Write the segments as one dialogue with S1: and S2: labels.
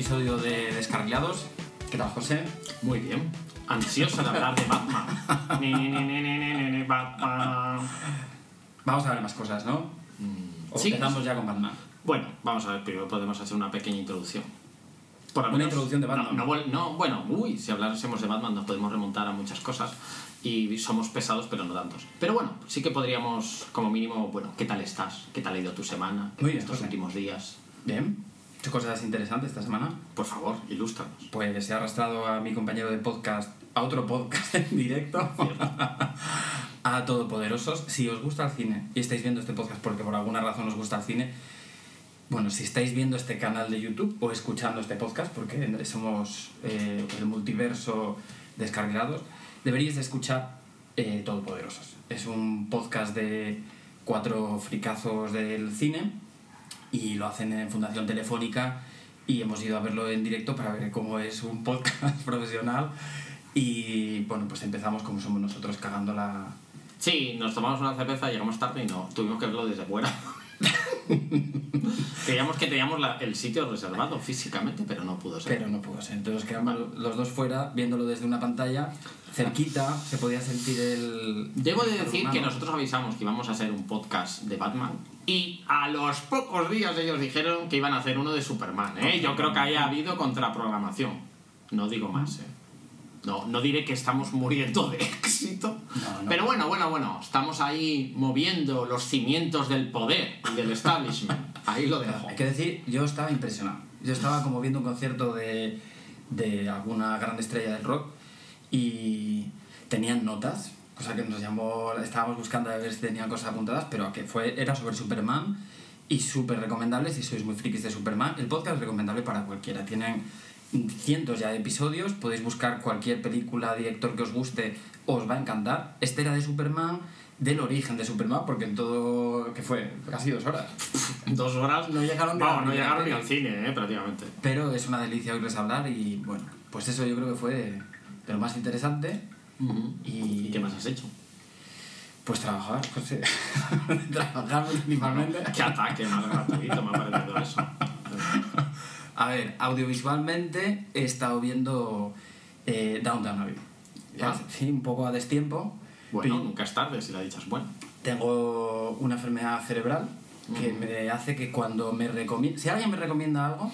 S1: episodio de Descarrilados. ¿Qué tal, José?
S2: Muy bien. Ansioso de hablar de Batman. Ni, ni, ni, ni, ni, ni, ni, Batman.
S1: Vamos a ver más cosas, ¿no? O
S2: Sí.
S1: empezamos ya con Batman.
S2: Bueno, vamos a ver, primero podemos hacer una pequeña introducción. Por
S1: Una introducción de Batman.
S2: No, no, no, bueno, uy, si hablásemos de Batman nos podemos remontar a muchas cosas y somos pesados, pero no tantos. Pero bueno, sí que podríamos, como mínimo, bueno, ¿qué tal estás? ¿Qué tal ha ido tu semana?
S1: Muy bien,
S2: Estos
S1: José.
S2: últimos días.
S1: Bien. ¿Qué cosas interesantes esta semana?
S2: Por favor, ilústranos.
S1: Pues he arrastrado a mi compañero de podcast a otro podcast en directo. a Todopoderosos. Si os gusta el cine y estáis viendo este podcast porque por alguna razón os gusta el cine, bueno, si estáis viendo este canal de YouTube o escuchando este podcast, porque somos eh, el multiverso descargados, deberíais de escuchar eh, Todopoderosos. Es un podcast de cuatro fricazos del cine y lo hacen en Fundación Telefónica y hemos ido a verlo en directo para ver cómo es un podcast profesional y bueno, pues empezamos como somos nosotros cagando la...
S2: Sí, nos tomamos una cerveza, llegamos tarde y no, tuvimos que verlo desde fuera. Creíamos que teníamos la- el sitio reservado físicamente, pero no pudo ser.
S1: Pero no pudo ser. Entonces quedamos los dos fuera viéndolo desde una pantalla cerquita, se podía sentir el...
S2: Debo de decir
S1: humano.
S2: que nosotros avisamos que íbamos a hacer un podcast de Batman y a los pocos días ellos dijeron que iban a hacer uno de Superman. ¿eh? Yo creo que haya habido contraprogramación. No digo más. ¿eh? No, no diré que estamos muriendo de éxito.
S1: No, no.
S2: Pero bueno, bueno, bueno. Estamos ahí moviendo los cimientos del poder y del establishment. Ahí lo dejo.
S1: Hay que decir, yo estaba impresionado. Yo estaba como viendo un concierto de, de alguna gran estrella del rock y tenían notas, cosa que nos llamó, estábamos buscando a ver si tenían cosas apuntadas, pero que fue, era sobre Superman y súper recomendable si sois muy frikis de Superman. El podcast es recomendable para cualquiera. Tienen cientos ya de episodios, podéis buscar cualquier película, director que os guste, os va a encantar. Este era de Superman, del origen de Superman, porque en todo, que fue casi dos horas.
S2: Dos horas.
S1: No llegaron ni
S2: Vamos, no llegaron ni al cine, ¿eh? prácticamente.
S1: Pero es una delicia oírles hablar y bueno, pues eso yo creo que fue de, lo más interesante. Y-
S2: ¿Y qué más has hecho?
S1: Pues trabajar, José. trabajar principalmente.
S2: Qué ataque más gratuito me ha parecido eso.
S1: A ver, audiovisualmente he estado viendo eh, Downtown Abbey.
S2: Ah.
S1: Sí, un poco a destiempo.
S2: Bueno,
S1: Y
S2: nunca es tarde si la dicha es buena.
S1: Tengo una enfermedad cerebral que me hace que cuando me recomienda... Si alguien me recomienda algo,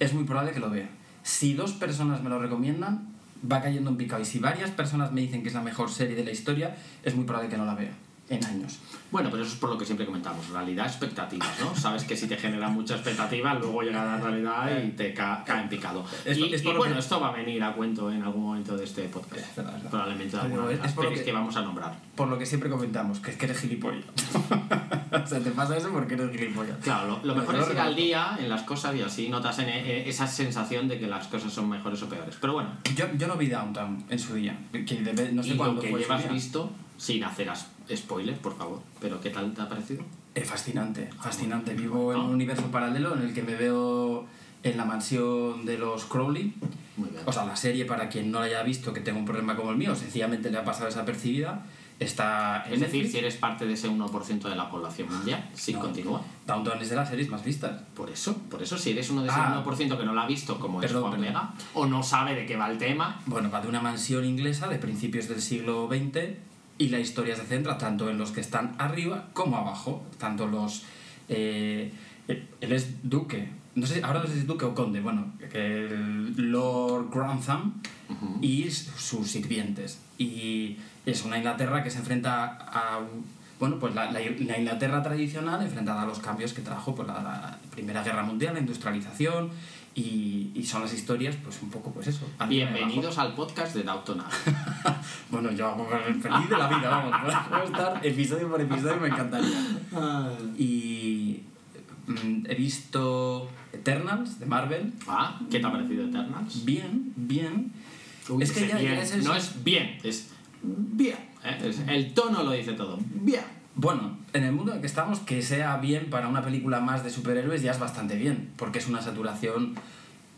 S1: es muy probable que lo vea. Si dos personas me lo recomiendan, va cayendo en picado. Y si varias personas me dicen que es la mejor serie de la historia, es muy probable que no la vea en años.
S2: Bueno, pero eso es por lo que siempre comentamos, realidad, expectativas, ¿no? Sabes que si te genera mucha expectativa, luego llega la realidad y te ca- cae en picado.
S1: Es-
S2: y
S1: es
S2: y
S1: por lo
S2: bueno,
S1: que-
S2: esto va a venir a cuento en algún momento de este podcast.
S1: Es verdad, es verdad.
S2: Probablemente de alguna de
S1: es
S2: las
S1: por lo que-
S2: que vamos a nombrar.
S1: Por lo que siempre comentamos, que es que eres gilipollas. o sea, te pasa eso porque eres gilipollas.
S2: Claro, lo, lo mejor es ir al día en las cosas y así notas en, eh, esa sensación de que las cosas son mejores o peores. Pero bueno,
S1: Yo, yo no vi Downtown en su día. Que debe- no sé
S2: y lo
S1: cuándo
S2: que
S1: fue
S2: llevas visto, sin hacer as- spoilers, por favor, pero ¿qué tal te ha parecido?
S1: Eh, fascinante, fascinante. Vivo en
S2: Ah.
S1: un universo paralelo en el que me veo en la mansión de los Crowley.
S2: Muy bien.
S1: O sea, la serie, para quien no la haya visto, que tenga un problema como el mío, sencillamente le ha pasado desapercibida, está en
S2: es decir,
S1: Netflix.
S2: si eres parte de ese 1% de la población mundial, sí,
S1: No.
S2: continúa.
S1: Downtown es de las series más vistas.
S2: Por eso, por eso si eres uno de ese
S1: Ah.
S2: 1% que no la ha visto como es
S1: Perdón,
S2: Juan
S1: perdón.
S2: Vega, o no sabe de qué va el tema,
S1: Bueno, va de una mansión inglesa de principios del siglo XX y la historia se centra tanto en los que están arriba como abajo. Tanto los... eh, él es duque. No sé, ahora no sé si es duque o conde. Bueno, el Lord Grantham y s- sus sirvientes. Y es una Inglaterra que se enfrenta a... Bueno, pues la, la- la Inglaterra tradicional enfrentada a los cambios que trajo pues, la, la Primera Guerra Mundial, la industrialización y, y son las historias, pues un poco pues eso.
S2: bienvenidos al podcast de Abbey.
S1: Bueno, yo hago feliz de la vida, vamos. Puedo- estar episodio por episodio, me encantaría. Y mm, he visto Eternals de Marvel.
S2: Ah, ¿qué te ha parecido Eternals?
S1: Bien, bien.
S2: Uy,
S1: es que ya,
S2: bien.
S1: ya es eso.
S2: No es bien, es bien. ¿eh? Es- el tono lo dice todo. Bien.
S1: Bueno, en el mundo en el que estamos, que sea bien para una película más de superhéroes ya es bastante bien, porque es una saturación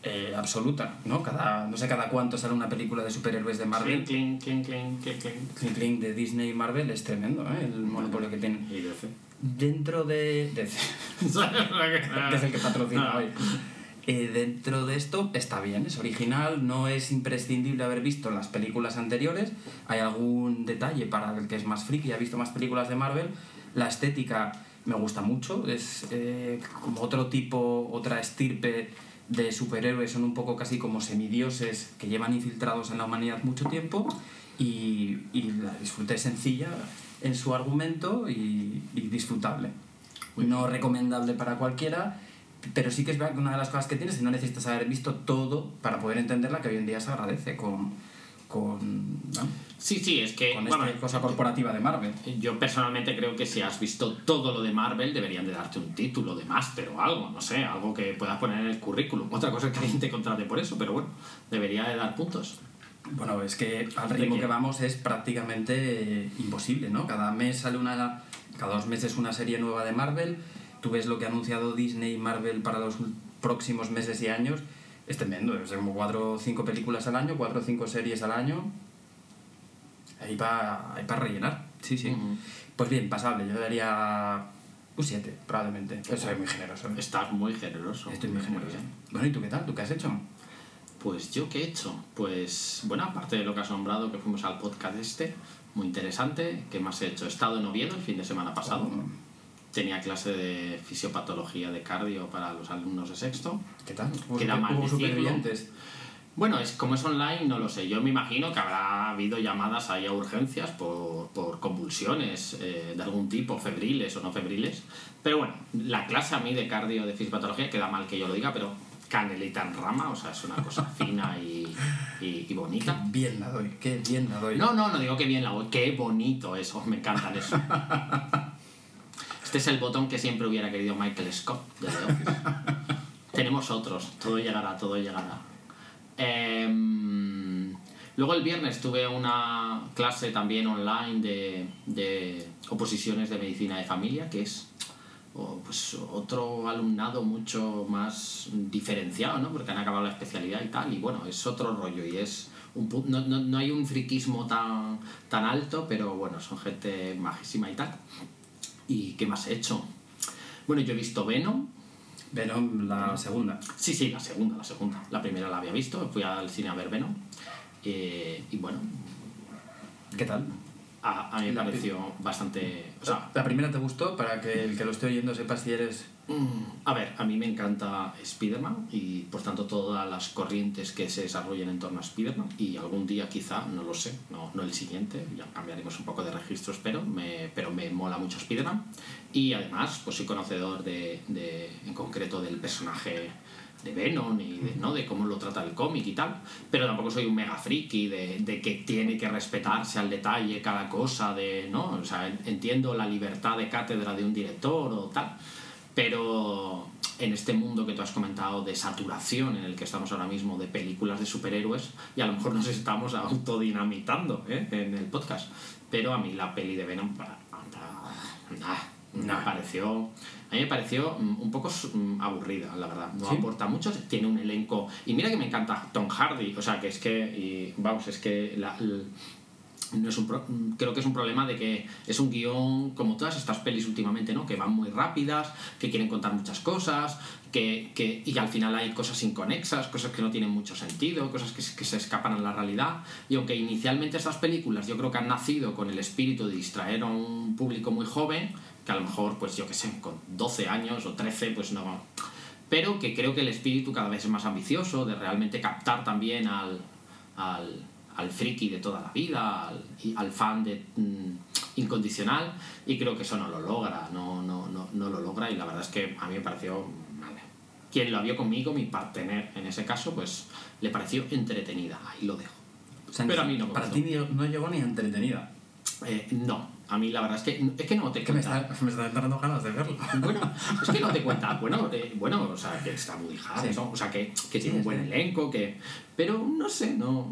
S1: eh, absoluta, ¿no? Cada, no sé cada cuánto sale una película de superhéroes de Marvel.
S2: Clink, clink, clink. Clink, clink
S1: de Disney y Marvel es tremendo, ¿eh? El monopolio que tienen.
S2: Y DC.
S1: Dentro de... de- es el que patrocina
S2: Ah.
S1: hoy. Eh, dentro de esto está bien, es original, no es imprescindible haber visto las películas anteriores. Hay algún detalle para el que es más friki y ha visto más películas de Marvel. La estética me gusta mucho, es eh, como otro tipo, otra estirpe de superhéroes, son un poco casi como semidioses que llevan infiltrados en la humanidad mucho tiempo y, y la disfruté sencilla en su argumento y, y disfrutable. No recomendable para cualquiera, pero sí que es verdad que una de las cosas que tienes es que no necesitas haber visto todo para poder entenderla, que hoy en día se agradece con, con, ¿no?
S2: Sí, sí, es que.
S1: con
S2: bueno,
S1: esta cosa corporativa de Marvel.
S2: Yo personalmente creo que si has visto todo lo de Marvel deberían de darte un título de máster o algo, no sé, algo que puedas poner en el currículum. Otra cosa es que alguien te contrate por eso, pero bueno, debería de dar puntos.
S1: Bueno, es que al
S2: ¿De
S1: ritmo que vamos es prácticamente imposible, ¿no? Cada mes sale una. Cada dos meses una serie nueva de Marvel. Tú ves lo que ha anunciado Disney y Marvel para los próximos meses y años. Es tremendo, es como cuatro o cinco películas al año, cuatro o cinco series al año. Ahí para hay para rellenar. Sí, sí.
S2: Ujú.
S1: Pues bien, pasable. Yo daría un 7, probablemente. Yo soy muy generoso. ¿eh?
S2: Estás muy generoso.
S1: Estoy muy generoso. Bueno, ¿y tú qué tal? ¿Tú qué has hecho?
S2: Pues yo qué he hecho? Pues bueno, aparte de lo que has nombrado, que fuimos al podcast este, muy interesante. ¿Qué más he hecho? He estado en Oviedo el fin de semana pasado.
S1: Oh,
S2: Tenía clase de fisiopatología de cardio para los alumnos de sexto.
S1: ¿Qué tal? ¿Hubo,
S2: Queda
S1: super-
S2: mal? Bueno, es, como es online, no lo sé. Yo me imagino que habrá habido llamadas ahí a urgencias por, por convulsiones eh, de algún tipo, febriles o no febriles. Pero bueno, la clase a mí de cardio de fisiopatología queda mal que yo lo diga, pero canelita en rama, o sea, es una cosa fina y, y- y bonita.
S1: Bien la doy, qué bien la doy.
S2: No, no, no digo que bien la voz, qué bonito eso, me encanta eso. Este es el botón que siempre hubiera querido Michael Scott The Office. Tenemos otros, todo llegará, todo llegará. Em, luego el viernes tuve una clase también online de, de oposiciones de medicina de familia, que es o, pues, otro alumnado mucho más diferenciado, ¿no? Porque han acabado la especialidad y tal, y bueno, es otro rollo y es un no, no, no hay un friquismo tan, tan alto, pero bueno, son gente majísima y tal. ¿Y qué más he hecho? Bueno, yo he visto Venom,
S1: Venom, la segunda.
S2: Sí, sí, la segunda, la segunda. La primera la había visto, fui al cine a ver Venom. Eh, y bueno,
S1: ¿Qué tal?
S2: a, a mí me
S1: La
S2: pareció bastante... O sea,
S1: ¿La primera te gustó? Para que el que lo esté oyendo sepa si eres...
S2: mm, a ver, a mí me encanta Spider-Man y por tanto todas las corrientes que se desarrollen en torno a Spider-Man y algún día quizá, no lo sé, no, no el siguiente, ya cambiaremos un poco de registros, pero me, pero me mola mucho Spider-Man y además pues soy conocedor de, de- en concreto del personaje de Venom y de, ¿no? de cómo lo trata el cómic y tal, pero tampoco soy un mega friki de, de que tiene que respetarse al detalle cada cosa, de, ¿no? O sea, en- entiendo la libertad de cátedra de un director o tal, pero en este mundo que tú has comentado de saturación en el que estamos ahora mismo de películas de superhéroes, y a lo mejor nos estamos autodinamitando ¿eh? en el podcast, pero a mí la peli de Venom, me pareció a mí me pareció mm, un poco mm, aburrida, la verdad. No
S1: ¿Sí?
S2: aporta mucho, tiene un elenco. Y mira que me encanta Tom Hardy, o sea, que es que, y, vamos, es que la- no es un pro- mm, creo que es un problema de que es un guion como todas estas pelis últimamente, ¿no? Que van muy rápidas, que quieren contar muchas cosas, que, que- y al final hay cosas inconexas, cosas que no tienen mucho sentido, cosas que, que se escapan a la realidad. Y aunque inicialmente estas películas yo creo que han nacido con el espíritu de distraer a un público muy joven, que a lo mejor, pues yo qué sé, con 12 años o 13, pues no. Pero que creo que el espíritu cada vez es más ambicioso, de realmente captar también al, al, al friki de toda la vida, al, fan de, mm, incondicional, y creo que eso no lo logra, no, no, no, no lo logra, y la verdad es que a mí me pareció. Quien lo vio conmigo, mi partener en ese caso, pues le pareció entretenida, ahí lo dejo.
S1: O sea,
S2: Pero a mí no me
S1: Para ti no llegó ni entretenida.
S2: Eh, no, a mí la verdad es que, es que no te
S1: que me
S2: cuenta.
S1: está, me está dando ganas de verlo.
S2: Bueno, es que no te cuenta. Bueno, eh, bueno, o sea, que está Harrelson,
S1: Sí.
S2: o sea, que, que tiene
S1: Sí,
S2: un buen
S1: sí.
S2: elenco, que... Pero no sé, no...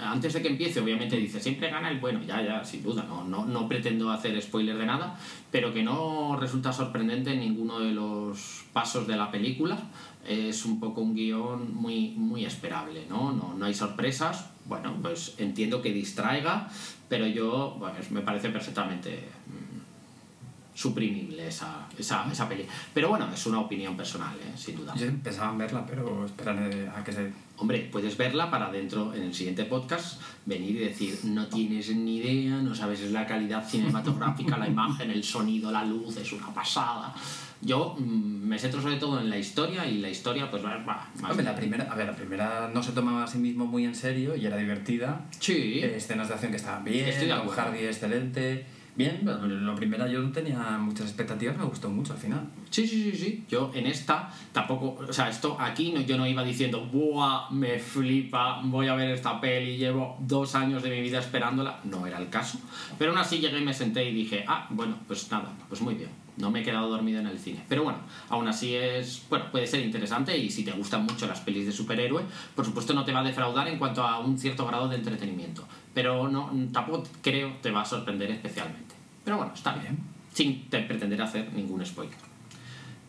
S2: Antes de que empiece, obviamente dice, siempre gana el bueno, ya, ya, sin duda, no, no, no pretendo hacer spoiler de nada, pero que no resulta sorprendente en ninguno de los pasos de la película. Es un poco un guion muy, muy esperable, ¿no? ¿no? No hay sorpresas. Bueno, pues entiendo que distraiga, pero yo, pues, me parece perfectamente mm,
S3: suprimible esa, esa, esa peli. Pero bueno, es una opinión personal, ¿eh? sin duda.
S4: Yo pensaba en verla, pero esperaré a que se...
S3: Hombre, puedes verla para dentro, en el siguiente podcast, venir y decir, no tienes ni idea, no sabes la calidad cinematográfica, la imagen, el sonido, la luz, es una pasada. Yo mm, me centro sobre todo en la historia y la historia, pues, va,
S4: Hombre, la primera, a ver, la primera no se tomaba a sí mismo muy en serio y era divertida.
S3: Sí.
S4: Eh, escenas de acción que estaban bien,
S3: Estoy
S4: Tom. Hardy excelente. Bien, lo primera yo no tenía muchas expectativas, me gustó mucho al final.
S3: Sí, sí, sí, sí. Yo en esta tampoco, o sea, esto aquí no, yo no iba diciendo, ¡buah! Me flipa, voy a ver esta peli, llevo dos años de mi vida esperándola. No era el caso. Pero aún así llegué y me senté y dije, ah, bueno, pues nada, pues muy bien. No me he quedado dormido en el cine. Pero bueno, aún así es, bueno, puede ser interesante y si te gustan mucho las pelis de superhéroe, por supuesto no te va a defraudar en cuanto a un cierto grado de entretenimiento. Pero no, tampoco creo te va a sorprender especialmente. Pero bueno, está bien. Sin te- pretender hacer ningún spoiler.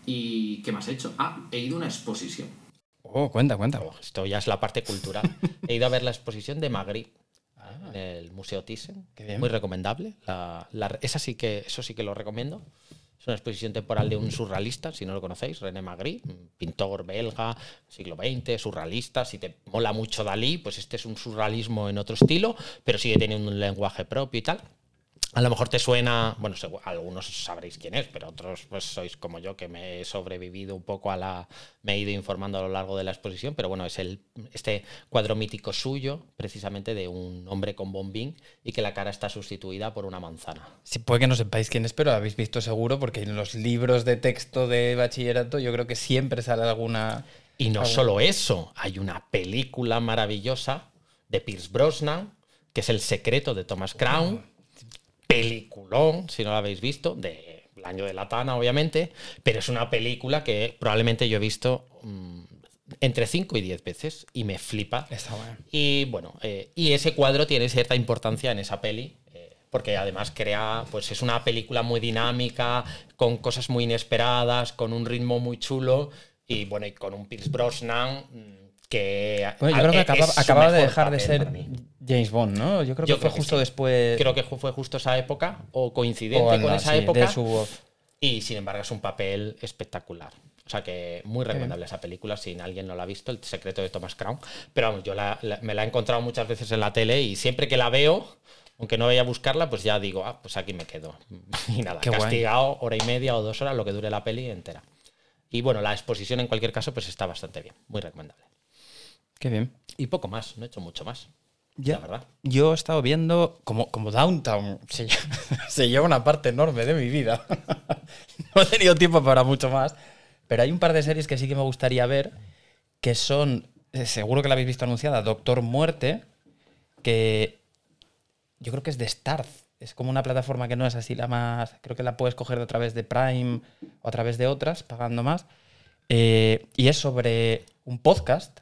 S3: ¿Y qué más he hecho? Ah, he ido a una exposición.
S1: Oh, cuenta, cuenta.
S2: Oh, Esto ya es la parte cultural. He ido a ver la exposición de Magritte en el Museo Thyssen. Muy recomendable. La, la- esa sí que, eso sí que lo recomiendo. Es una exposición temporal de un surrealista, si no lo conocéis, René Magritte, pintor belga, siglo XX, surrealista. Si te mola mucho Dalí, pues este es un surrealismo en otro estilo, pero sigue teniendo un lenguaje propio y tal. A lo mejor te suena, bueno, algunos sabréis quién es, pero otros pues sois como yo que me he sobrevivido un poco a la, me he ido informando a lo largo de la exposición, pero bueno, es el este cuadro mítico suyo, precisamente de un hombre con bombín y que la cara está sustituida por una manzana.
S1: Sí, puede que no sepáis quién es, pero lo habéis visto seguro, porque en los libros de texto de bachillerato yo creo que siempre sale alguna.
S2: Y no solo eso, hay una película maravillosa de Pierce Brosnan, que es El secreto de Thomas Crown. Peliculón, si no la habéis visto, de El año de la Tana, obviamente, pero es una película que probablemente yo he visto mm, entre 5 y 10 veces y me flipa.
S1: Está bueno.
S2: Y bueno, eh, y ese cuadro tiene cierta importancia en esa peli, eh, porque además crea, pues es una película muy dinámica, con cosas muy inesperadas, con un ritmo muy chulo y bueno, y con un Pierce Brosnan mm, que...
S1: Bueno, yo creo que acaba-
S2: su
S1: acababa de dejar de ser. James Bond, ¿no? Yo creo que fue
S2: que
S1: justo
S2: sí.
S1: después.
S2: Creo que fue justo esa época o coincidente
S1: o
S2: con esa
S1: sí,
S2: época.
S1: su-
S2: Y sin embargo es un papel espectacular. O sea que muy recomendable esa película, si alguien no la ha visto, El secreto de Thomas Crown. Pero vamos, yo la- la- me la he encontrado muchas veces en la tele y siempre que la veo, aunque no vaya a buscarla, pues ya digo, ah, pues aquí me quedo. Y nada,
S1: Qué guay.
S2: castigado hora y media o dos horas, lo que dure la peli entera. Y bueno, la exposición en cualquier caso, pues está bastante bien, muy recomendable.
S1: Qué bien.
S2: Y poco más, no he hecho mucho más.
S1: Ya.
S2: La verdad.
S1: Yo he estado viendo como, como Downtown se, lle- se lleva una parte enorme de mi vida. no he tenido tiempo para mucho más. Pero hay un par de series que sí que me gustaría ver, que son, eh, seguro que la habéis visto anunciada, Doctor Muerte, que yo creo que es de Starz. Es como una plataforma que no es así la más... Creo que la puedes coger a través de Prime o a través de otras, pagando más. Eh, y es sobre un podcast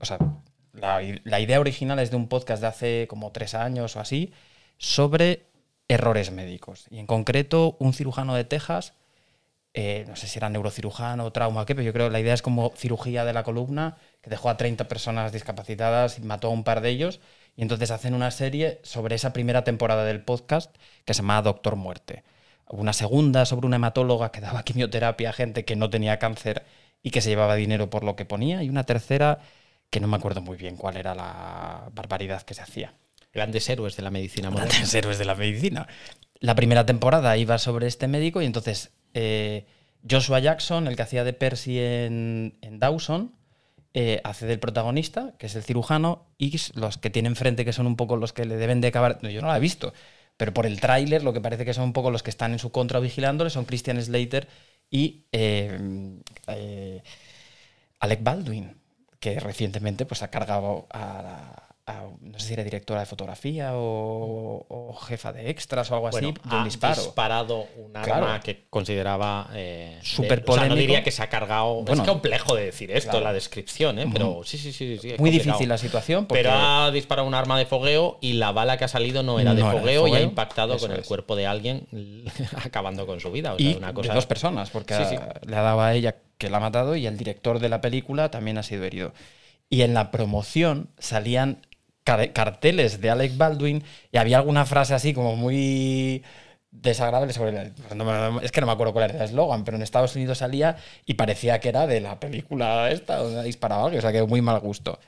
S1: o sea, la, idea original es de un podcast de hace como tres años o así, sobre errores médicos. Y en concreto, un cirujano de Texas, eh, no sé si era neurocirujano trauma qué, pero yo creo que la idea es como cirugía de la columna, que dejó a 30 personas discapacitadas y mató a un par de ellos. Y entonces hacen una serie sobre esa primera temporada del podcast que se llama Doctor Muerte. Una segunda sobre una hematóloga que daba quimioterapia a gente que no tenía cáncer y que se llevaba dinero por lo que ponía. Y una tercera que no me acuerdo muy bien cuál era la barbaridad que se hacía.
S2: Grandes héroes de la medicina moderna.
S1: Grandes héroes de la medicina. La primera temporada iba sobre este médico y entonces eh, Joshua Jackson, el que hacía de Percy en, en Dawson, eh, hace del protagonista, que es el cirujano, y los que tiene enfrente, que son un poco los que le deben de acabar. no, yo no la he visto, pero por el tráiler, lo que parece que son un poco los que están en su contra vigilándole son Christian Slater y eh, eh, Alec Baldwin, que recientemente pues, ha cargado a, la- a- no sé si era directora de fotografía o, o jefa de extras o algo así, de un
S2: ha disparado un arma
S1: Claro.
S2: que consideraba eh,
S1: Súper
S2: de- o sea, no
S1: polémico.
S2: diría que se ha cargado.
S1: Bueno,
S2: es complejo de decir esto
S1: claro.
S2: la descripción, ¿eh? pero sí, sí, sí. sí
S1: Muy
S2: complicado.
S1: difícil la situación. Porque,
S2: Pero ha disparado un arma de fogueo y la bala que ha salido no era de,
S1: No era de
S2: fogueo, y ha impactado
S1: eso
S2: con el
S1: es.
S2: cuerpo de alguien, acabando con su vida. O sea,
S1: y
S2: una cosa
S1: de dos personas, porque
S2: Sí, sí.
S1: a- le ha dado a ella que la ha matado y el director de la película también ha sido herido. Y en la promoción salían carteles de Alec Baldwin y había alguna frase así como muy desagradable sobre pues no es que no me acuerdo cuál era el eslogan, pero en Estados Unidos salía y parecía que era de la película esta donde disparaba alguien, o sea que muy mal gusto.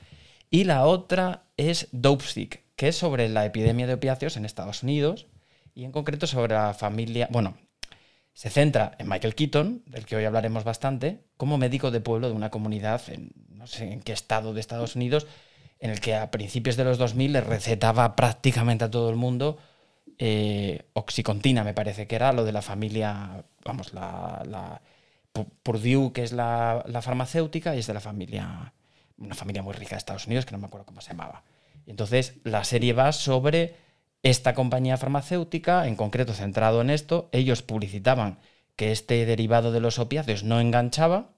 S1: Y la otra es Dope Stick, que es sobre la epidemia de opiáceos en Estados Unidos y en concreto sobre la familia, bueno, se centra en Michael Keaton, del que hoy hablaremos bastante, como médico de pueblo de una comunidad en no sé en qué estado de Estados Unidos, en el que a principios de los 2000 le recetaba prácticamente a todo el mundo eh, Oxycontina, me parece que era lo de la familia, vamos, la, la Pu- Purdue, que es la, farmacéutica, y es de la familia, una familia muy rica de Estados Unidos, que no me acuerdo cómo se llamaba. Entonces la serie va sobre esta compañía farmacéutica, en concreto centrado en esto, ellos publicitaban que este derivado de los opiáceos no enganchaba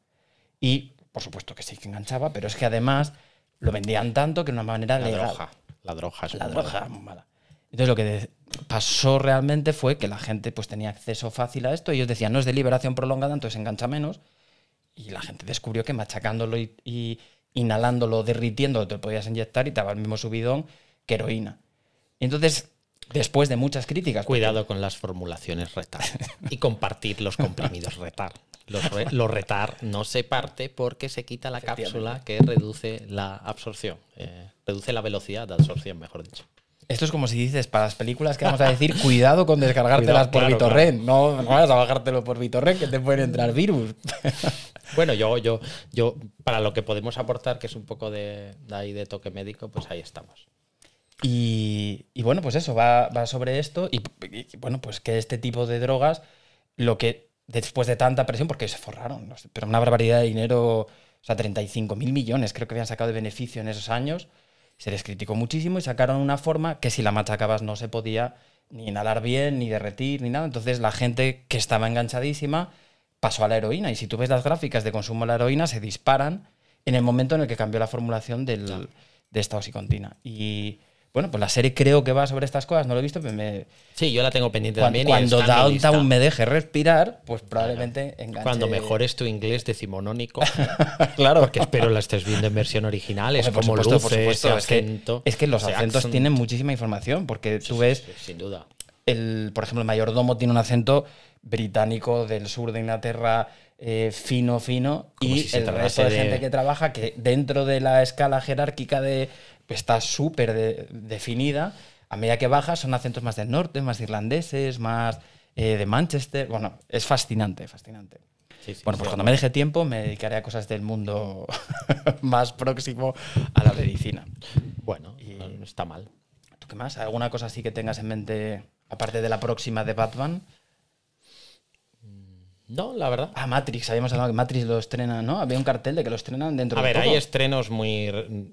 S1: y, por supuesto que sí que enganchaba, pero es que además lo vendían tanto que de una manera
S2: La
S1: legal.
S2: droga. La droga es
S1: La droga
S2: mala.
S1: mala. Entonces lo que pasó realmente fue que la gente pues tenía acceso fácil a esto. Ellos decían, no es de liberación prolongada, entonces engancha menos. Y la gente descubrió que machacándolo y, y inhalándolo, derritiéndolo, te lo podías inyectar y te daba el mismo subidón que heroína. Y entonces, después de muchas críticas... porque-
S2: Cuidado con las formulaciones retar. Y compartir los comprimidos retar. Los, re- los retar no se parte porque se quita la cápsula que reduce la absorción. eh, reduce la velocidad de absorción, mejor dicho.
S1: Esto es como si dices para las películas que vamos a decir, cuidado con descargártelas
S2: Cuidado,
S1: por
S2: claro,
S1: BitTorrent. No, no vayas a bajártelo por BitTorrent que te pueden entrar virus.
S2: Bueno, yo, yo, yo, para lo que podemos aportar, que es un poco de, de ahí de toque médico, pues ahí estamos.
S1: Y, y bueno, pues eso, va, va sobre esto. Y, y, bueno, pues que este tipo de drogas, lo que después de tanta presión, porque se forraron, no sé, pero una barbaridad de dinero, o sea, 35 mil millones creo que habían sacado de beneficio en esos años, se les criticó muchísimo y sacaron una forma que si la machacabas no se podía ni inhalar bien, ni derretir, ni nada. Entonces la gente que estaba enganchadísima pasó a la heroína. Y si tú ves las gráficas de consumo de la heroína, se disparan en el momento en el que cambió la formulación del, de esta oxicontina. Y bueno, pues la serie creo que va sobre estas cosas, no lo he visto, pero me,
S2: Sí, yo la tengo pendiente
S1: cuando,
S2: también.
S1: cuando. Downtown me deje respirar, pues probablemente enganche.
S2: Cuando mejores tu inglés decimonónico,
S1: claro.
S2: que espero la estés viendo en versión original, es como
S1: supuesto,
S2: luce
S1: por supuesto.
S2: ese
S1: Es que,
S2: acento.
S1: es que los acentos
S2: accent.
S1: tienen muchísima información, porque tú ves,
S2: sí, sin duda.
S1: el, por ejemplo, el mayordomo tiene un acento británico del sur de Inglaterra eh, fino, fino,
S2: Como
S1: y
S2: si
S1: el resto de,
S2: de-
S1: gente que trabaja, que dentro de la escala jerárquica de está súper de- definida, a medida que baja son acentos más del norte, más irlandeses, más eh, de Manchester. Bueno, es fascinante, fascinante.
S2: Sí, sí,
S1: Bueno,
S2: sí,
S1: pues cuando me deje tiempo me dedicaré a cosas del mundo más próximo a la medicina.
S2: Bueno,
S1: Y-
S2: no, no está mal.
S1: ¿Tú qué más? ¿Alguna cosa así que tengas en mente, aparte de la próxima de Batman?
S2: No, la verdad.
S1: Ah, Matrix, habíamos hablado que Matrix lo estrena, ¿no? Había un cartel de que lo estrenan dentro
S2: A
S1: de
S2: ver,
S1: poco.
S2: hay estrenos muy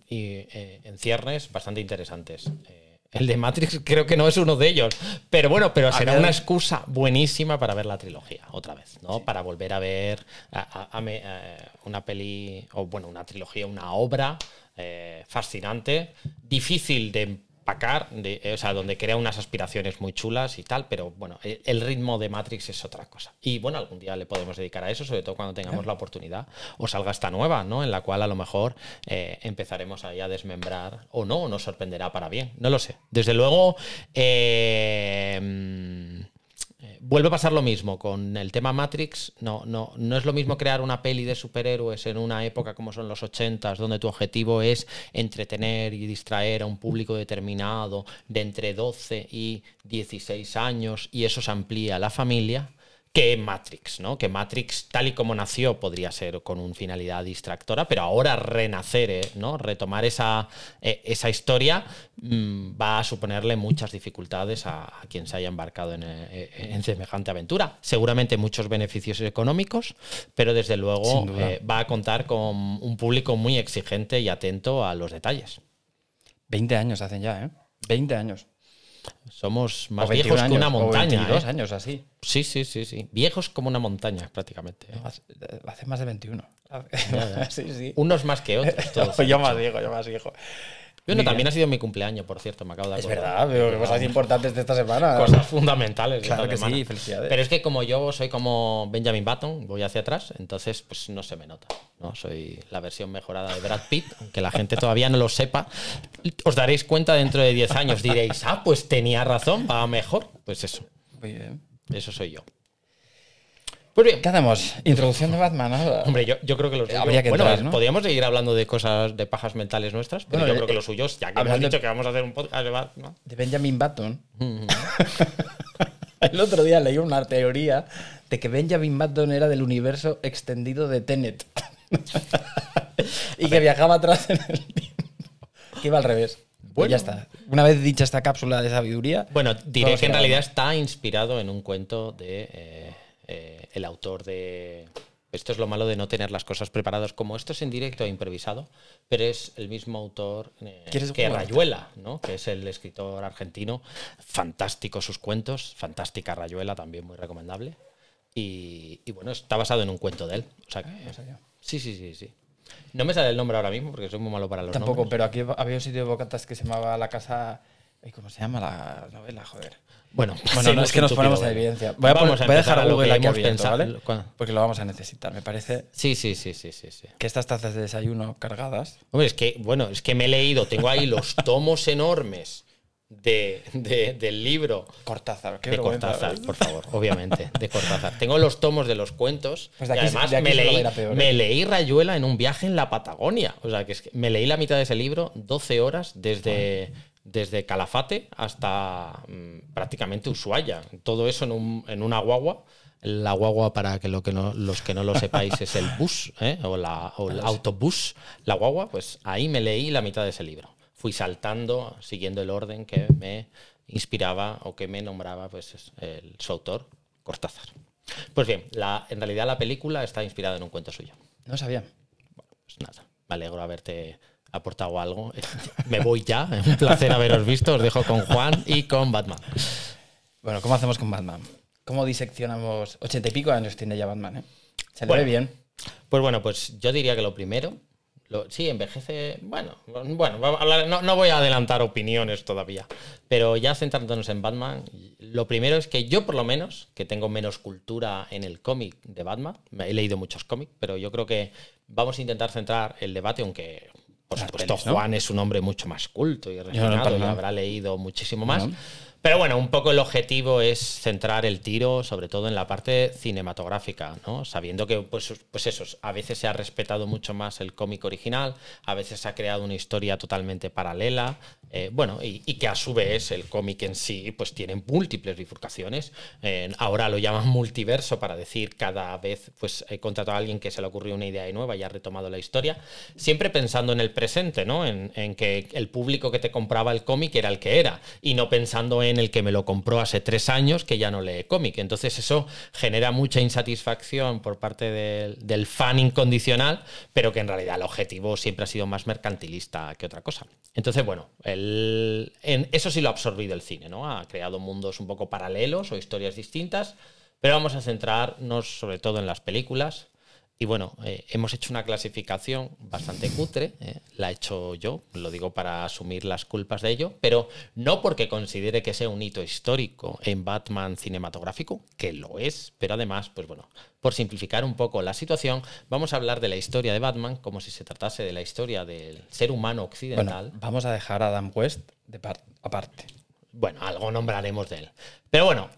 S2: y, eh, en ciernes bastante interesantes. Eh, el de Matrix creo que no es uno de ellos. Pero bueno, pero será
S1: ver.
S2: una excusa buenísima para ver la trilogía otra vez, ¿no? Para volver a ver a- a- a me- eh, una peli, o bueno, una trilogía, una obra eh, fascinante, difícil de empacar, de- eh, o sea, donde crea unas aspiraciones muy chulas y tal, pero bueno, el, el ritmo de Matrix es otra cosa. Y bueno, algún día le podemos dedicar a eso, sobre todo cuando tengamos la oportunidad, o salga esta nueva, ¿no? En la cual a lo mejor eh, empezaremos ahí a desmembrar, o no, o nos sorprenderá para bien, no lo sé. Desde luego, eh, eh, Vuelve a pasar lo mismo con el tema Matrix. No, no, no es lo mismo crear una peli de superhéroes en una época como son los 80s, donde tu objetivo es entretener y distraer a un público determinado de entre 12 y 16 años y eso se amplía a la familia, que Matrix, ¿no? Que Matrix, tal y como nació, podría ser con una finalidad distractora, pero ahora renacer, eh, ¿no? Retomar esa, eh, esa historia mm, va a suponerle muchas dificultades a, a quien se haya embarcado en, eh, en semejante aventura. Seguramente muchos beneficios económicos, pero desde luego va a contar con un público muy exigente y atento a los detalles.
S1: 20 años hacen ya, ¿eh? 20 años.
S2: Somos más
S1: O 21
S2: viejos que una montaña.
S1: 22
S2: ¿eh?
S1: años, así.
S2: Sí, sí, sí, sí. Viejos como una montaña, prácticamente. ¿eh?
S1: Hace, hace más de 21.
S2: ya.
S1: sí, sí.
S2: Unos más que otros. todos
S1: yo más viejo, yo más viejo.
S2: Bueno, también ha sido mi cumpleaños, por cierto, me acabo de
S1: Es verdad, veo que cosas importantes de esta semana.
S2: Cosas fundamentales.
S1: Claro que
S2: semana.
S1: sí, felicidades.
S2: Pero es que como yo soy como Benjamin Button, voy hacia atrás, entonces pues no se me nota. ¿no? Soy la versión mejorada de Brad Pitt, aunque la gente todavía no lo sepa. Os daréis cuenta dentro de 10 años, diréis, ah, pues tenía razón, va mejor. Pues eso.
S1: Muy bien.
S2: Eso soy yo. Pues bien,
S1: ¿Qué hacemos? Introducción de Batman ahora.
S2: Hombre, yo, yo creo que lo suyo.
S1: Habría que
S2: bueno,
S1: entrar, ¿no?
S2: podríamos seguir hablando de cosas de pajas mentales nuestras, pero
S1: Bueno,
S2: yo creo que
S1: eh,
S2: lo suyo, es, ya que hemos dicho que vamos a hacer un podcast de Batman.
S1: De Benjamin Button. El otro día leí una teoría de que Benjamin Button era del universo extendido de Tenet. y que viajaba atrás en el tiempo. Que iba al revés. Pues
S2: Bueno.
S1: ya está. Una vez dicha esta cápsula de sabiduría.
S2: Bueno, diré que en realidad está inspirado en un cuento de eh, eh, el autor de. Esto es lo malo de no tener las cosas preparadas. Como esto es en directo e improvisado, pero es el mismo autor eh,
S1: ¿Quieres
S2: que? Rayuela, ¿no? que es el escritor argentino. Fantástico sus cuentos, fantástica Rayuela, también muy recomendable. Y, y bueno, está basado en un cuento de él. O sea que, sí, sí, sí, sí. No me sale el nombre ahora mismo porque soy muy malo para los
S1: Tampoco,
S2: nombres.
S1: pero aquí había un sitio de bocatas que se llamaba La Casa. ¿Cómo se llama la novela? Joder.
S2: Bueno,
S1: Bueno, no es que nos ponemos en evidencia. Voy a,
S2: Vamos
S1: poner- voy a dejar
S2: lo
S1: Google
S2: que hemos pensado.
S1: ¿vale? Porque lo vamos a necesitar. Me parece
S2: Sí, sí, sí, sí, sí, sí.
S1: que estas tazas de desayuno cargadas.
S2: Hombre, es que, bueno, es que me he leído, tengo ahí los tomos enormes de, de- del libro
S1: Cortázar, qué
S2: de. Cortázar, por favor, obviamente, de Cortázar. Tengo los tomos de los cuentos.
S1: Pues de
S2: y además,
S1: de aquí
S2: me, leí,
S1: peor, ¿eh?
S2: me leí Rayuela en un viaje en la Patagonia. O sea, que, es que me leí la mitad de ese libro, 12 horas, desde, desde Calafate hasta mm, prácticamente Ushuaia. Todo eso en, un- en una guagua. La guagua, para que, lo que no, los que no lo sepáis, es el bus ¿eh? o, la, o el autobús. La guagua, pues ahí me leí la mitad de ese libro. Fui saltando, siguiendo el orden que me inspiraba o que me nombraba pues, es el, su autor, Cortázar. Pues bien, la, en realidad la película está inspirada en un cuento suyo.
S1: No sabía.
S2: Pues nada, me alegro de haberte aportado algo. Me voy ya, es un placer haberos visto. Os dejo con Juan y con Batman.
S1: Bueno, ¿cómo hacemos con Batman? ¿Cómo diseccionamos? Ochenta y pico años tiene ya Batman, ¿eh? Se le
S2: Bueno.
S1: ve bien.
S2: Pues bueno, pues yo diría que lo primero, lo- sí, envejece, bueno, bueno, no, no voy a adelantar opiniones todavía, pero ya centrándonos en Batman, lo primero es que yo por lo menos, que tengo menos cultura en el cómic de Batman, he leído muchos cómics, pero yo creo que vamos a intentar centrar el debate, aunque por
S1: Las
S2: supuesto
S1: pelis, ¿no?
S2: Juan es un hombre mucho más culto y
S1: no,
S2: refinado y habrá leído muchísimo más. Pero bueno, un poco el objetivo es centrar el tiro, sobre todo en la parte cinematográfica, ¿no? Sabiendo que, pues, pues eso, a veces se ha respetado mucho más el cómic original, a veces se ha creado una historia totalmente paralela, eh, bueno, y, que a su vez el cómic en sí, pues tiene múltiples bifurcaciones. Eh, ahora lo llaman multiverso para decir cada vez, pues he contratado a alguien que se le ocurrió una idea nueva y ha retomado la historia, siempre pensando en el presente, ¿no? En, en que el público que te compraba el cómic era el que era, y no pensando en el que me lo compró hace tres años que ya no lee cómic. Entonces eso genera mucha insatisfacción por parte del, del fan incondicional, pero que en realidad el objetivo siempre ha sido más mercantilista que otra cosa. Entonces, bueno, el- en, eso sí lo ha absorbido el cine, ¿no? Ha creado mundos un poco paralelos o historias distintas, pero vamos a centrarnos sobre todo en las películas. Y bueno, eh, hemos hecho una clasificación bastante cutre, eh, la he hecho yo, lo digo para asumir las culpas de ello, pero no porque considere que sea un hito histórico en Batman cinematográfico, que lo es, pero además, pues bueno, por simplificar un poco la situación, vamos a hablar de la historia de Batman como si se tratase de la historia del ser humano occidental.
S1: Vamos a dejar a Adam West de par- aparte.
S2: Bueno, algo nombraremos de él. Pero bueno,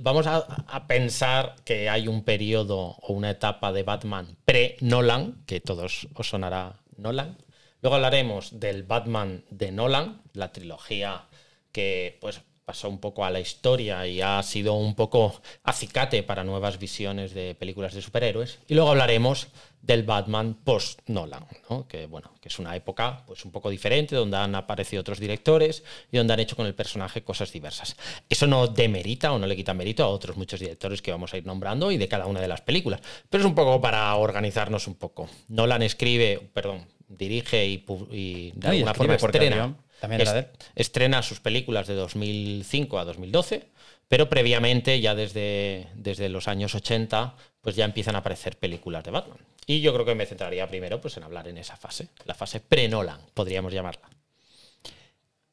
S2: vamos a, a pensar que hay un periodo o una etapa de Batman pre-Nolan, que todos os sonará Nolan. Luego hablaremos del Batman de Nolan, la trilogía que pues pasó un poco a la historia y ha sido un poco acicate para nuevas visiones de películas de superhéroes. Y luego hablaremos del Batman post-Nolan, ¿no? que, bueno, que es una época pues, un poco diferente, donde han aparecido otros directores y donde han hecho con el personaje cosas diversas. Eso no demerita o no le quita mérito a otros muchos directores que vamos a ir nombrando y de cada una de las películas, pero es un poco para organizarnos un poco. Nolan escribe, perdón, dirige y, y de
S1: No,
S2: alguna forma estrena.
S1: También era de él.
S2: Estrena sus películas de 2005 a 2012, pero previamente, ya desde, desde los años 80, pues ya empiezan a aparecer películas de Batman. Y yo creo que me centraría primero pues, en hablar en esa fase, la fase pre-Nolan, podríamos llamarla.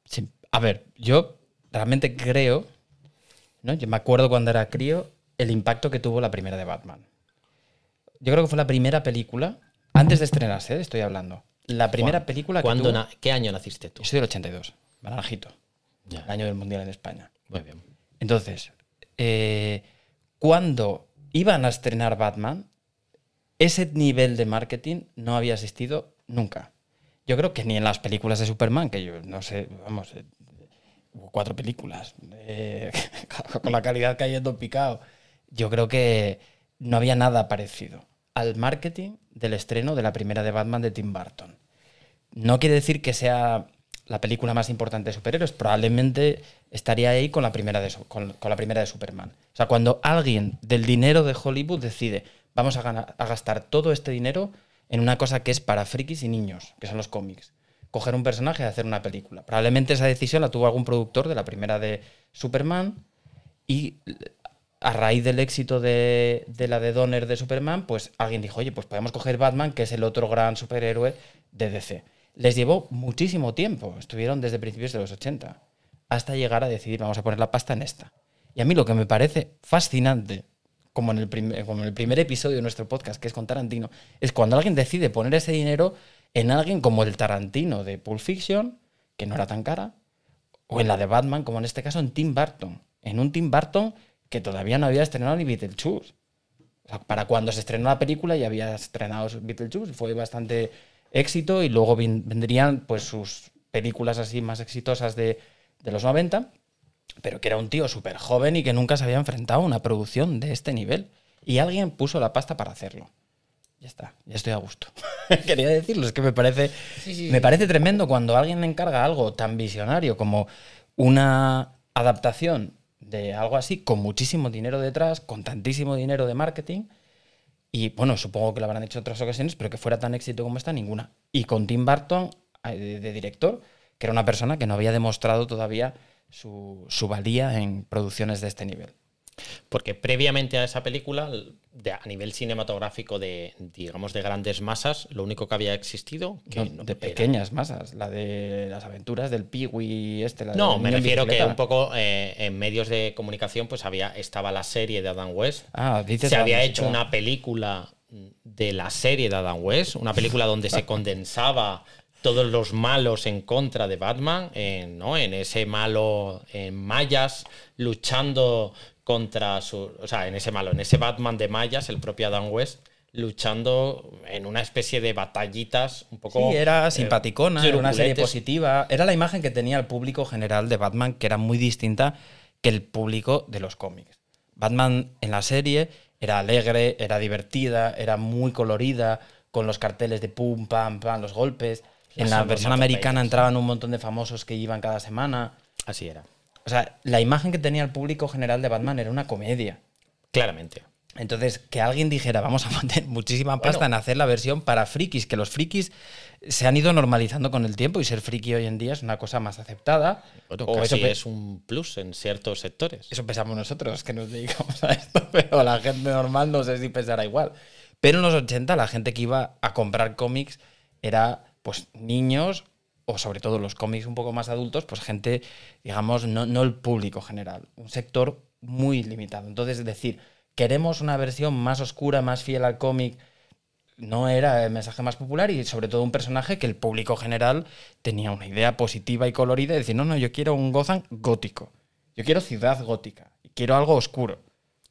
S1: Sí, A ver, yo realmente creo, ¿no? Yo me acuerdo cuando era crío el impacto que tuvo la primera de Batman. Yo creo que fue la primera película, antes de estrenarse, ¿eh? estoy hablando. La primera película que
S2: ¿cuándo
S1: tuvo...
S2: na- ¿Qué año naciste tú?
S1: Yo soy del 82, Naranjito,
S2: Ya.
S1: el año del Mundial en España.
S2: Muy bien.
S1: Entonces, eh, cuando iban a estrenar Batman, ese nivel de marketing no había existido nunca. Yo creo que ni en las películas de Superman, que yo no sé, vamos, eh, hubo cuatro películas, eh, con la calidad que hay en Don Picao, yo creo que no había nada parecido al marketing del estreno de la primera de Batman de Tim Burton. No quiere decir que sea la película más importante de superhéroes, probablemente estaría ahí con la primera de, con, la primera de Superman. O sea, cuando alguien del dinero de Hollywood decide, vamos a, a gastar todo este dinero en una cosa que es para frikis y niños, que son los cómics. Coger un personaje y hacer una película. Probablemente esa decisión la tuvo algún productor de la primera de Superman y a raíz del éxito de, de la de Donner de Superman, pues alguien dijo, oye, pues podemos coger Batman, que es el otro gran superhéroe de DC. Les llevó muchísimo tiempo, estuvieron desde principios de los 80, hasta llegar a decidir, vamos a poner la pasta en esta. Y a mí lo que me parece fascinante, como en el, prim- como en el primer episodio de nuestro podcast, que es con Tarantino, es cuando alguien decide poner ese dinero en alguien como el Tarantino de Pulp Fiction, que no era tan cara, o en la de Batman, como en este caso en Tim Burton. En un Tim Burton que todavía no había estrenado ni Beetlejuice. O sea, para cuando se estrenó la película ya había estrenado Beetlejuice, fue bastante éxito y luego vendrían pues sus películas así más exitosas de, de los 90, pero que era un tío súper joven y que nunca se había enfrentado a una producción de este nivel. Y alguien puso la pasta para hacerlo. Ya está, ya estoy a gusto. Quería decirlo, es que me parece, me parece tremendo cuando alguien encarga algo tan visionario como una adaptación de algo así, con muchísimo dinero detrás, con tantísimo dinero de marketing. Y bueno, supongo que lo habrán hecho otras ocasiones, pero que fuera tan éxito como esta, ninguna. Y con Tim Burton eh, de, de director, que era una persona que no había demostrado todavía su, su valía en producciones de este nivel.
S2: Porque previamente a esa película, de- a nivel cinematográfico de, digamos, de grandes masas, lo único que había existido... Que
S1: No,
S2: no
S1: de
S2: era-
S1: pequeñas masas, la de las aventuras del Peewee este. La
S2: No, me refiero que un poco eh, en medios de comunicación pues había estaba la serie de Adam West.
S1: Ah, dices
S2: Se había
S1: música.
S2: hecho una película de la serie de Adam West, una película donde se condensaba todos los malos en contra de Batman, en, ¿no? en ese malo en mayas luchando contra su, o sea, en ese malo, en ese Batman de mayas, el propio Adam West luchando en una especie de batallitas un poco
S1: Sí, era
S2: eh,
S1: simpaticona, era una serie positiva. Era la imagen que tenía el público general de Batman, que era muy distinta que el público de los cómics. Batman en la serie era alegre, era divertida, era muy colorida, con los carteles de pum, pam, pam, los golpes. En la versión americana entraban un montón de famosos que iban cada semana.
S2: Así era.
S1: O sea, la imagen que tenía el público general de Batman era una comedia.
S2: Claramente.
S1: Entonces, que alguien dijera, vamos a poner muchísima pasta
S2: Bueno.
S1: en hacer la versión para frikis, que los frikis se han ido normalizando con el tiempo y ser friki hoy en día es una cosa más aceptada.
S2: Bueno,
S1: O
S2: casi
S1: eso,
S2: es un plus en ciertos sectores.
S1: eso pensamos nosotros, que nos dedicamos a esto, pero la gente normal no sé si pensará igual. Pero en los 80 la gente que iba a comprar cómics era pues niños o sobre todo los cómics un poco más adultos, pues gente, digamos, no, no el público general, un sector muy limitado. Entonces, es decir, queremos una versión más oscura, más fiel al cómic, no era el mensaje más popular y sobre todo un personaje que el público general tenía una idea positiva y colorida y decir, no, no, yo quiero un Gotham gótico, yo quiero ciudad gótica, quiero algo oscuro.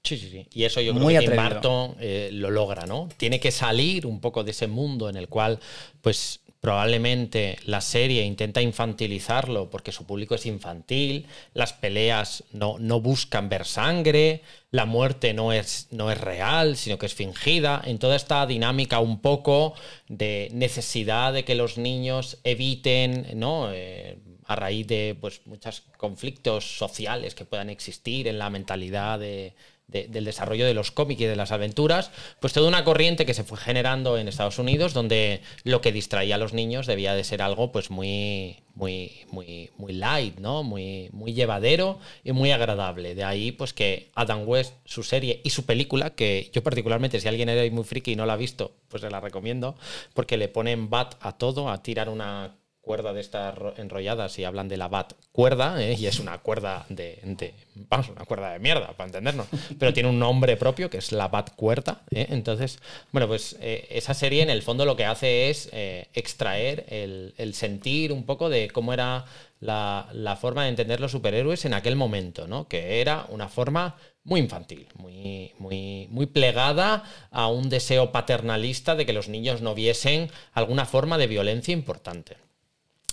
S2: Sí, sí, sí. Y eso yo
S1: Muy
S2: creo que Tim. Burton eh, lo logra, ¿no? Tiene que salir un poco de ese mundo en el cual, pues probablemente la serie intenta infantilizarlo porque su público es infantil, las peleas no, no buscan ver sangre, la muerte no es, no es real, sino que es fingida, en toda esta dinámica un poco de necesidad de que los niños eviten, ¿no? Eh, a raíz de pues, muchos conflictos sociales que puedan existir en la mentalidad de- de- del desarrollo de los cómics y de las aventuras, pues toda una corriente que se fue generando en Estados Unidos, donde lo que distraía a los niños debía de ser algo pues muy, muy, muy, muy light, ¿no? Muy, muy llevadero y muy agradable. De ahí, pues que Adam West, su serie y su película, que yo particularmente, si alguien era muy friki y no la ha visto, pues se la recomiendo, porque le ponen bat a todo, a tirar una cuerda de estas ro- enrolladas y hablan de la bat cuerda, ¿eh? y es una cuerda de, de- Vamos, una cuerda de mierda, para entendernos. Pero tiene un nombre propio que es la bat cuerda. ¿eh? Entonces, bueno, pues eh, esa serie en el fondo lo que hace es eh, extraer el, el sentir un poco de cómo era la, la forma de entender los superhéroes en aquel momento, ¿no? Que era una forma muy infantil, muy, muy, muy plegada a un deseo paternalista de que los niños no viesen alguna forma de violencia importante.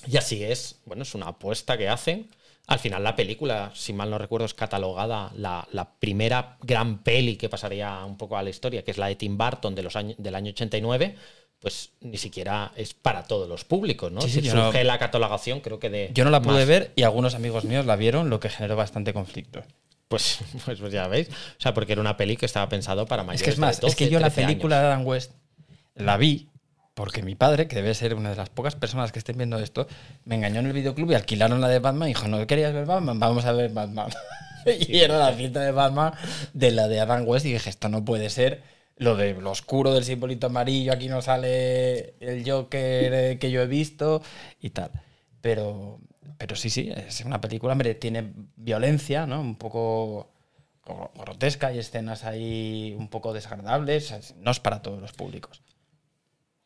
S2: Y así es, bueno, es una apuesta que hacen. Al final la película, si mal no recuerdo, es catalogada la, la primera gran peli que pasaría un poco a la historia, que es la de Tim Burton de los años, del año 89, pues ni siquiera es para todos los públicos, ¿no?
S1: Sí, sí,
S2: Si
S1: yo no-
S2: surge la catalogación, creo que de...
S1: Yo no la pude
S2: más-
S1: ver y algunos amigos míos la vieron, lo que generó bastante conflicto.
S2: Pues, pues, pues ya veis. O sea, porque era una peli que estaba pensado para
S1: Es
S2: mayores
S1: que es más,
S2: de 12,
S1: es que yo la
S2: 13
S1: película
S2: años.
S1: de Adam West la vi porque mi padre, que debe ser una de las pocas personas que estén viendo esto, me engañó en el videoclub y alquilaron la de Batman y dijo, ¿no querías ver Batman? Vamos a ver Batman. y era la cinta de Batman de la de Adam West y dije, esto no puede ser lo de lo oscuro del simbolito amarillo, aquí no sale el Joker eh, que yo he visto y tal. Pero, pero sí, sí, es una película, hombre, tiene violencia, ¿no? Un poco gro- grotesca y escenas ahí un poco desagradables. es- No es para todos los públicos.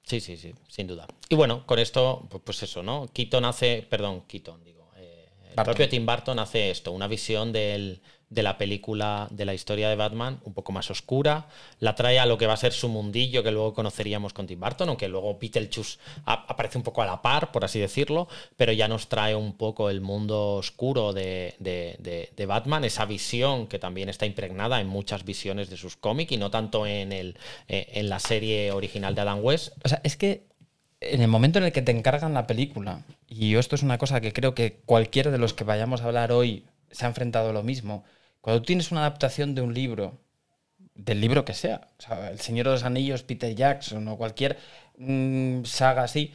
S2: Sí, sí, sí, sin duda. Y bueno, con esto, pues, eso, ¿no? Keaton hace, perdón, Keaton, digo, eh, el propio Tim Burton hace esto, una visión del- de la película, de la historia de Batman, un poco más oscura, la trae a lo que va a ser su mundillo que luego conoceríamos con Tim Burton, aunque luego Beetlejuice aparece un poco a la par, por así decirlo, pero ya nos trae un poco el mundo oscuro de, de- de- de Batman, esa visión que también está impregnada en muchas visiones de sus cómics y no tanto en, el, eh, en la serie original de Adam West,
S1: O sea, es que en el momento en el que te encargan la película, y esto es una cosa que creo que cualquiera de los que vayamos a hablar hoy se ha enfrentado a lo mismo, cuando tienes una adaptación de un libro, del libro que sea, o sea, El Señor de los Anillos, Peter Jackson o cualquier mm, saga así,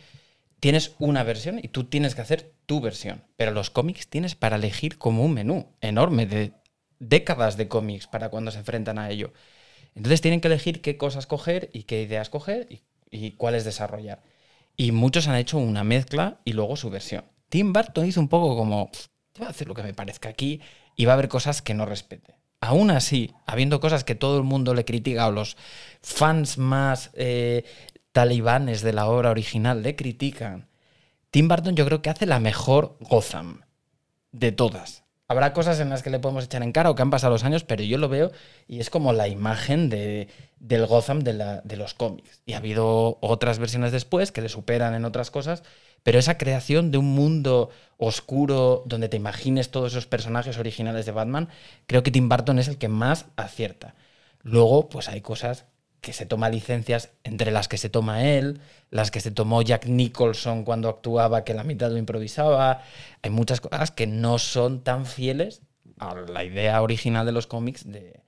S1: tienes una versión y tú tienes que hacer tu versión. Pero los cómics tienes para elegir como un menú enorme de décadas de cómics para cuando se enfrentan a ello. Entonces tienen que elegir qué cosas coger y qué ideas coger y, y cuáles desarrollar. Y muchos han hecho una mezcla y luego su versión. Tim Burton hizo un poco como, "Pff, te voy a hacer lo que me parezca aquí y va a haber cosas que no respete. Aún así, habiendo cosas que todo el mundo le critica o los fans más eh, talibanes de la obra original le critican, Tim Burton yo creo que hace la mejor Gotham de todas. Habrá cosas en las que le podemos echar en cara o que han pasado los años, pero yo lo veo y es como la imagen de, del Gotham de, la- de los cómics. Y ha habido otras versiones después que le superan en otras cosas, pero esa creación de un mundo oscuro donde te imagines todos esos personajes originales de Batman, creo que Tim Burton es el que más acierta. Luego, pues hay cosas que se toma licencias entre las que se toma él, las que se tomó Jack Nicholson cuando actuaba, que la mitad lo improvisaba. Hay muchas cosas que no son tan fieles a la idea original de los cómics de,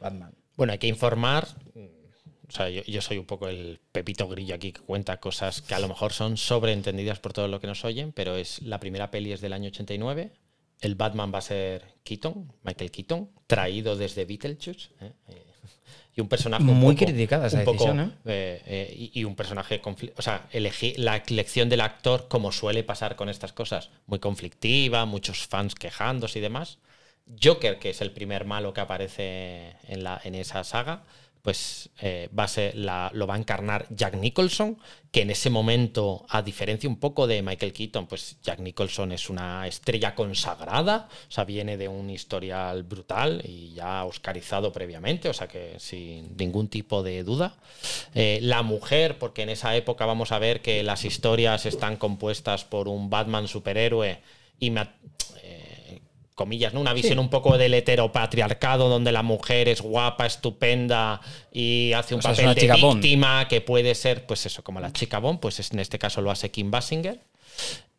S1: Batman.
S2: Bueno, hay que informar. O sea, yo, soy un poco el pepito grillo aquí que cuenta cosas que a lo mejor son sobreentendidas por todo lo que nos oyen, pero es la primera peli es del año 89. El Batman va a ser Keaton, Michael Keaton, traído desde Beetlejuice. ¿eh? Y un personaje un
S1: Muy
S2: poco-
S1: criticada esa
S2: un poco,
S1: decisión, ¿eh?
S2: eh, eh, y, y un personaje, o sea, elegí la elección del actor, como suele pasar con estas cosas, muy conflictiva, muchos fans quejándose y demás. Joker, que es el primer malo que aparece en, la, en esa saga, pues eh, va a ser la, lo va a encarnar Jack Nicholson, que en ese momento, a diferencia un poco de Michael Keaton, pues Jack Nicholson es una estrella consagrada, o sea, viene de un historial brutal y ya oscarizado previamente, o sea que sin ningún tipo de duda. Eh, la mujer, porque en esa época vamos a ver que las historias están compuestas por un Batman superhéroe y comillas, ¿no? Una visión un poco del heteropatriarcado donde la mujer es guapa, estupenda y hace un
S1: O sea, es
S2: papel de
S1: Bond.
S2: víctima que puede ser, pues eso, como la chica Bond, pues es- en este caso lo hace Kim Basinger.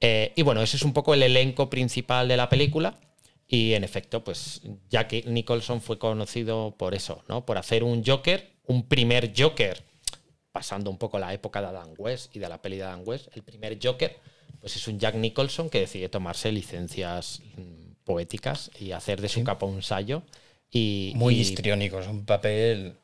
S2: Eh, y bueno, ese es un poco el elenco principal de la película. Y en efecto, pues Jack Nicholson fue conocido por eso, ¿no? Por hacer un Joker, un primer Joker, pasando un poco la época de Adam West y de la peli de Adam West, el primer Joker, pues es un Jack Nicholson que decide tomarse licencias mm, poéticas y hacer de su capa un ensayo. Y,
S1: Muy
S2: y
S1: histriónico, es un papel.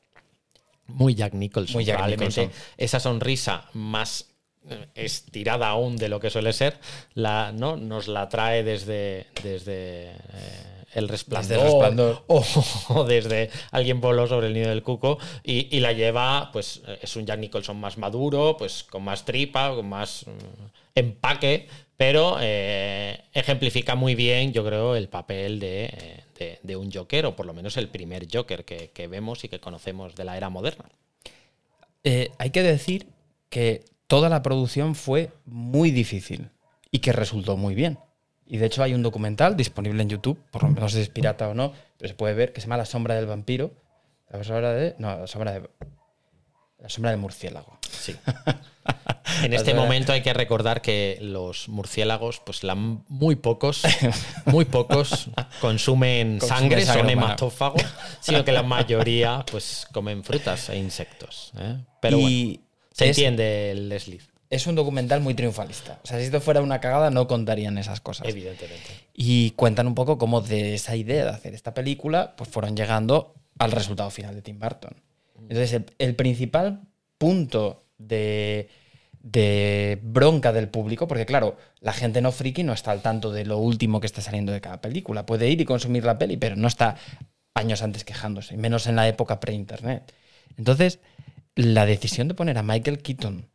S2: muy Jack Nicholson.
S1: Muy Jack
S2: Probablemente
S1: Nicholson.
S2: esa sonrisa más eh, estirada aún de lo que suele ser, la, ¿no? nos la trae desde, desde eh, el resplandor,
S1: Desde El Resplandor.
S2: O, o desde alguien voló sobre el nido del cuco y, y la lleva, pues es un Jack Nicholson más maduro, pues con más tripa, con más mm, empaque, pero eh, ejemplifica muy bien, yo creo, el papel de, eh, de- de un Joker, o por lo menos el primer Joker que, que vemos y que conocemos de la era moderna.
S1: Eh, hay que decir que toda la producción fue muy difícil y que resultó muy bien. Y de hecho hay un documental disponible en YouTube, por lo menos si es pirata o no, pero se puede ver, que se llama La sombra del vampiro. La sombra de... No, la sombra de... La sombra del murciélago.
S2: Sí. En este momento hay que recordar que los murciélagos, pues la, muy pocos, muy pocos consumen
S1: Consumen
S2: sangre,
S1: sangre
S2: son
S1: humana.
S2: hematófagos, sino que la mayoría pues comen frutas e insectos. ¿eh? Pero bueno,
S1: y
S2: se
S1: es,
S2: entiende el desliz,
S1: es un documental muy triunfalista. O sea, si esto fuera una cagada no contarían esas cosas.
S2: evidentemente.
S1: Y cuentan un poco cómo de esa idea de hacer esta película, pues fueron llegando al resultado final de Tim Burton. Entonces, el, el principal punto de, de bronca del público, porque claro, la gente no friki no está al tanto de lo último que está saliendo de cada película. Puede ir y consumir la peli, pero no está años antes quejándose, menos en la época pre-internet. Entonces, la decisión de poner a Michael Keaton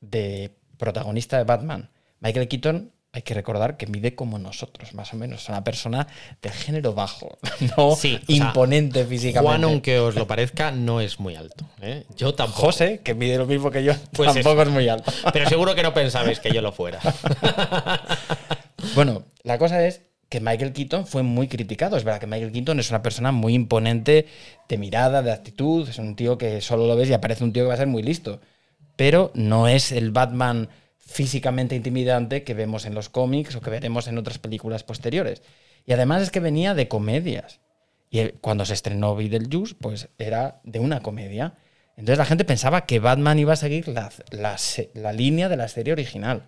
S1: de protagonista de Batman, Michael Keaton, hay que recordar que mide como nosotros, más o menos. Es una persona de género bajo, no
S2: Sí, o sea,
S1: imponente físicamente.
S2: Juan, aunque os lo parezca, no es muy alto. ¿eh? Yo tampoco.
S1: José, que mide lo mismo que yo,
S2: Pues
S1: tampoco
S2: eso.
S1: es muy alto.
S2: Pero seguro que no pensabais que yo lo fuera.
S1: Bueno, la cosa es que Michael Keaton fue muy criticado. Es verdad que Michael Keaton es una persona muy imponente de mirada, de actitud. Es un tío que solo lo ves y aparece un tío que va a ser muy listo. Pero no es el Batman físicamente intimidante que vemos en los cómics o que veremos en otras películas posteriores. Y además es que venía de comedias. Y cuando se estrenó Beetlejuice, pues era de una comedia. Entonces la gente pensaba que Batman iba a seguir la, la la línea de la serie original.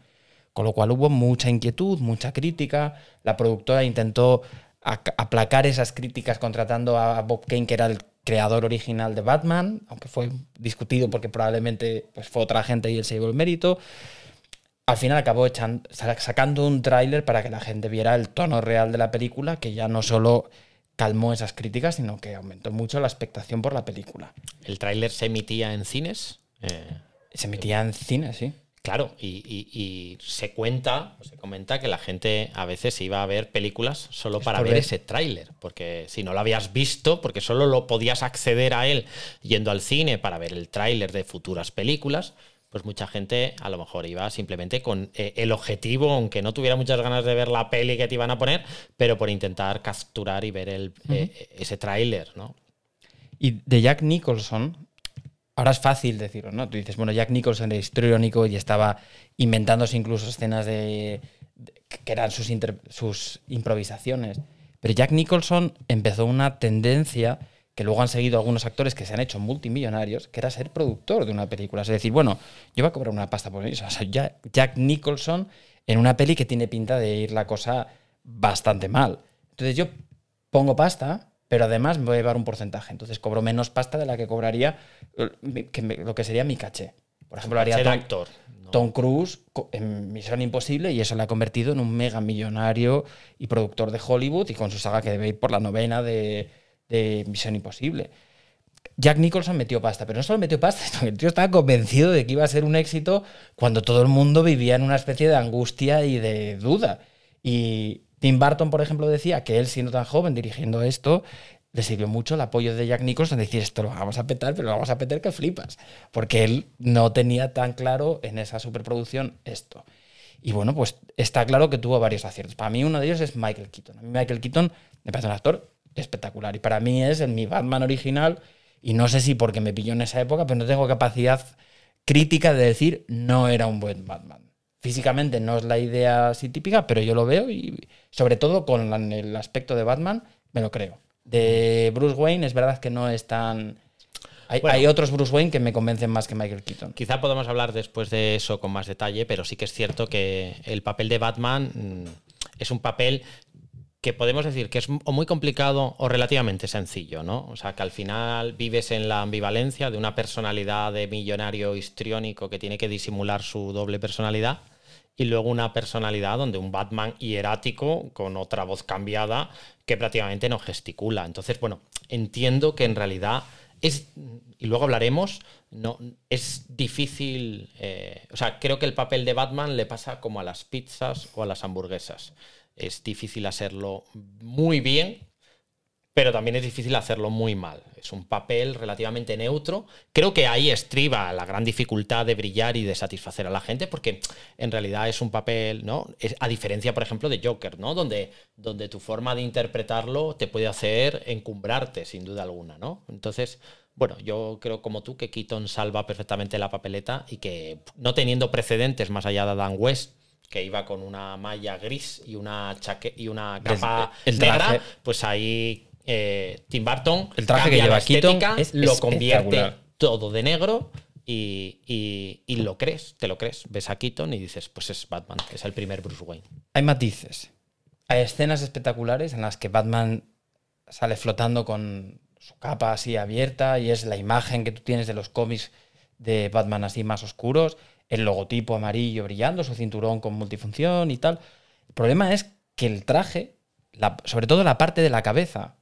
S1: Con lo cual hubo mucha inquietud, mucha crítica. La productora intentó ac- aplacar esas críticas contratando a Bob Kane, que era el creador original de Batman, aunque fue discutido porque probablemente pues, fue otra gente y él se llevó el mérito. Al final acabó sacando un tráiler para que la gente viera el tono real de la película, que ya no solo calmó esas críticas, sino que aumentó mucho la expectación por la película.
S2: El tráiler se emitía en cines. eh,
S1: Se emitía en cine, sí.
S2: Claro, y, y- y se cuenta, se comenta que la gente a veces iba a ver películas solo para
S1: ver.
S2: ese tráiler, porque si no lo habías visto, porque solo lo podías acceder a él yendo al cine para ver el tráiler de futuras películas, pues mucha gente a lo mejor iba simplemente con eh, el objetivo, aunque no tuviera muchas ganas de ver la peli que te iban a poner, pero por intentar capturar y ver el, eh, ese tráiler, ¿no?
S1: Y de Jack Nicholson, ahora es fácil decirlo, ¿no? Tú dices, bueno, Jack Nicholson era histriónico y estaba inventándose incluso escenas de, de- que eran sus, inter- sus improvisaciones. Pero Jack Nicholson empezó una tendencia que luego han seguido algunos actores que se han hecho multimillonarios, que era ser productor de una película. Es decir, bueno, yo voy a cobrar una pasta por eso. O sea, ya- Jack Nicholson en una peli que tiene pinta de ir la cosa bastante mal. Entonces yo pongo pasta, pero además me voy a llevar un porcentaje. Entonces cobro menos pasta de la que cobraría eh, que me- lo que sería mi caché. Por ejemplo, haría Tom,
S2: actor. ¿no?
S1: Tom Cruise en Misión Imposible y eso le ha convertido en un mega millonario y productor de Hollywood y con su saga que debe ir por la novena de, de Misión Imposible. Jack Nicholson metió pasta, pero no solo metió pasta, sino que el tío estaba convencido de que iba a ser un éxito cuando todo el mundo vivía en una especie de angustia y de duda. Y Tim Burton, por ejemplo, decía que él, siendo tan joven, dirigiendo esto, le sirvió mucho el apoyo de Jack Nicholson, decir esto lo vamos a petar, pero lo vamos a petar que flipas, porque él no tenía tan claro en esa superproducción esto. Y bueno, pues está claro que tuvo varios aciertos. Para mí uno de ellos es Michael Keaton. A mí Michael Keaton me parece un actor espectacular y para mí es el, mi Batman original y no sé si porque me pilló en esa época, pero no tengo capacidad crítica de decir no era un buen Batman. Físicamente no es la idea así típica, pero yo lo veo y sobre todo con el aspecto de Batman me lo creo. De Bruce Wayne es verdad que no es tan... Hay,
S2: Bueno.
S1: hay otros Bruce Wayne que me convencen más que Michael Keaton.
S2: Quizá podamos hablar después de eso con más detalle, pero sí que es cierto que el papel de Batman mm, es un papel que podemos decir que es o muy complicado o relativamente sencillo, ¿no? O sea, que al final vives en la ambivalencia de una personalidad de millonario histriónico que tiene que disimular su doble personalidad y luego una personalidad donde un Batman hierático con otra voz cambiada que prácticamente no gesticula. Entonces, bueno, entiendo que en realidad es, y luego hablaremos, no, es difícil, eh, o sea, creo que el papel de Batman le pasa como a las pizzas o a las hamburguesas. Es difícil hacerlo muy bien, pero también es difícil hacerlo muy mal. Es un papel relativamente neutro. Creo que ahí estriba la gran dificultad de brillar y de satisfacer a la gente, porque en realidad es un papel, ¿no? A diferencia, por ejemplo, de Joker, ¿no? Donde, donde tu forma de interpretarlo te puede hacer encumbrarte, sin duda alguna, ¿no? Entonces, bueno, yo creo como tú que Keaton salva perfectamente la papeleta y que no teniendo precedentes más allá de Dan West, que iba con una malla gris y una chaque y una capa
S1: el traje-
S2: negra, pues ahí eh, Tim Burton
S1: El traje que lleva Keaton es
S2: lo convierte todo de negro y, y- y lo crees, te lo crees. Ves a Keaton y dices, pues es Batman, es el primer Bruce Wayne.
S1: Hay matices. Hay escenas espectaculares en las que Batman sale flotando con su capa así abierta y es la imagen que tú tienes de los cómics de Batman así más oscuros, el logotipo amarillo brillando, su cinturón con multifunción y tal. El problema es que el traje, sobre todo la parte de la cabeza,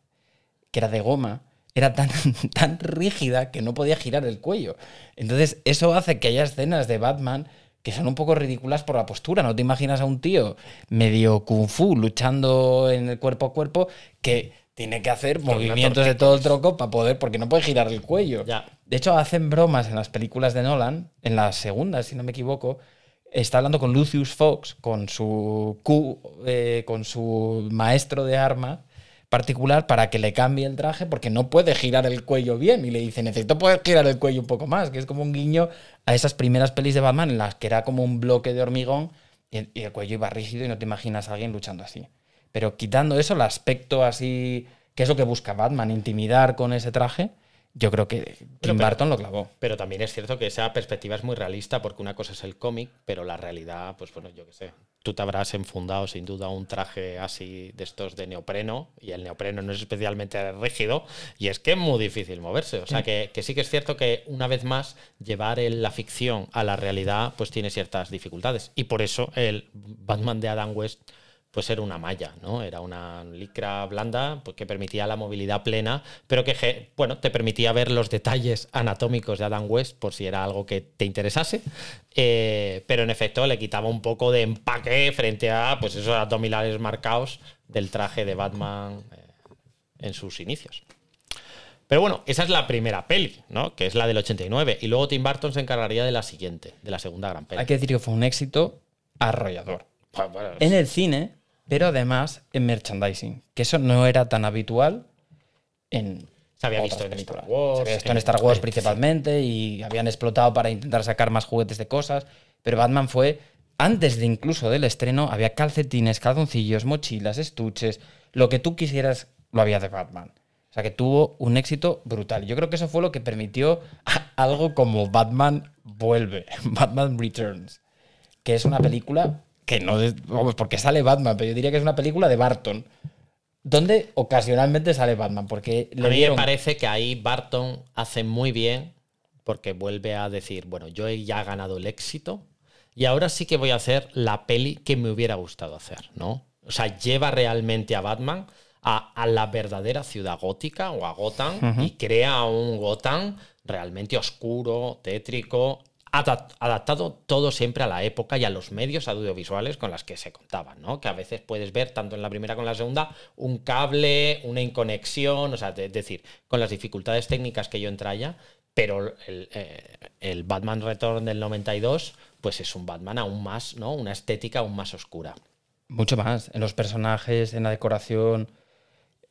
S1: que era de goma, era tan, tan rígida que no podía girar el cuello. Entonces, eso hace que haya escenas de Batman que son un poco ridículas por la postura. No te imaginas a un tío medio kung fu luchando en el cuerpo a cuerpo que tiene que hacer movimientos de todo el tronco para poder, porque no puede girar el cuello.
S2: Ya.
S1: De hecho, hacen bromas en las películas de Nolan, en la segunda, si no me equivoco. Está hablando con Lucius Fox, con su, Q, eh, con su maestro de armas particular, para que le cambie el traje, porque no puede girar el cuello bien. Y le dice, necesito poder girar el cuello un poco más, que es como un guiño a esas primeras pelis de Batman en las que era como un bloque de hormigón y el cuello iba rígido y no te imaginas a alguien luchando así. Pero quitando eso, el aspecto así, que es lo que busca Batman, intimidar con ese traje, yo creo que Tim
S2: pero-
S1: Burton lo clavó.
S2: Pero también es cierto que esa perspectiva es muy realista porque una cosa es el cómic, pero la realidad, pues bueno, yo qué sé. Tú te habrás enfundado sin duda un traje así de estos de neopreno y el neopreno no es especialmente rígido y es que es muy difícil moverse. O sea que, que sí que es cierto que una vez más llevar el- la ficción a la realidad pues tiene ciertas dificultades y por eso el Batman de Adam West pues era una malla, ¿no? Era una licra blanda pues, que permitía la movilidad plena, pero que, bueno, te permitía ver los detalles anatómicos de Adam West por si era algo que te interesase, Eh, pero en efecto le quitaba un poco de empaque frente a, pues, esos abdominales marcados del traje de Batman eh, en sus inicios. Pero bueno, esa es la primera peli, ¿no? Que es la del 89. Y luego Tim Burton se encargaría de la siguiente, de la segunda gran peli.
S1: Hay que decir que fue un éxito arrollador.
S2: Pues, bueno,
S1: En el cine, pero además en merchandising, que eso no era tan habitual en.
S2: Se había visto en
S1: películas.
S2: Star Wars,
S1: Se había visto en
S2: en-
S1: Star Wars
S2: en-
S1: principalmente y habían explotado para intentar sacar más juguetes de cosas. Pero Batman fue, antes de incluso del estreno, había calcetines, calzoncillos, mochilas, estuches, lo que tú quisieras, lo había de Batman. O sea que tuvo un éxito brutal. Yo creo que eso fue lo que permitió algo como Batman vuelve, Batman Returns, que es una película que no, vamos, porque sale Batman, pero yo diría que es una película de Barton, donde ocasionalmente sale Batman, porque
S2: A
S1: le
S2: mí me parece que ahí Barton hace muy bien porque vuelve a decir, bueno, yo he ya ganado el éxito y ahora sí que voy a hacer la peli que me hubiera gustado hacer, ¿no? O sea, lleva realmente a Batman a, a la verdadera ciudad gótica o a Gotham y crea un Gotham realmente oscuro, tétrico, adaptado todo siempre a la época y a los medios audiovisuales con las que se contaban, ¿no? Que a veces puedes ver, tanto en la primera como en la segunda, un cable, una inconexión, o sea, de- es decir, con las dificultades técnicas que yo entraña, pero el, eh, el Batman Return del 92, pues es un Batman aún más, ¿no? Una estética aún más oscura.
S1: mucho más. En los personajes, en la decoración.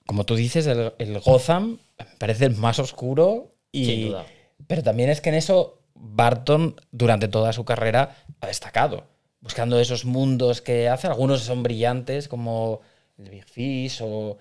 S1: Como tú dices, el, el Gotham parece el más oscuro. Y,
S2: Sin duda.
S1: Pero también es que en eso Barton, durante toda su carrera, ha destacado. Buscando esos mundos que hace. Algunos son brillantes, como el Big Fish, o,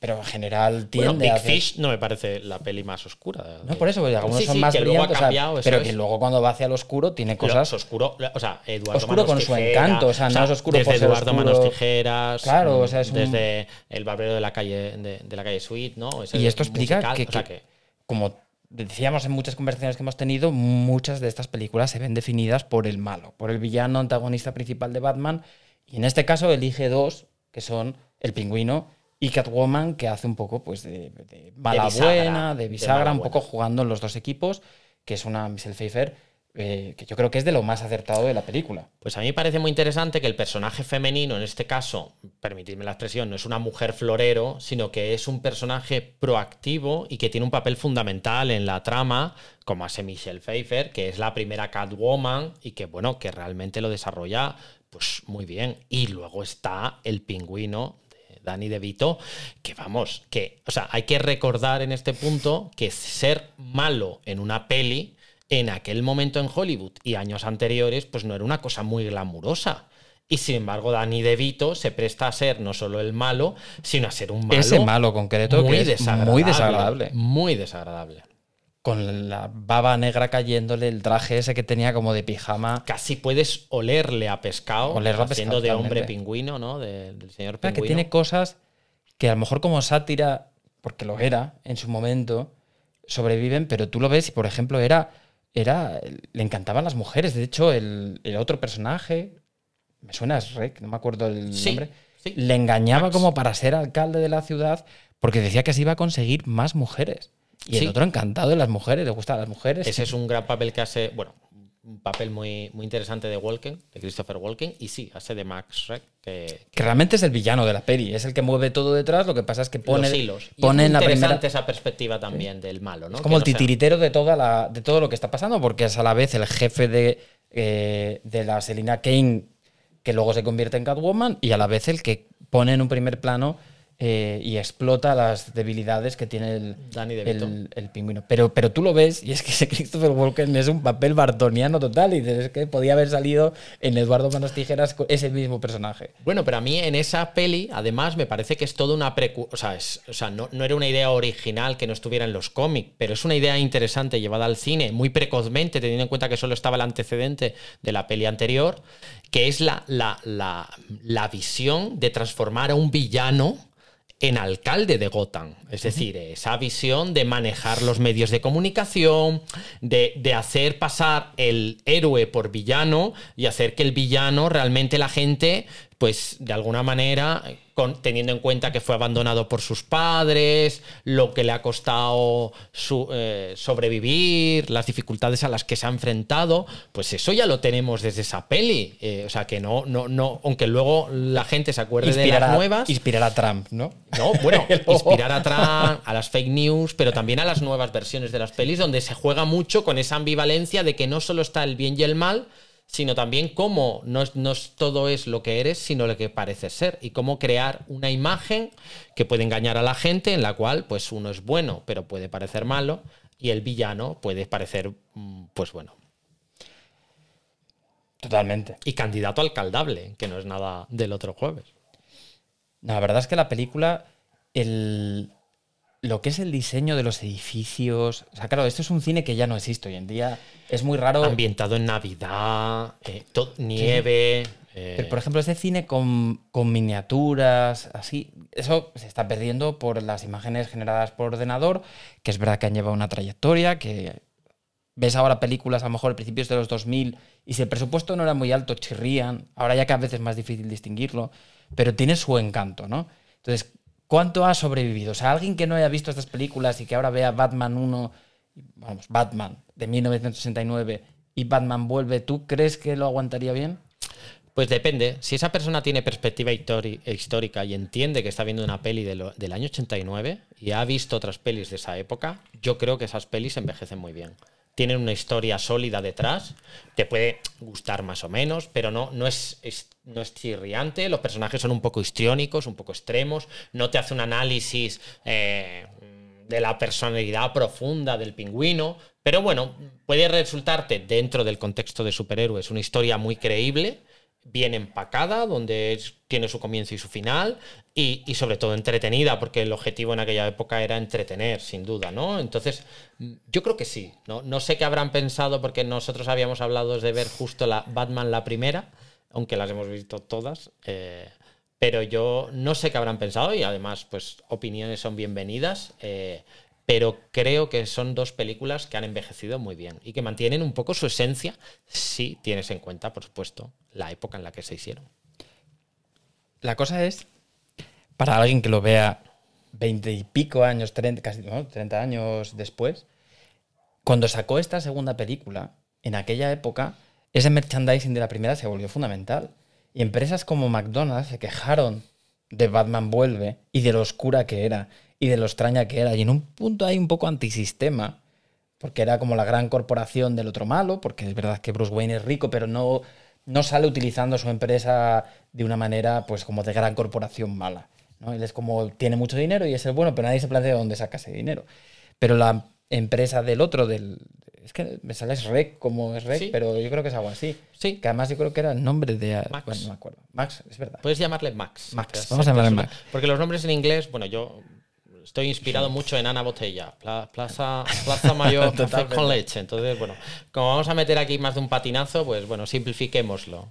S1: pero en general
S2: Bueno,
S1: tiende
S2: Big
S1: a hacer-
S2: Fish no me parece la peli más oscura.
S1: No, por eso, porque algunos
S2: Sí,
S1: son
S2: sí,
S1: más
S2: que
S1: brillantes, o sea, pero
S2: es.
S1: que luego cuando va hacia el oscuro tiene cosas
S2: oscuro, o sea, Eduardo
S1: Oscuro
S2: Manos
S1: con su encanto, o sea, no es oscuro
S2: desde
S1: por
S2: Eduardo
S1: oscuro.
S2: Manos Tijeras,
S1: Claro,
S2: mm,
S1: o sea, es un-
S2: desde el barbero de la calle de, de la calle Suite, ¿no?
S1: Y esto explica
S2: musical,
S1: que, que, como decíamos en muchas conversaciones que hemos tenido, muchas de estas películas se ven definidas por el malo, por el villano antagonista principal de Batman. Y en este caso elige dos, que son el pingüino y Catwoman que hace un poco pues de, de mala
S2: bisagra,
S1: buena, de bisagra, un
S2: buena.
S1: poco jugando en los dos equipos, que es una Michelle Pfeiffer eh, que yo creo que es de lo más acertado de la película.
S2: Pues a mí me parece muy interesante que el personaje femenino, en este caso, permitidme la expresión, no es una mujer florero, sino que es un personaje proactivo y que tiene un papel fundamental en la trama, como hace Michelle Pfeiffer, que es la primera Catwoman y que, bueno, que realmente lo desarrolla pues muy bien. Y luego está el pingüino de Danny DeVito, que vamos, que, o sea, hay que recordar en este punto que ser malo en una peli en aquel momento en Hollywood y años anteriores, pues no era una cosa muy glamurosa. Y sin embargo, Danny DeVito se presta a ser no solo el malo, sino a ser un malo.
S1: Ese malo concreto
S2: muy
S1: que es
S2: desagradable.
S1: muy desagradable.
S2: Muy desagradable.
S1: Con la baba negra cayéndole, el traje ese que tenía como de pijama.
S2: Casi puedes olerle a pescado,
S1: Olerle a pescado,
S2: de hombre pingüino, ¿no? De- del señor
S1: Espera, que
S2: pingüino.
S1: tiene cosas que a lo mejor como sátira, porque lo era en su momento, sobreviven, pero tú lo ves y, por ejemplo, era, era le encantaban las mujeres. De hecho, el, el otro personaje, me suena a Shrek, no me acuerdo el
S2: Sí,
S1: nombre,
S2: sí.
S1: le engañaba
S2: Max.
S1: como para ser alcalde de la ciudad porque decía que se iba a conseguir más mujeres. Y el otro encantado de las mujeres, le gustan las mujeres.
S2: Ese es un gran papel que hace, bueno, un papel muy, muy interesante de Walken, de Christopher Walken, y sí, hace de Max Schreck, que,
S1: que realmente es el villano de la peli, es el que mueve todo detrás, lo que pasa es que pone,
S2: los hilos. Y
S1: pone
S2: es
S1: en la primera...
S2: esa perspectiva también del malo, ¿no?
S1: Es
S2: Que
S1: como el
S2: no sea-
S1: titiritero de, toda la, de todo lo que está pasando, porque es a la vez el jefe de, eh, de la Selina Kane, que luego se convierte en Catwoman, y a la vez el que pone en un primer plano eh, y explota las debilidades que tiene el,
S2: Danny
S1: el, el pingüino. Pero, pero tú lo ves, y es que ese Christopher Walken es un papel bartoniano total, y dices, es que podía haber salido en Eduardo Manos Tijeras con ese mismo personaje.
S2: Bueno, pero a mí en esa peli, además, me parece que es toda una precu... O sea, es- o sea no, no era una idea original que no estuviera en los cómics, pero es una idea interesante llevada al cine, muy precozmente, teniendo en cuenta que solo estaba el antecedente de la peli anterior, que es la, la, la, la visión de transformar a un villano en alcalde de Gotham. Es decir, esa visión de manejar los medios de comunicación, de, de hacer pasar el héroe por villano y hacer que el villano realmente la gente, pues de alguna manera, con- teniendo en cuenta que fue abandonado por sus padres, lo que le ha costado su- eh, sobrevivir, las dificultades a las que se ha enfrentado, pues eso ya lo tenemos desde esa peli. Eh, o sea que no, no, no, aunque luego la gente se acuerde de las
S1: a,
S2: nuevas.
S1: inspirar a Trump, ¿no?
S2: No, bueno, inspirar a Trump, a las fake news, pero también a las nuevas versiones de las pelis, donde se juega mucho con esa ambivalencia de que no solo está el bien y el mal, sino también cómo no, es- no es- todo es lo que eres, sino lo que pareces ser, y cómo crear una imagen que puede engañar a la gente, en la cual pues uno es bueno, pero puede parecer malo, y el villano puede parecer, mm, pues bueno,
S1: Totalmente.
S2: y candidato alcaldable, que no es nada del otro jueves.
S1: No, la verdad es que la película, el, lo que es el diseño de los edificios. O sea, claro, esto es un cine que ya no existe hoy en día. Es muy raro.
S2: Ambientado en Navidad, eh, nieve. eh,
S1: Pero, por ejemplo, ese cine con, con miniaturas, así, eso se está perdiendo por las imágenes generadas por ordenador, que es verdad que han llevado una trayectoria, que ves ahora películas a lo mejor a principios de los 2000 y si el presupuesto no era muy alto, chirrían, ahora ya cada vez es más difícil distinguirlo, pero tiene su encanto, ¿no? Entonces, ¿cuánto ha sobrevivido? O sea, alguien que no haya visto estas películas y que ahora vea Batman 1, vamos, Batman de 1969 y Batman vuelve, ¿tú crees que lo aguantaría bien?
S2: Pues depende. Si esa persona tiene perspectiva histórica y entiende que está viendo una peli de lo- del año 89 y ha visto otras pelis de esa época, yo creo que esas pelis envejecen muy bien. Tienen una historia sólida detrás, te puede gustar más o menos, pero no, no, es, no es chirriante, los personajes son un poco histriónicos, un poco extremos, no te hace un análisis eh, de la personalidad profunda del pingüino, pero bueno, puede resultarte dentro del contexto de superhéroes una historia muy creíble, bien empacada, donde tiene su comienzo y su final, y, y sobre todo entretenida, porque el objetivo en aquella época era entretener, sin duda, ¿no? Entonces, mm, yo creo que sí, ¿no? No sé qué habrán pensado, porque nosotros habíamos hablado de ver justo la Batman la primera, aunque las hemos visto todas, eh, pero yo no sé qué habrán pensado, y además, pues, opiniones son bienvenidas, eh, pero creo que son dos películas que han envejecido muy bien y que mantienen un poco su esencia si tienes en cuenta, por supuesto, la época en la que se hicieron.
S1: La cosa es, para alguien que lo vea veinte y pico años, 30, casi ¿no? 30 años después, cuando sacó esta segunda película, en aquella época, ese merchandising de la primera se volvió fundamental. Y empresas como McDonald's se quejaron de Batman Vuelve y de lo oscura que era y de lo extraña que era. Y en un punto hay un poco antisistema, porque era como la gran corporación del otro malo, porque es verdad que Bruce Wayne es rico, pero no, no sale utilizando su empresa de una manera pues como de gran corporación mala. ¿no? Él es como, tiene mucho dinero y es el bueno, pero nadie se plantea de dónde saca ese dinero. Pero la empresa del otro, del, es que me sale es Rec como es Rec,
S2: Sí.
S1: pero yo creo que es algo así.
S2: Sí.
S1: Que además yo creo que era el nombre de...
S2: Max.
S1: Bueno, no me acuerdo. Max, es verdad.
S2: Puedes llamarle Max.
S1: Max, vamos a llamarle Max.
S2: Porque los nombres en inglés, bueno, yo estoy inspirado mucho en Ana Botella, Pla- Plaza, Plaza Mayor Café con leche. Entonces, bueno, como vamos a meter aquí más de un patinazo, pues bueno, simplifiquémoslo.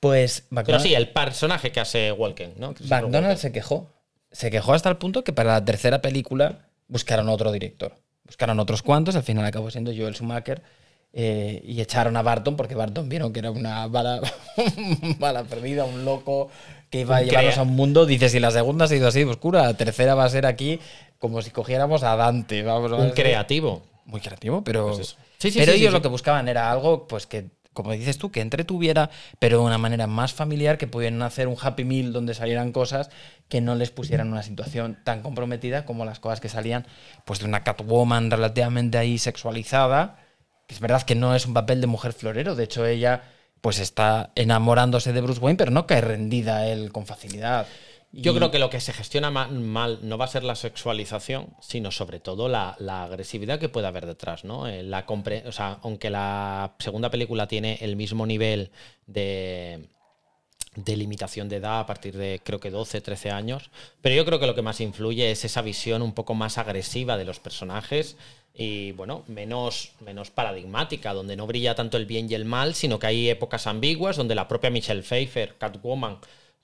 S1: Pues
S2: Pero sí, el personaje que hace Walken, ¿no? Walken.
S1: se quejó. Se quejó hasta el punto que para la tercera película buscaron otro director. Buscaron otros cuantos, al final acabó siendo Joel Schumacher. eh, y echaron a Barton porque Barton vieron que era una bala, bala perdida, un loco que iba a llevarnos a un mundo. Dices, si la segunda ha sido así de oscura, la tercera va a ser aquí como si cogiéramos a Dante. Vamos,
S2: Un creativo.
S1: muy creativo, pero,
S2: Pues. Sí, sí,
S1: pero
S2: sí,
S1: ellos lo que buscaban era algo, pues que, como dices tú, que entretuviera, pero de una manera más familiar, que pudieran hacer un happy meal donde salieran cosas que no les pusieran una situación tan comprometida como las cosas que salían, pues de una Catwoman relativamente ahí sexualizada, que es verdad que no es un papel de mujer florero, de hecho ella pues está enamorándose de Bruce Wayne, pero no cae rendida él con facilidad.
S2: Yo
S1: Y-
S2: creo que lo que se gestiona ma- mal no va a ser la sexualización, sino sobre todo la, la agresividad que puede haber detrás, ¿no? Eh, La compre- o sea, aunque la segunda película tiene el mismo nivel de, de limitación de edad a partir de creo que 12, 13 años, pero yo creo que lo que más influye es esa visión un poco más agresiva de los personajes y bueno, menos, menos paradigmática, donde no brilla tanto el bien y el mal, sino que hay épocas ambiguas donde la propia Michelle Pfeiffer, Catwoman,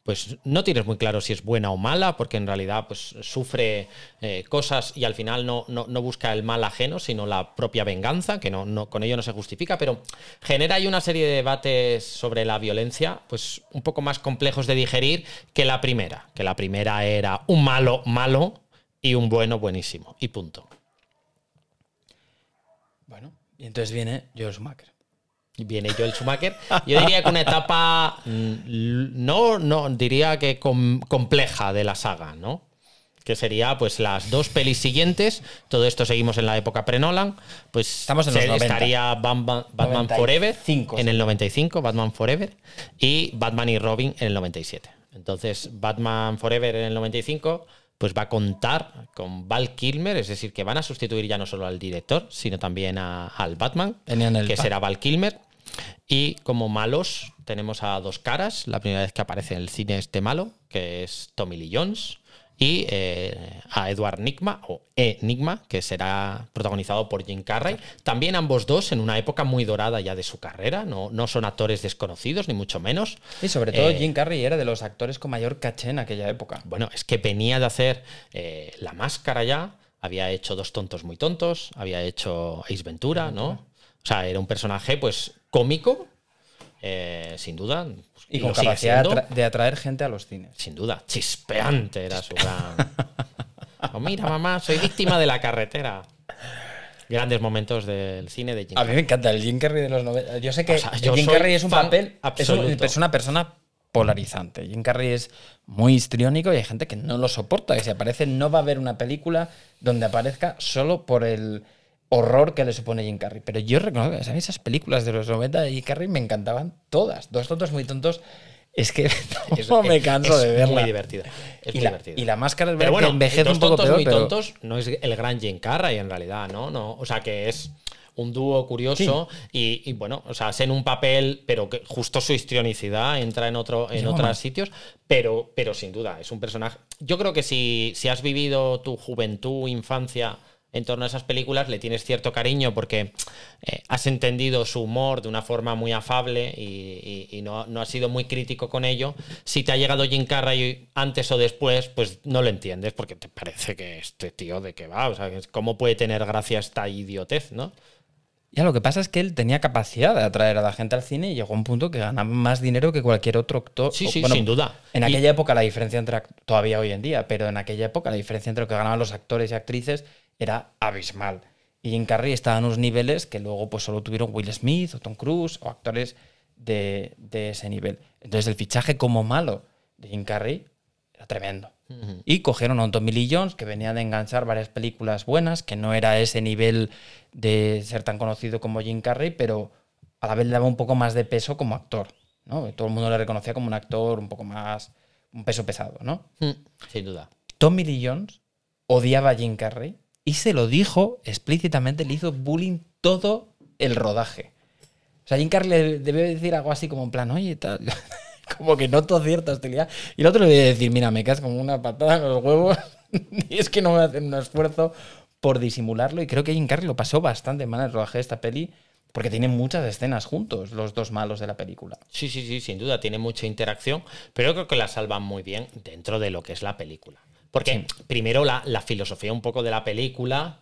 S2: pues no tienes muy claro si es buena o mala, porque en realidad pues sufre eh, cosas y al final no, no, no busca el mal ajeno, sino la propia venganza, que no, no, con ello no se justifica, pero genera ahí una serie de debates sobre la violencia, pues un poco más complejos de digerir que la primera, que la primera era un malo malo y un bueno buenísimo, y punto.
S1: Bueno, y entonces viene Joel Schumacher.
S2: Y Viene Joel Schumacher. Yo diría que una etapa, mm, no, no, diría que com- compleja de la saga, ¿no? Que sería pues las dos pelis siguientes, todo esto seguimos en la época pre-Nolan, pues
S1: Estamos en los
S2: se-
S1: 90.
S2: estaría Batman, Batman
S1: 95,
S2: Forever en el 95, Batman Forever, y Batman y Robin en el 97. Entonces, Batman Forever en el 95 pues va a contar con Val Kilmer, es decir, que van a sustituir ya no solo al director, sino también a- al Batman,
S1: el
S2: que será Val Kilmer. Y como malos tenemos a dos caras, la primera vez que aparece en el cine este malo, que es Tommy Lee Jones, y eh, a Edward Nigma, o Enigma, que será protagonizado por Jim Carrey. También ambos dos en una época muy dorada ya de su carrera, no, no son actores desconocidos, ni mucho menos.
S1: Y sobre todo
S2: Eh,
S1: Jim Carrey era de los actores con mayor caché en aquella época.
S2: bueno, es que venía de hacer eh, La Máscara ya, había hecho Dos Tontos Muy Tontos, había hecho Ace Ventura, ¿no? O sea, era un personaje, pues, cómico, eh, sin duda. pues,
S1: Y con capacidad de,
S2: siendo,
S1: atra- de atraer gente a los cines.
S2: sin duda, chispeante era su gran... Oh, mira, mamá, soy víctima de la carretera. Grandes momentos del cine de Jim
S1: A mí me encanta el Jim Carrey de los 90. Yo sé que
S2: O sea, yo
S1: Jim Carrey es un papel, es, un-
S2: absoluto.
S1: es una persona polarizante. Jim Carrey es muy histriónico y hay gente que no lo soporta, que si aparece no va a haber una película donde aparezca solo por el horror que le supone Jim Carrey. Pero yo reconozco que esas películas de los 90 de Jim Carrey me encantaban todas. Dos tontos muy tontos. Es que
S2: Es-
S1: no me
S2: es-
S1: canso
S2: es
S1: de verla.
S2: muy divertida. Es
S1: y,
S2: muy
S1: la,
S2: divertida.
S1: y la máscara es
S2: Pero bueno,
S1: que envejece
S2: Dos
S1: un poco
S2: tontos
S1: peor,
S2: muy
S1: pero
S2: tontos no es el gran Jim Carrey en realidad, ¿no? no o sea que es un dúo curioso y, y, bueno, o sea, es en un papel, pero que justo su histrionicidad entra en otro en otros sitios, pero, pero sin duda es un personaje. Yo creo que si, si has vivido tu juventud, infancia en torno a esas películas, le tienes cierto cariño porque eh, has entendido su humor de una forma muy afable y, y- y no, no has sido muy crítico con ello. Si te ha llegado Jim Carrey antes o después, pues no lo entiendes porque te parece que este tío de qué va, o sea, ¿cómo puede tener gracia esta idiotez, no?
S1: Ya, lo que pasa es que él tenía capacidad de atraer a la gente al cine y llegó a un punto que ganaba más dinero que cualquier otro actor.
S2: Sí, sí,
S1: bueno,
S2: sin duda.
S1: En
S2: Y-
S1: aquella época la diferencia entre, todavía hoy en día, pero en aquella época la diferencia entre lo que ganaban los actores y actrices era abismal. Y Jim Carrey estaba en unos niveles que luego pues solo tuvieron Will Smith o Tom Cruise o actores de, de ese nivel. Entonces el fichaje como malo de Jim Carrey era tremendo. Y cogieron a un Tommy Lee Jones que venía de enganchar varias películas buenas, que no era ese nivel de ser tan conocido como Jim Carrey, pero a la vez le daba un poco más de peso como actor. ¿no? Todo el mundo le reconocía como un actor un poco más, un peso pesado. ¿no?
S2: Sin duda.
S1: Tommy Lee Jones odiaba a Jim Carrey y se lo dijo explícitamente, le hizo bullying todo el rodaje. O sea, Jim Carrey le debió decir algo así como en plan, oye, tal, como que noto cierta hostilidad. Y el otro le debe decir, mira, me caes como una patada en los huevos y es que no a hacer un esfuerzo por disimularlo. Y creo que Jim Carrey lo pasó bastante mal en el rodaje de esta peli porque tienen muchas escenas juntos, los dos malos de la película.
S2: Sí, sí, sí, sin duda, tiene mucha interacción, pero creo que la salvan muy bien dentro de lo que es la película. Porque primero la, la filosofía un poco de la película,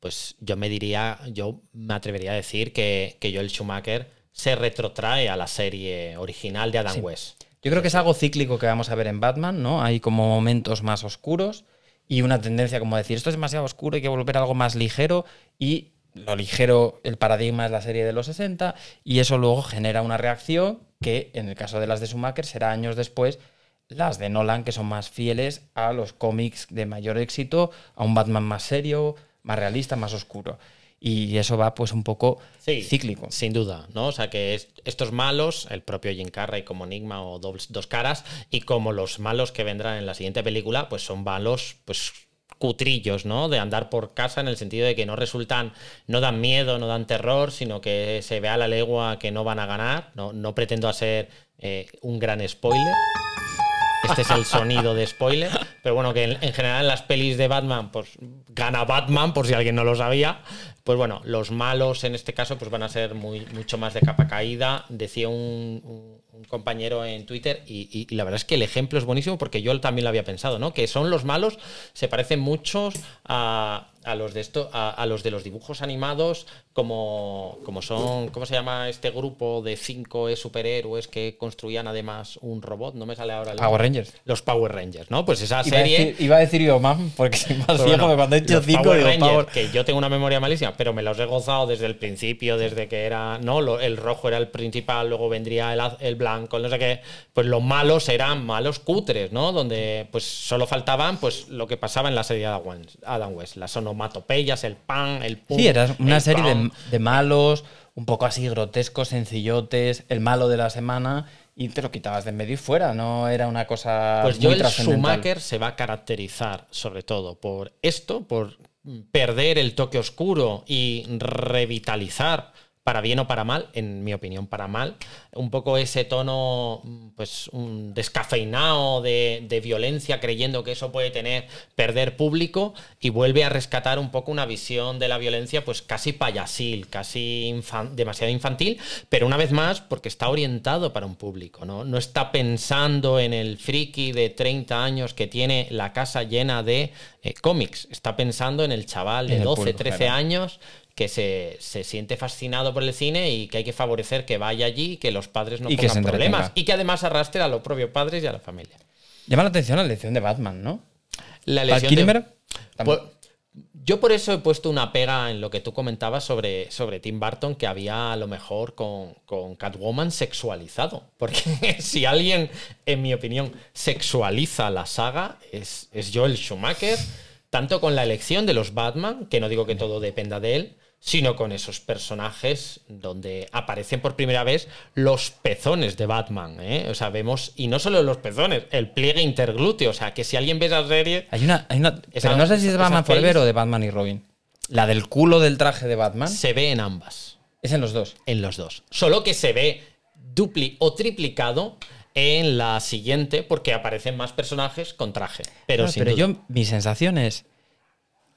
S2: pues yo me diría, yo me atrevería a decir que, que Joel Schumacher se retrotrae a la serie original de Adam
S1: Sí.
S2: West.
S1: Yo creo que es algo cíclico que vamos a ver en Batman, ¿no? Hay como momentos más oscuros y una tendencia como decir, esto es demasiado oscuro, hay que volver a algo más ligero y lo ligero, el paradigma es la serie de los 60 y eso luego genera una reacción que en el caso de las de Schumacher será años después las de Nolan que son más fieles a los cómics de mayor éxito, a un Batman más serio, más realista, más oscuro. Y eso va pues un poco
S2: Sí,
S1: cíclico.
S2: Sin duda, ¿no? O sea que es- estos malos, el propio Jim Carrey como Enigma o Dos, dos Caras, y como los malos que vendrán en la siguiente película, pues son malos, pues cutrillos, ¿no? De andar por casa en el sentido de que no resultan, no dan miedo, no dan terror, sino que se ve a la legua que no van a ganar. No, no pretendo hacer eh, un gran spoiler. Este es el sonido de spoiler. Pero bueno, que en, en general en las pelis de Batman, pues gana Batman, por si alguien no lo sabía. Pues bueno, los malos en este caso pues van a ser mucho más de capa caída. Decía un, compañero en Twitter y, la verdad es que el ejemplo es buenísimo porque yo también lo había pensado, ¿no? Que son los malos, se parecen muchos a, los de esto, a los de los dibujos animados, como, como son, ¿cómo se llama este grupo de cinco eh, superhéroes que construían además un robot? No me sale ahora el
S1: Power Rangers.
S2: los Power Rangers, ¿no? Pues esa
S1: Iba a,
S2: serie.
S1: decir, iba a decir yo, mam, porque soy más
S2: Pero
S1: ciego,
S2: bueno,
S1: que cuando he hecho
S2: los
S1: cinco
S2: Power Rangers,
S1: Power.
S2: que yo tengo una memoria malísima, pero me los he gozado desde el principio, desde que era, ¿no? Lo- el rojo era el principal, luego vendría el, el blanco, no sé qué. Pues los malos eran malos cutres, ¿no? Donde pues solo faltaban pues lo que pasaba en la serie de Adam West, las onomatopeyas, el pan, el pum.
S1: Sí, era una serie de, de malos, un poco así grotescos, sencillotes, el malo de la semana, y te lo quitabas de en medio y fuera, no era una cosa
S2: Pues
S1: muy
S2: Joel
S1: trascendental.
S2: Schumacher se va a caracterizar sobre todo por esto, por perder el toque oscuro y revitalizar para bien o para mal, en mi opinión para mal, un poco ese tono pues un descafeinado de, de violencia creyendo que eso puede tener perder público y vuelve a rescatar un poco una visión de la violencia pues casi payasil, casi infan- demasiado infantil, pero una vez más porque está orientado para un público, ¿no? No está pensando en el friki de 30 años que tiene la casa llena de eh, cómics, está pensando en el chaval de
S1: En el
S2: 12,
S1: público
S2: 13
S1: general.
S2: años que se, se siente fascinado por el cine y que hay que favorecer que vaya allí y que los padres no
S1: Y
S2: pongan problemas y que además arrastre a los propios padres y a la familia.
S1: Llama la atención la elección de Batman, ¿no?
S2: La elección de- Pues, yo por eso he puesto una pega en lo que tú comentabas sobre, sobre Tim Burton, que había a lo mejor con, con Catwoman sexualizado. Porque si alguien, en mi opinión, sexualiza la saga, es, es Joel Schumacher, tanto con la elección de los Batman, que no digo que todo dependa de él, sino con esos personajes donde aparecen por primera vez los pezones de Batman. ¿eh? O sea, vemos, y no solo los pezones, el pliegue interglúteo. O sea, que si alguien ve esa serie,
S1: hay una, hay una
S2: Esa-
S1: pero no sé si es de Batman Forever o de Batman y Robin. La del culo del traje de Batman
S2: se ve en ambas.
S1: es en los dos.
S2: en los dos. Solo que se ve dupli o triplicado en la siguiente porque aparecen más personajes con traje. Pero, sin
S1: pero
S2: duda.
S1: yo, mi sensación es.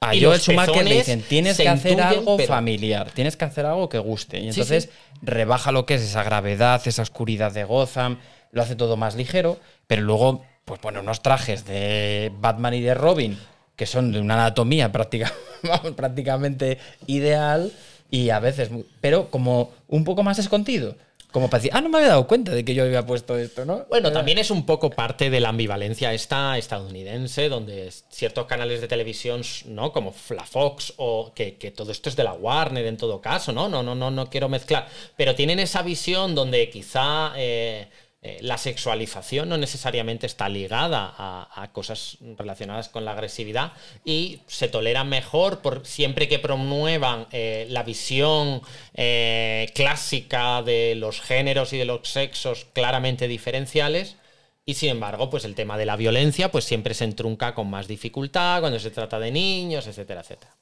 S1: A
S2: Y
S1: Joel Schumacher le dicen: tienes que hacer
S2: intuyen,
S1: algo
S2: pero-
S1: familiar, tienes que hacer algo que guste. Y entonces
S2: sí.
S1: rebaja lo que es esa gravedad, esa oscuridad de Gotham, lo hace todo más ligero, pero luego, pues pone unos trajes de Batman y de Robin que son de una anatomía práctica- prácticamente ideal. y a veces, pero como un poco más escondido. Como para decir, ah, no me había dado cuenta de que yo había puesto esto, ¿no?
S2: Bueno, también es un poco parte de la ambivalencia esta estadounidense, donde ciertos canales de televisión, ¿no? Como la Fox o que, que todo esto es de la Warner en todo caso, ¿no? No, no, no, no quiero mezclar. Pero tienen esa visión donde quizá eh, eh, la sexualización no necesariamente está ligada a, a cosas relacionadas con la agresividad y se tolera mejor por siempre que promuevan eh, la visión eh, clásica de los géneros y de los sexos claramente diferenciales. Y sin embargo, pues el tema de la violencia, pues siempre se entrunca con más dificultad cuando se trata de niños, etcétera, etcétera.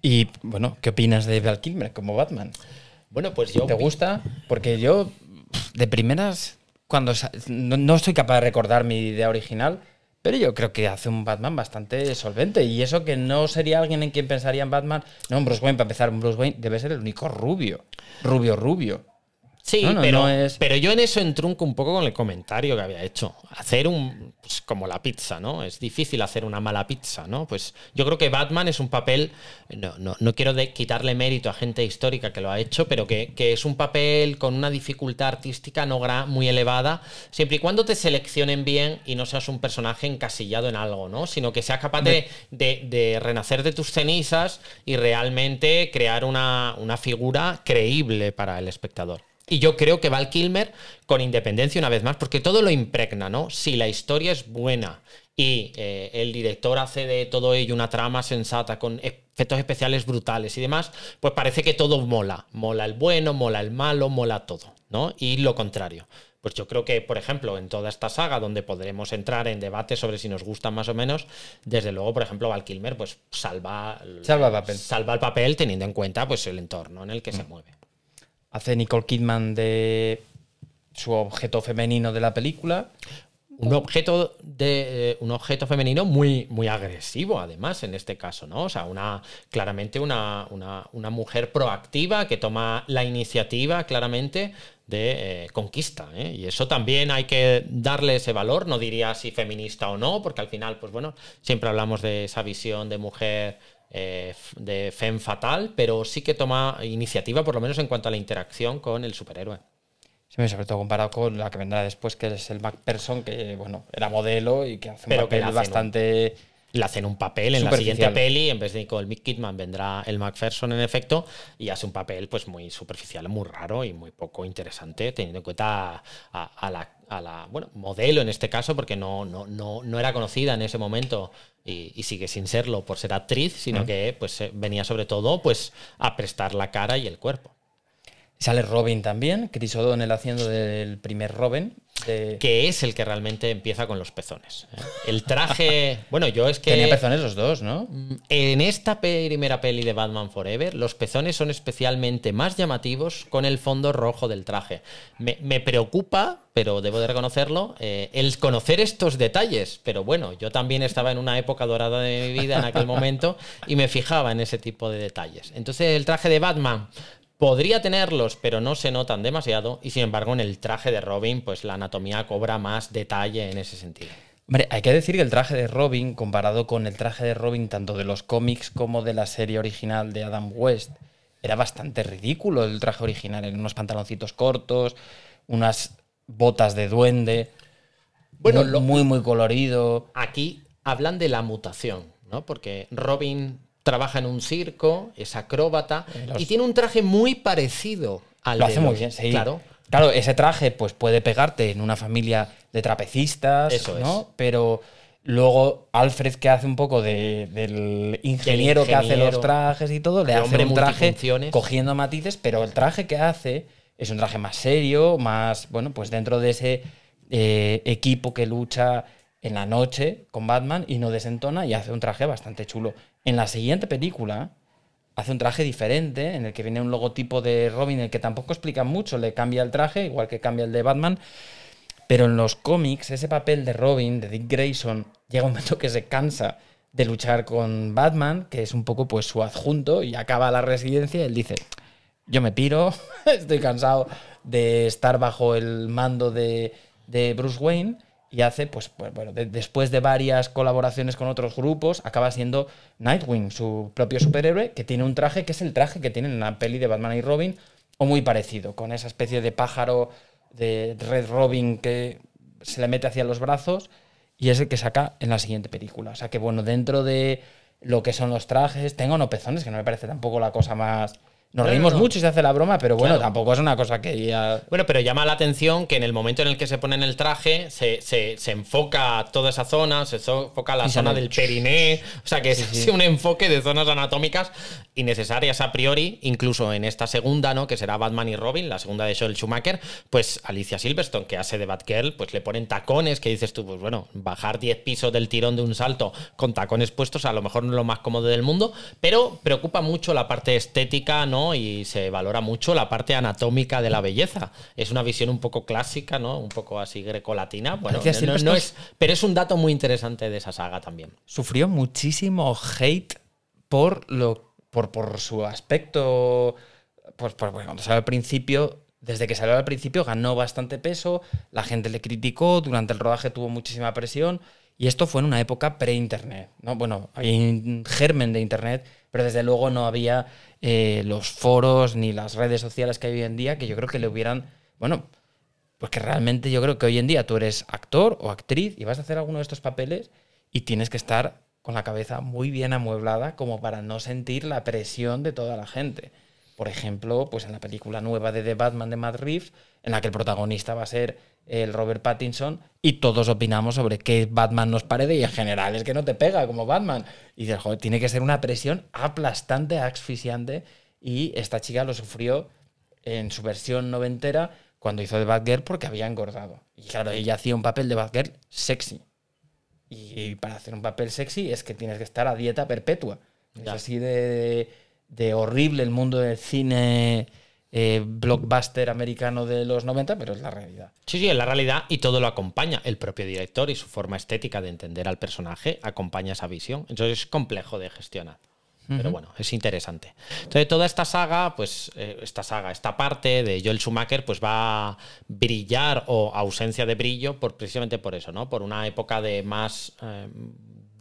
S1: Y bueno, ¿qué opinas de Val Kilmer como Batman?
S2: Bueno, pues yo.
S1: ¿Te gusta? Porque yo, de primeras, cuando no, soy capaz de recordar mi idea original, pero yo creo que hace un Batman bastante solvente. Y eso que no sería alguien en quien pensaría en Batman. No, un Bruce Wayne, para empezar, un Bruce Wayne debe ser el único rubio. Rubio, rubio.
S2: Sí,
S1: No, no,
S2: pero,
S1: no es-
S2: pero yo en eso entrunco un poco con el comentario que había hecho. Hacer un. Pues como la pizza, ¿no? Es difícil hacer una mala pizza, ¿no? Pues yo creo que Batman es un papel. No, no, no quiero de- quitarle mérito a gente histórica que lo ha hecho, pero que, que es un papel con una dificultad artística no gra- muy elevada, siempre y cuando te seleccionen bien y no seas un personaje encasillado en algo, ¿no? Sino que seas capaz de, de- de renacer de tus cenizas y realmente crear una, una figura creíble para el espectador. Y yo creo que Val Kilmer, con independencia una vez más, porque todo lo impregna, ¿no? Si la historia es buena y eh, el director hace de todo ello una trama sensata con efectos especiales brutales y demás, pues parece que todo mola. Mola el bueno, mola el malo, mola todo, ¿no? Y lo contrario. Pues yo creo que, por ejemplo, en toda esta saga, donde podremos entrar en debate sobre si nos gustan más o menos, desde luego, por ejemplo, Val Kilmer, pues salva,
S1: Salva el papel.
S2: salva el papel teniendo en cuenta pues, el entorno en el que se mueve.
S1: Hace Nicole Kidman de su objeto femenino de la película.
S2: Un objeto de eh, un objeto femenino muy, muy agresivo, además, en este caso, ¿no? O sea, una, claramente una, una, una mujer proactiva que toma la iniciativa claramente de eh, conquista. ¿eh? Y eso también hay que darle ese valor, no diría si feminista o no, porque al final, pues bueno, siempre hablamos de esa visión de mujer eh, de femme fatal, pero sí que toma iniciativa, por lo menos en cuanto a la interacción con el superhéroe.
S1: Sí, sobre todo comparado con la que vendrá después, que es el MacPherson, que bueno, era modelo y que hace un
S2: Pero
S1: papel
S2: hacen un-
S1: bastante.
S2: le hacen un papel en la siguiente peli, en vez de Nicole Kidman vendrá el MacPherson en efecto, y hace un papel pues muy superficial, muy raro y muy poco interesante, teniendo en cuenta a, a- a la, a la, bueno, modelo en este caso, porque no, no, no, no era conocida en ese momento y, y sigue sin serlo por ser actriz, sino que pues eh, venía sobre todo pues a prestar la cara y el cuerpo.
S1: Sale Robin también, Chris O'Donnell haciendo del primer Robin. De-
S2: Que es el que realmente empieza con los pezones. ¿eh? El traje. Bueno, yo es que.
S1: Tenía pezones los dos, ¿no?
S2: En esta primera peli de Batman Forever, los pezones son especialmente más llamativos con el fondo rojo del traje. Me, me preocupa, pero debo de reconocerlo, eh, el conocer estos detalles. Pero bueno, yo también estaba en una época dorada de mi vida en aquel momento y me fijaba en ese tipo de detalles. Entonces, el traje de Batman. Podría tenerlos, pero no se notan demasiado. Y sin embargo, en el traje de Robin, pues la anatomía cobra más detalle en ese sentido.
S1: Hombre, hay que decir que el traje de Robin, comparado con el traje de Robin tanto de los cómics como de la serie original de Adam West, era bastante ridículo el traje original. En unos pantaloncitos cortos, unas botas de duende.
S2: Bueno,
S1: muy,
S2: lo-
S1: muy, muy colorido.
S2: Aquí hablan de la mutación, ¿no? Porque Robin trabaja en un circo, es acróbata
S1: Eh, los-
S2: y tiene un traje muy parecido al
S1: Lo
S2: de
S1: hace muy bien, sí.
S2: Claro.
S1: Claro, ese traje pues puede pegarte en una familia de trapecistas,
S2: Eso es.
S1: ¿no? Pero luego Alfred, que hace un poco de- del ingeniero, que hace los trajes y todo, le hace un traje cogiendo matices, pero el traje que hace es un traje más serio, más, bueno, pues dentro de ese eh, equipo que lucha en la noche con Batman y no desentona y hace un traje bastante chulo. En la siguiente película hace un traje diferente en el que viene un logotipo de Robin, el que tampoco explica mucho, le cambia el traje, igual que cambia el de Batman. Pero en los cómics, ese papel de Robin, de Dick Grayson, llega un momento que se cansa de luchar con Batman, que es un poco pues su adjunto, y acaba la residencia y él dice, yo me piro, estoy cansado de estar bajo el mando de, de Bruce Wayne, y hace, pues, pues bueno, de- después de varias colaboraciones con otros grupos, acaba siendo Nightwing, su propio superhéroe, que tiene un traje que es el traje que tiene en la peli de Batman y Robin, o muy parecido, con esa especie de pájaro de Red Robin que se le mete hacia los brazos y es el que saca en la siguiente película. O sea que, bueno, dentro de lo que son los trajes, tengo no pezones, que no me parece tampoco la cosa más... Nos
S2: No, no,
S1: reímos
S2: no.
S1: mucho y se hace la broma, pero bueno,
S2: Claro.
S1: tampoco es una cosa que ya...
S2: Bueno, pero llama la atención que en el momento en el que se pone en el traje, se, se- se enfoca toda esa zona, se enfoca la zona del periné. O sea, que es un enfoque de zonas anatómicas innecesarias a priori, incluso en esta segunda, ¿no? Que será Batman y Robin, la segunda de Joel Schumacher, pues Alicia Silverstone, que hace de Batgirl, pues le ponen tacones, que dices tú, pues bueno, bajar 10 pisos del tirón de un salto con tacones puestos, a lo mejor no es lo más cómodo del mundo, pero preocupa mucho la parte estética, ¿no? Y se valora mucho la parte anatómica de la belleza. Es una visión un poco clásica, ¿no? Un poco así grecolatina. Bueno, no- no- no es, pero es un dato muy interesante de esa saga también.
S1: sufrió muchísimo hate por lo por, por su aspecto pues, pues, bueno, cuando salió al principio desde que salió al principio ganó bastante peso la gente le criticó durante el rodaje tuvo muchísima presión y esto fue en una época pre-internet ¿no? bueno había un germen de internet pero desde luego no había eh, los foros ni las redes sociales que hay hoy en día que yo creo que le hubieran bueno pues que realmente yo creo que hoy en día tú eres actor o actriz y vas a hacer alguno de estos papeles y tienes que estar con la cabeza muy bien amueblada como para no sentir la presión de toda la gente. Por ejemplo, pues en la película nueva de The Batman de Matt Reeves, en la que el protagonista va a ser el Robert Pattinson y todos opinamos sobre qué Batman nos parece y en general es que no te pega como Batman. Y dices, joder, tiene que ser una presión aplastante, asfixiante y esta chica lo sufrió en su versión noventera cuando hizo de Batgirl porque había engordado. Y claro, ella hacía un papel de Batgirl sexy. Y para hacer un papel sexy es que tienes que estar a dieta perpetua. Es así de, de horrible el mundo del cine eh, blockbuster americano de los 90, pero es la realidad.
S2: Sí, sí, en la realidad y todo lo acompaña. El propio director y su forma estética de entender al personaje acompaña esa visión. Entonces es complejo de gestionar. Pero bueno, es interesante. Entonces, toda esta saga, pues, eh, esta saga, esta parte de Joel Schumacher, pues va a brillar o ausencia de brillo por, precisamente por eso, ¿no? Por una época de más eh,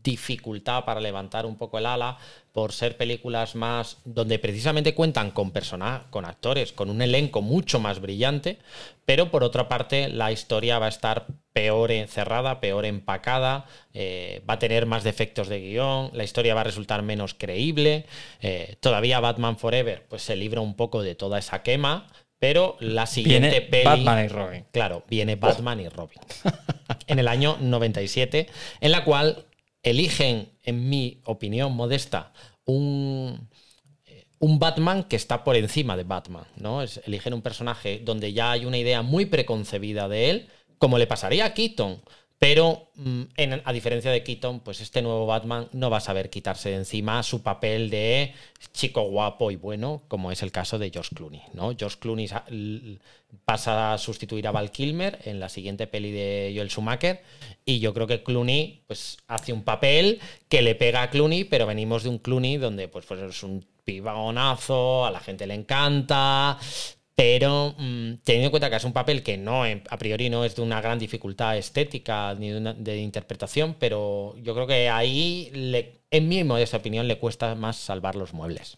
S2: dificultad para levantar un poco el ala, por ser películas más donde precisamente cuentan con personas, con actores, con un elenco mucho más brillante, pero por otra parte la historia va a estar peor encerrada, peor empacada, eh, va a tener más defectos de guion, la historia va a resultar menos creíble, eh, todavía Batman Forever pues se libra un poco de toda esa quema, pero la siguiente
S1: Viene
S2: peli...
S1: Batman y Robin.
S2: Claro, viene Batman y Robin. en el año 97, en la cual eligen, en mi opinión modesta, un, un Batman que está por encima de Batman, ¿no? Es, eligen un personaje donde ya hay una idea muy preconcebida de él, como le pasaría a Keaton. Pero mm, a diferencia de Keaton, pues este nuevo Batman no va a saber quitarse de encima su papel de chico guapo y bueno, como es el caso de George Clooney. ¿no? George Clooney pasa a sustituir a Val Kilmer en la siguiente peli de Joel Schumacher y yo creo que Clooney pues, hace un papel que le pega a Clooney, pero venimos de un Clooney donde pues, pues es un pibagonazo, a la gente le encanta, pero mm, teniendo en cuenta que es un papel que no a priori no es de una gran dificultad estética ni de, interpretación, pero yo creo que ahí, le- en mi modesta opinión, le cuesta más salvar los muebles.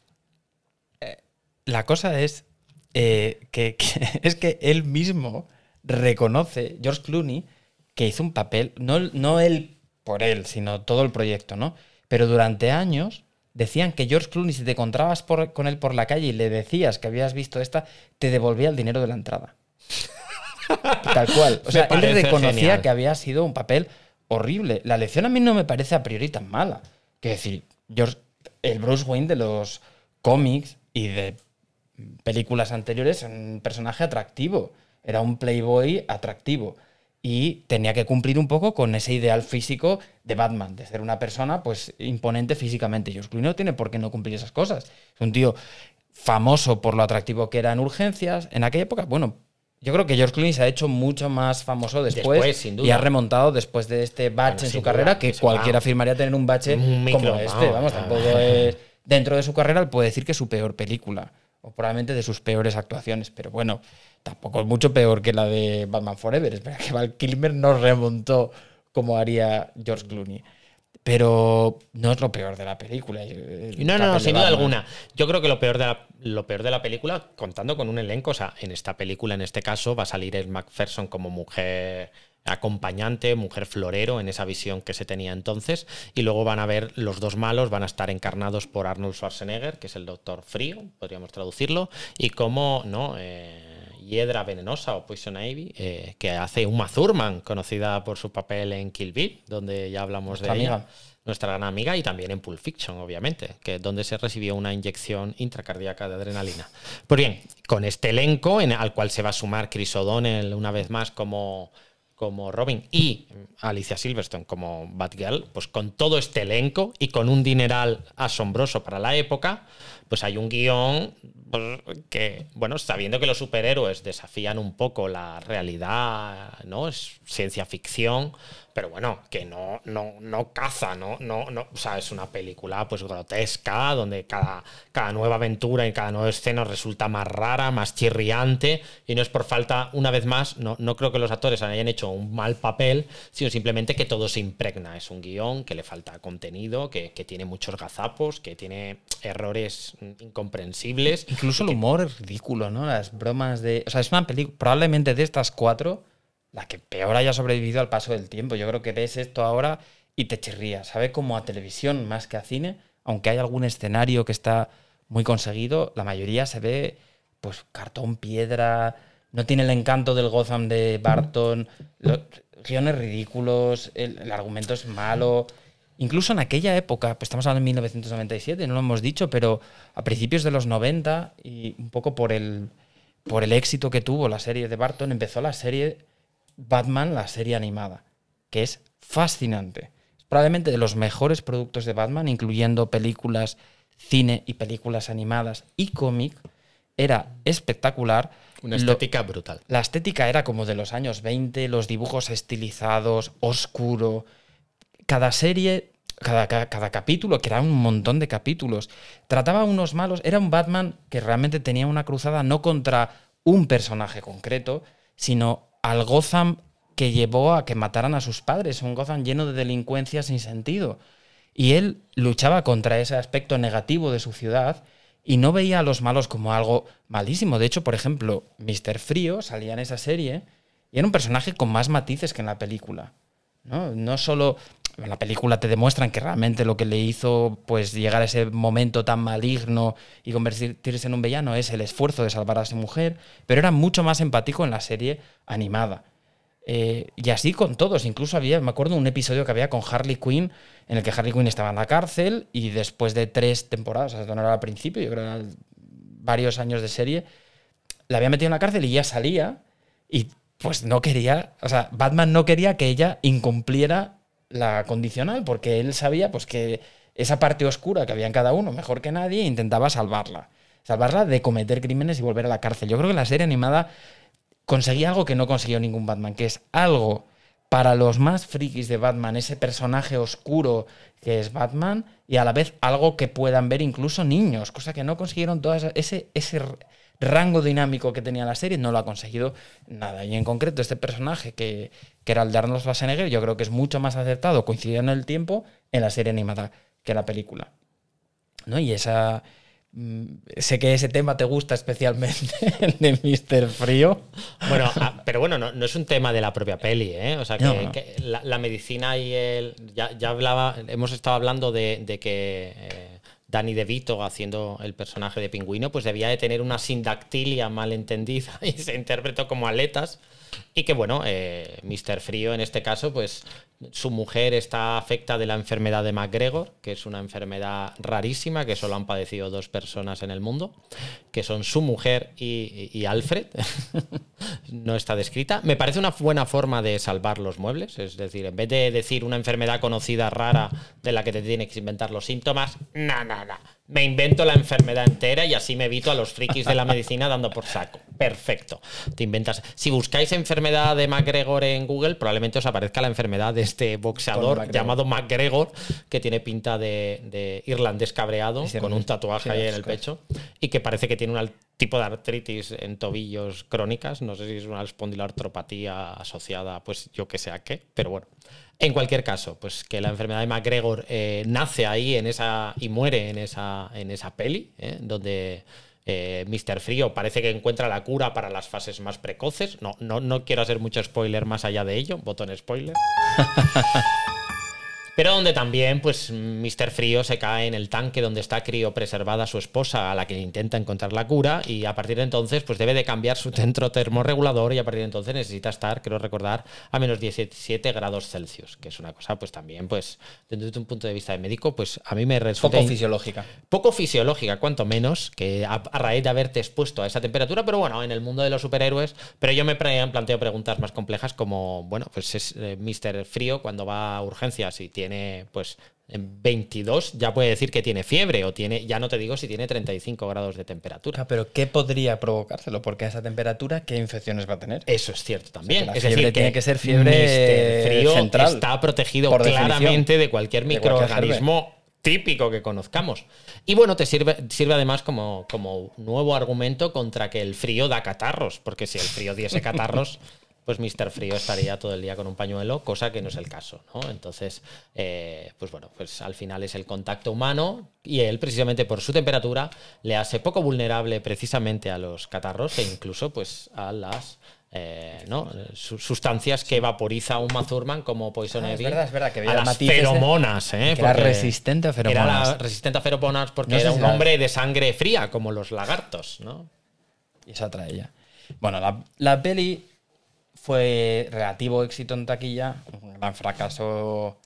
S1: La cosa es eh, que, que- es que él mismo reconoce, George Clooney, que hizo un papel, no, no él por él, sino todo el proyecto, ¿no? Pero durante años decían que George Clooney, si te encontrabas por- con él por la calle y le decías que habías visto esta, te devolvía el dinero de la entrada. Tal cual. O sea, él reconocía
S2: genial.
S1: que había sido un papel horrible. La lección a mí no me parece a priori tan mala. Quiero decir, George, el Bruce Wayne de los cómics y de películas anteriores era un personaje atractivo. Era un playboy atractivo. Y tenía que cumplir un poco con ese ideal físico de Batman, de ser una persona pues imponente físicamente. George Clooney no tiene por qué no cumplir esas cosas. Es un tío famoso por lo atractivo que era en urgencias. En aquella época, bueno, yo creo que George Clooney se ha hecho mucho más famoso después,
S2: Después, sin duda.
S1: y ha remontado después de este bache
S2: Bueno,
S1: en su carrera que cualquiera
S2: va.
S1: afirmaría tener un bache
S2: Un micro,
S1: como este.
S2: vamos,
S1: Vamos,
S2: ah,
S1: tampoco
S2: ah,
S1: es... Dentro de su carrera él puede decir que es su peor película. o probablemente de sus peores actuaciones. Pero bueno, tampoco es mucho peor que la de Batman Forever. Espera que Val Kilmer no remontó como haría George Clooney. Pero no es lo peor de la película. El
S2: No, no, no, sin duda alguna. Yo creo que lo peor, de la, lo peor de la película, contando con un elenco, o sea, en esta película, en este caso, va a salir el MacPherson como mujer acompañante, mujer florero, en esa visión que se tenía entonces. Y luego van a ver los dos malos, van a estar encarnados por Arnold Schwarzenegger, que es el Doctor Frío, podríamos traducirlo, y como, ¿no? Eh, Hiedra Venenosa o Poison Ivy, eh, que hace Uma Thurman, conocida por su papel en Kill Bill, donde ya hablamos
S1: Nuestra
S2: de ella nuestra gran amiga y también en Pulp Fiction, obviamente, que donde se recibió una inyección intracardíaca de adrenalina. Pues bien, con este elenco en, al cual se va a sumar Chris O'Donnell una vez más como, como Robin y Alicia Silverstone como Batgirl, pues con todo este elenco y con un dineral asombroso para la época, pues hay un guion pues, que, bueno, sabiendo que los superhéroes desafían un poco la realidad, ¿no? Es ciencia ficción, pero bueno, que no, no, no caza, ¿no? No, no, o sea, es una película pues grotesca, donde cada, cada nueva aventura y cada nueva escena resulta más rara, más chirriante, y no es por falta, una vez más, no, no creo que los actores hayan hecho un mal papel, sino simplemente que todo se impregna. Es un guion que le falta contenido, que, que tiene muchos gazapos, que tiene errores incomprensibles.
S1: Incluso el humor es ridículo, ¿no? Las bromas de. O sea, es una película. Probablemente de estas cuatro, la que peor haya sobrevivido al paso del tiempo. Yo creo que ves esto ahora y te chirrías. ¿Sabe? Como a televisión más que a cine. Aunque hay algún escenario que está muy conseguido, la mayoría se ve, pues, cartón, piedra. No tiene el encanto del Gotham de Barton. Los guiones ridículos. El, el argumento es malo. Incluso en aquella época, pues estamos hablando de 1997, no lo hemos dicho, pero a principios de los 90 y un poco por el, por el éxito que tuvo la serie de Barton, empezó la serie Batman, la serie animada, que es fascinante. Es probablemente de los mejores productos de Batman, incluyendo películas, cine y películas animadas y cómic. Era espectacular.
S2: Una
S1: Lo-
S2: estética brutal.
S1: la estética era como de los años 20, los dibujos estilizados, oscuro. Cada serie, cada, cada, capítulo, que era un montón de capítulos, trataba a unos malos. Era un Batman que realmente tenía una cruzada no contra un personaje concreto, sino al Gotham que llevó a que mataran a sus padres. Un Gotham lleno de delincuencia sin sentido. Y él luchaba contra ese aspecto negativo de su ciudad y no veía a los malos como algo malísimo. De hecho, por ejemplo, Mr. Frío salía en esa serie y era un personaje con más matices que en la película. No, no solo en la película te demuestran que realmente lo que le hizo pues llegar a ese momento tan maligno y convertirse en un villano es el esfuerzo de salvar a su mujer, pero era mucho más empático en la serie animada. Eh, y así con todos, incluso había, me acuerdo, un episodio que había con Harley Quinn, en el que Harley Quinn estaba en la cárcel y después de tres temporadas, o sea, no era al principio, yo creo que eran varios años de serie, la había metido en la cárcel y ya salía y pues no quería, o sea, Batman no quería que ella incumpliera la condicional porque él sabía pues que esa parte oscura que había en cada uno, mejor que nadie, intentaba salvarla. Salvarla de cometer crímenes y volver a la cárcel. Yo creo que la serie animada conseguía algo que no consiguió ningún Batman, que es algo para los más frikis de Batman, ese personaje oscuro que es Batman, y a la vez algo que puedan ver incluso niños, cosa que no consiguieron todas ese, ese rango dinámico que tenía la serie, no lo ha conseguido nada. Y en concreto este personaje que, que era el de Arnold Schwarzenegger, yo creo que es mucho más acertado, coincidiendo en el tiempo, en la serie animada que en la película. ¿No? Y esa... mm, Sé que ese tema te gusta especialmente, el de Mr. Frío.
S2: Bueno, ah, pero bueno, no, no es un tema de la propia peli, ¿eh? O sea, que,
S1: No, no.
S2: que la, la medicina y el. Ya, ya hablaba, hemos estado hablando de, de que eh, Danny DeVito, haciendo el personaje de pingüino, pues debía de tener una sindactilia mal entendida y se interpretó como aletas. Y que bueno, eh, Mr. Frío en este caso, pues su mujer está afecta de la enfermedad de McGregor, que es una enfermedad rarísima que solo han padecido dos personas en el mundo, que son su mujer y, Alfred. no está descrita. Me parece una buena forma de salvar los muebles, es decir, en vez de decir una enfermedad conocida rara de la que te tienes que inventar los síntomas, no, no. Me invento la enfermedad entera y así me evito a los frikis de la medicina dando por saco. Perfecto. Te inventas. Si buscáis enfermedad de McGregor en Google, probablemente os aparezca la enfermedad de este boxeador
S1: McGregor.
S2: llamado McGregor, que tiene pinta de, de irlandés cabreado, con un tatuaje
S1: sí,
S2: ahí en el pecho, y que parece que tiene un tipo de artritis en tobillos crónicas. No sé si es una espondiloartropatía asociada, pues yo que sé a qué, pero bueno. En cualquier caso, pues que la enfermedad de McGregor eh, nace ahí en esa y muere en esa, en esa peli, ¿eh? donde eh, Mr. Frío parece que encuentra la cura para las fases más precoces. No, no, no quiero hacer mucho spoiler más allá de ello, botón spoiler. Pero donde también, pues, Mr. Frío se cae en el tanque donde está criopreservada su esposa, a la que intenta encontrar la cura, y a partir de entonces, pues debe de cambiar su centro termorregulador, y a partir de entonces necesita estar, creo recordar, a menos 17 grados Celsius, que es una cosa, pues también, pues, desde un punto de vista de médico, pues a mí me resulta
S1: Poco fisiológica.
S2: poco fisiológica, cuanto menos, que a, a raíz de haberte expuesto a esa temperatura, pero bueno, en el mundo de los superhéroes, pero yo me planteo preguntas más complejas como, bueno, pues es eh, Mr. Frío cuando va a urgencias y tiene, pues, en 22, ya puede decir que tiene fiebre o tiene, ya no te digo si tiene 35 grados de temperatura.
S1: Ah, Pero ¿qué podría provocárselo? Porque a esa temperatura, ¿qué infecciones va a tener?
S2: Eso es cierto también.
S1: O sea,
S2: es decir,
S1: tiene que ser fiebre.
S2: Frío
S1: central,
S2: está protegido
S1: por
S2: claramente de cualquier
S1: de cualquier
S2: microorganismo típico que conozcamos. Y bueno, te sirve, sirve además como, como nuevo argumento contra que el frío da catarros, porque si el frío diese catarros, pues Mr. Frío estaría todo el día con un pañuelo, cosa que no es el caso, ¿no? Entonces, eh, pues bueno, pues al final es el contacto humano y él, precisamente por su temperatura, le hace poco vulnerable precisamente a los catarros e incluso pues a las eh, ¿no? Su- sustancias que vaporiza un Mazurman como Poison
S1: Ah, es
S2: Ivy
S1: verdad, es verdad, que había
S2: a las
S1: de-
S2: feromonas, ¿eh?
S1: que era resistente a
S2: Era
S1: feromonas.
S2: la- resistente a feromonas porque
S1: No sé
S2: era
S1: si
S2: un hombre de sangre fría, como los lagartos, ¿no?
S1: Y esa trae ella. Bueno, la, la peli fue relativo éxito en taquilla, un gran fracaso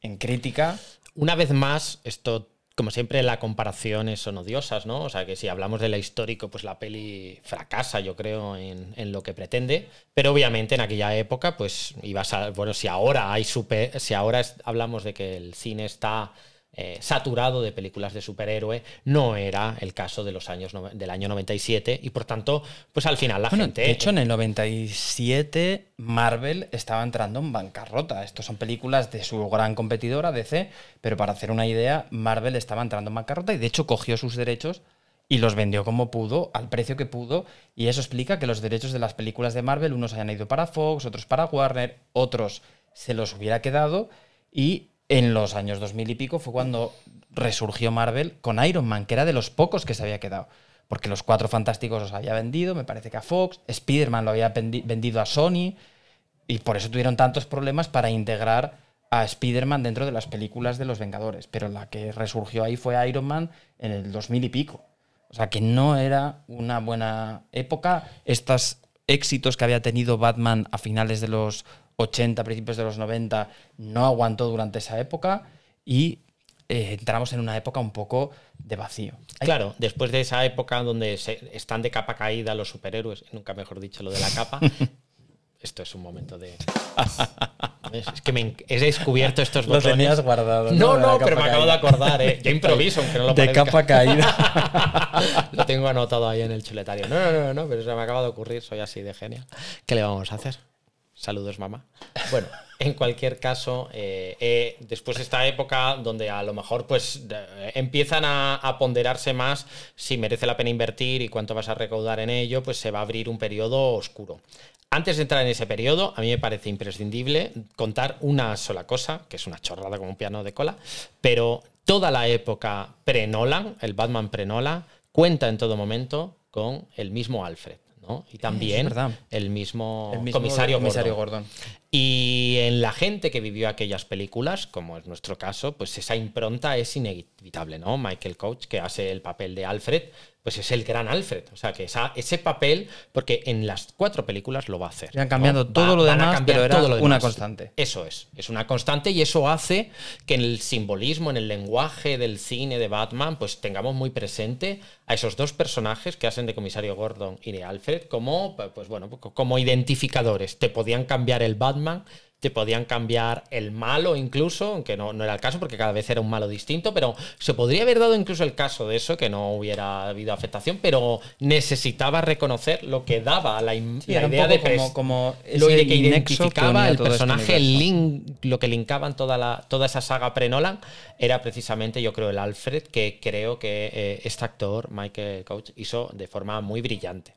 S1: en crítica.
S2: Una vez más, esto, como siempre, las comparaciones son odiosas, ¿no? O sea, que si hablamos de la histórico, pues la peli fracasa, yo creo, en, en lo que pretende. Pero obviamente en aquella época, pues ibas a. Bueno, si ahora hay super. Si ahora hablamos de que el cine está. Eh, saturado de películas de superhéroe, no era el caso de los años del año 97 y por tanto, pues al final la
S1: Bueno,
S2: gente
S1: de hecho, en el 97 Marvel estaba entrando en bancarrota. Estos son películas de su gran competidora, DC, pero para hacer una idea, Marvel estaba entrando en bancarrota y de hecho cogió sus derechos y los vendió como pudo, al precio que pudo, y eso explica que los derechos de las películas de Marvel, unos hayan ido para Fox, otros para Warner, otros se los hubiera quedado, y en los años 2000 y pico fue cuando resurgió Marvel con Iron Man, que era de los pocos que se había quedado. Porque los Cuatro Fantásticos los había vendido, me parece que a Fox, Spider-Man lo había vendi- vendido a Sony, y por eso tuvieron tantos problemas para integrar a Spider-Man dentro de las películas de los Vengadores. Pero la que resurgió ahí fue Iron Man en el 2000 y pico. O sea que no era una buena época. Estos éxitos que había tenido Batman a finales de los 80, principios de los 90, no aguantó durante esa época y eh, entramos en una época un poco de vacío.
S2: Claro, después de esa época donde se- están de capa caída los superhéroes, nunca mejor dicho lo de la capa, esto es un momento de... Es que me he descubierto estos
S1: Lo
S2: botones.
S1: tenías guardado, ¿no?
S2: No, pero me acabo de acordar, ¿eh? Yo improviso, aunque no lo
S1: de capa caída.
S2: Lo tengo anotado ahí en el chuletario. No, no, no, no, pero se me acaba de ocurrir, soy así de genial. ¿Qué le vamos a hacer? Saludos, mamá. Bueno, en cualquier caso, eh, eh, después de esta época donde a lo mejor pues de- empiezan a, a ponderarse más si merece la pena invertir y cuánto vas a recaudar en ello, pues se va a abrir un periodo oscuro. Antes de entrar en ese periodo, a mí me parece imprescindible contar una sola cosa, que es una chorrada como un piano de cola, pero toda la época pre-Nolan, el Batman pre-Nolan, cuenta en todo momento con el mismo Alfred. ¿No? Y también el mismo,
S1: El mismo
S2: comisario,
S1: comisario
S2: Gordon.
S1: Gordon.
S2: Y en la gente que vivió aquellas películas, como es nuestro caso, pues esa impronta es inevitable, ¿no? Michael Coach, que hace el papel de Alfred, pues es el gran Alfred. O sea, que esa, ese papel, porque en las cuatro películas lo va a hacer.
S1: Iban cambiando
S2: ¿no?
S1: todo lo demás, pero era
S2: todo lo
S1: una
S2: demás.
S1: constante.
S2: Eso es, es una constante y eso hace que en el simbolismo, en el lenguaje del cine de Batman, pues tengamos muy presente a esos dos personajes que hacen de comisario Gordon y de Alfred como, pues bueno, como identificadores. Te podían cambiar el Batman, te podían cambiar el malo incluso, aunque no, no era el caso porque cada vez era un malo distinto, pero se podría haber dado incluso el caso de eso, que no hubiera habido afectación, pero necesitaba reconocer lo que daba la,
S1: Sí,
S2: idea de
S1: como- como
S2: lo de que identificaba
S1: unía
S2: el
S1: este
S2: personaje, el
S1: universo.
S2: link, lo que linkaban toda, la, toda esa saga pre-Nolan, era precisamente, yo creo, el Alfred, que creo que eh, este actor, Michael Coach, hizo de forma muy brillante.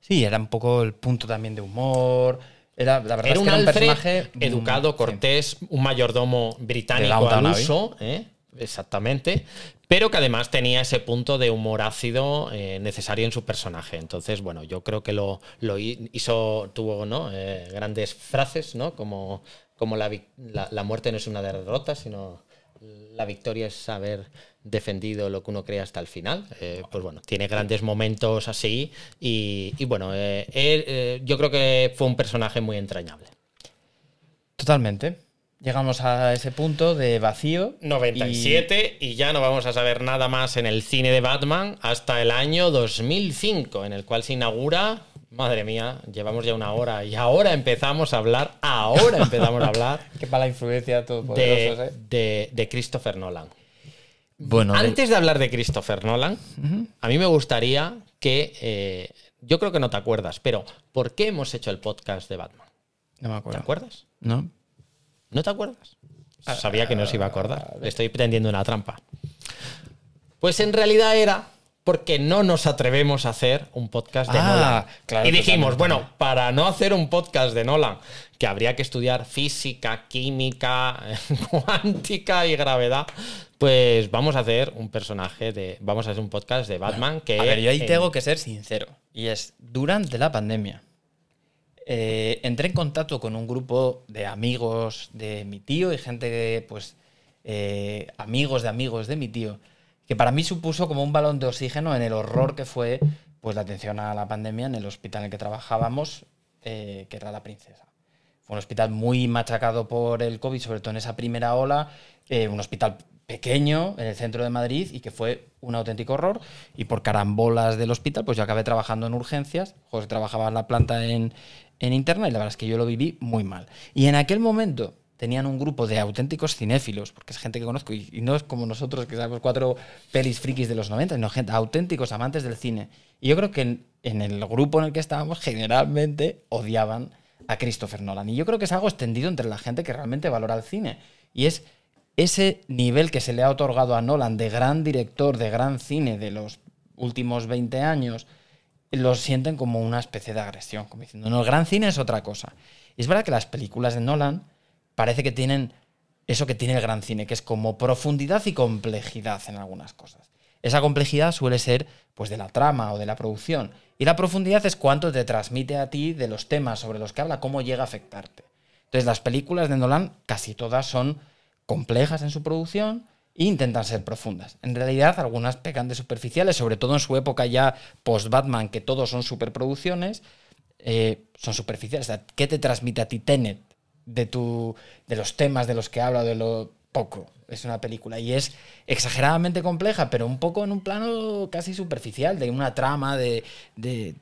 S1: Sí, era un poco el punto también de humor. Era, la verdad
S2: Era
S1: es
S2: un
S1: que era un
S2: Alfred
S1: personaje
S2: educado,
S1: sí.
S2: cortés, un mayordomo británico al uso, ¿eh? exactamente, pero que además tenía ese punto de humor ácido eh, necesario en su personaje. Entonces, bueno, yo creo que lo, lo hi- hizo, tuvo ¿no? Eh, grandes frases, ¿no? como, como la, la- la muerte no es una derrota, sino la victoria es haber defendido lo que uno cree hasta el final. Eh, pues bueno, tiene grandes momentos así y, y bueno, eh, eh, yo creo que fue un personaje muy entrañable.
S1: Totalmente. Llegamos a ese punto de vacío.
S2: 97 y... ya no vamos a saber nada más en el cine de Batman hasta el año 2005, en el cual se inaugura, madre mía, llevamos ya una hora y ahora empezamos a hablar, ahora empezamos a hablar
S1: Y qué mala influencia todopoderosos,
S2: de,
S1: ¿eh?
S2: de, de Christopher Nolan.
S1: Bueno,
S2: Antes de hablar de Christopher Nolan, a mí me gustaría que, eh, yo creo que no te acuerdas, pero ¿por qué hemos hecho el podcast de Batman?
S1: no me
S2: ¿Te
S1: acuerdo.
S2: acuerdas?
S1: ¿No?
S2: ¿No te acuerdas? Sabía que no se iba a acordar. Le estoy pretendiendo una trampa. Pues en realidad era porque no nos atrevemos a hacer un podcast de
S1: Ah,
S2: Nolan.
S1: claro,
S2: y dijimos,
S1: totalmente.
S2: bueno, para no hacer un podcast de Nolan, que habría que estudiar física, química, cuántica y gravedad, pues vamos a hacer un personaje de. Vamos a hacer un podcast de Batman que.
S1: A ver, yo ahí
S2: en-
S1: tengo que ser sincero. Y es, durante la pandemia, eh, entré en contacto con un grupo de amigos de mi tío y gente, que, pues, eh, amigos de amigos de mi tío, que para mí supuso como un balón de oxígeno en el horror que fue pues, la atención a la pandemia en el hospital en el que trabajábamos, eh, que era La Princesa. Fue un hospital muy machacado por el COVID, sobre todo en esa primera ola, un hospital pequeño en el centro de Madrid y que fue un auténtico horror. Y por carambolas del hospital, pues yo acabé trabajando en urgencias. José trabajaba en la planta en, en interna y la verdad es que yo lo viví muy mal. Y en aquel momento tenían un grupo de auténticos cinéfilos, porque es gente que conozco y, no es como nosotros que sabemos cuatro pelis frikis de los 90, sino gente, auténticos amantes del cine. Y yo creo que en, en el grupo en el que estábamos generalmente odiaban a Christopher Nolan. Y yo creo que es algo extendido entre la gente que realmente valora el cine. Y es ese nivel que se le ha otorgado a Nolan de gran director, de gran cine de los últimos 20 años, lo sienten como una especie de agresión, como diciendo, no, el gran cine es otra cosa. Y es verdad que las películas de Nolan parece que tienen eso que tiene el gran cine, que es como profundidad y complejidad en algunas cosas. Esa complejidad suele ser pues de la trama o de la producción. Y la profundidad es cuánto te transmite a ti de los temas sobre los que habla, cómo llega a afectarte. Entonces las películas de Nolan casi todas son complejas en su producción e intentan ser profundas. En realidad algunas pecan de superficiales, sobre todo en su época ya post-Batman, que todos son superproducciones, eh, son superficiales. O sea, ¿Qué te transmite a ti Tenet de, tu, de los temas de los que habla, de lo poco? Es una película y es exageradamente compleja, pero un poco en un plano casi superficial, de una trama, de... de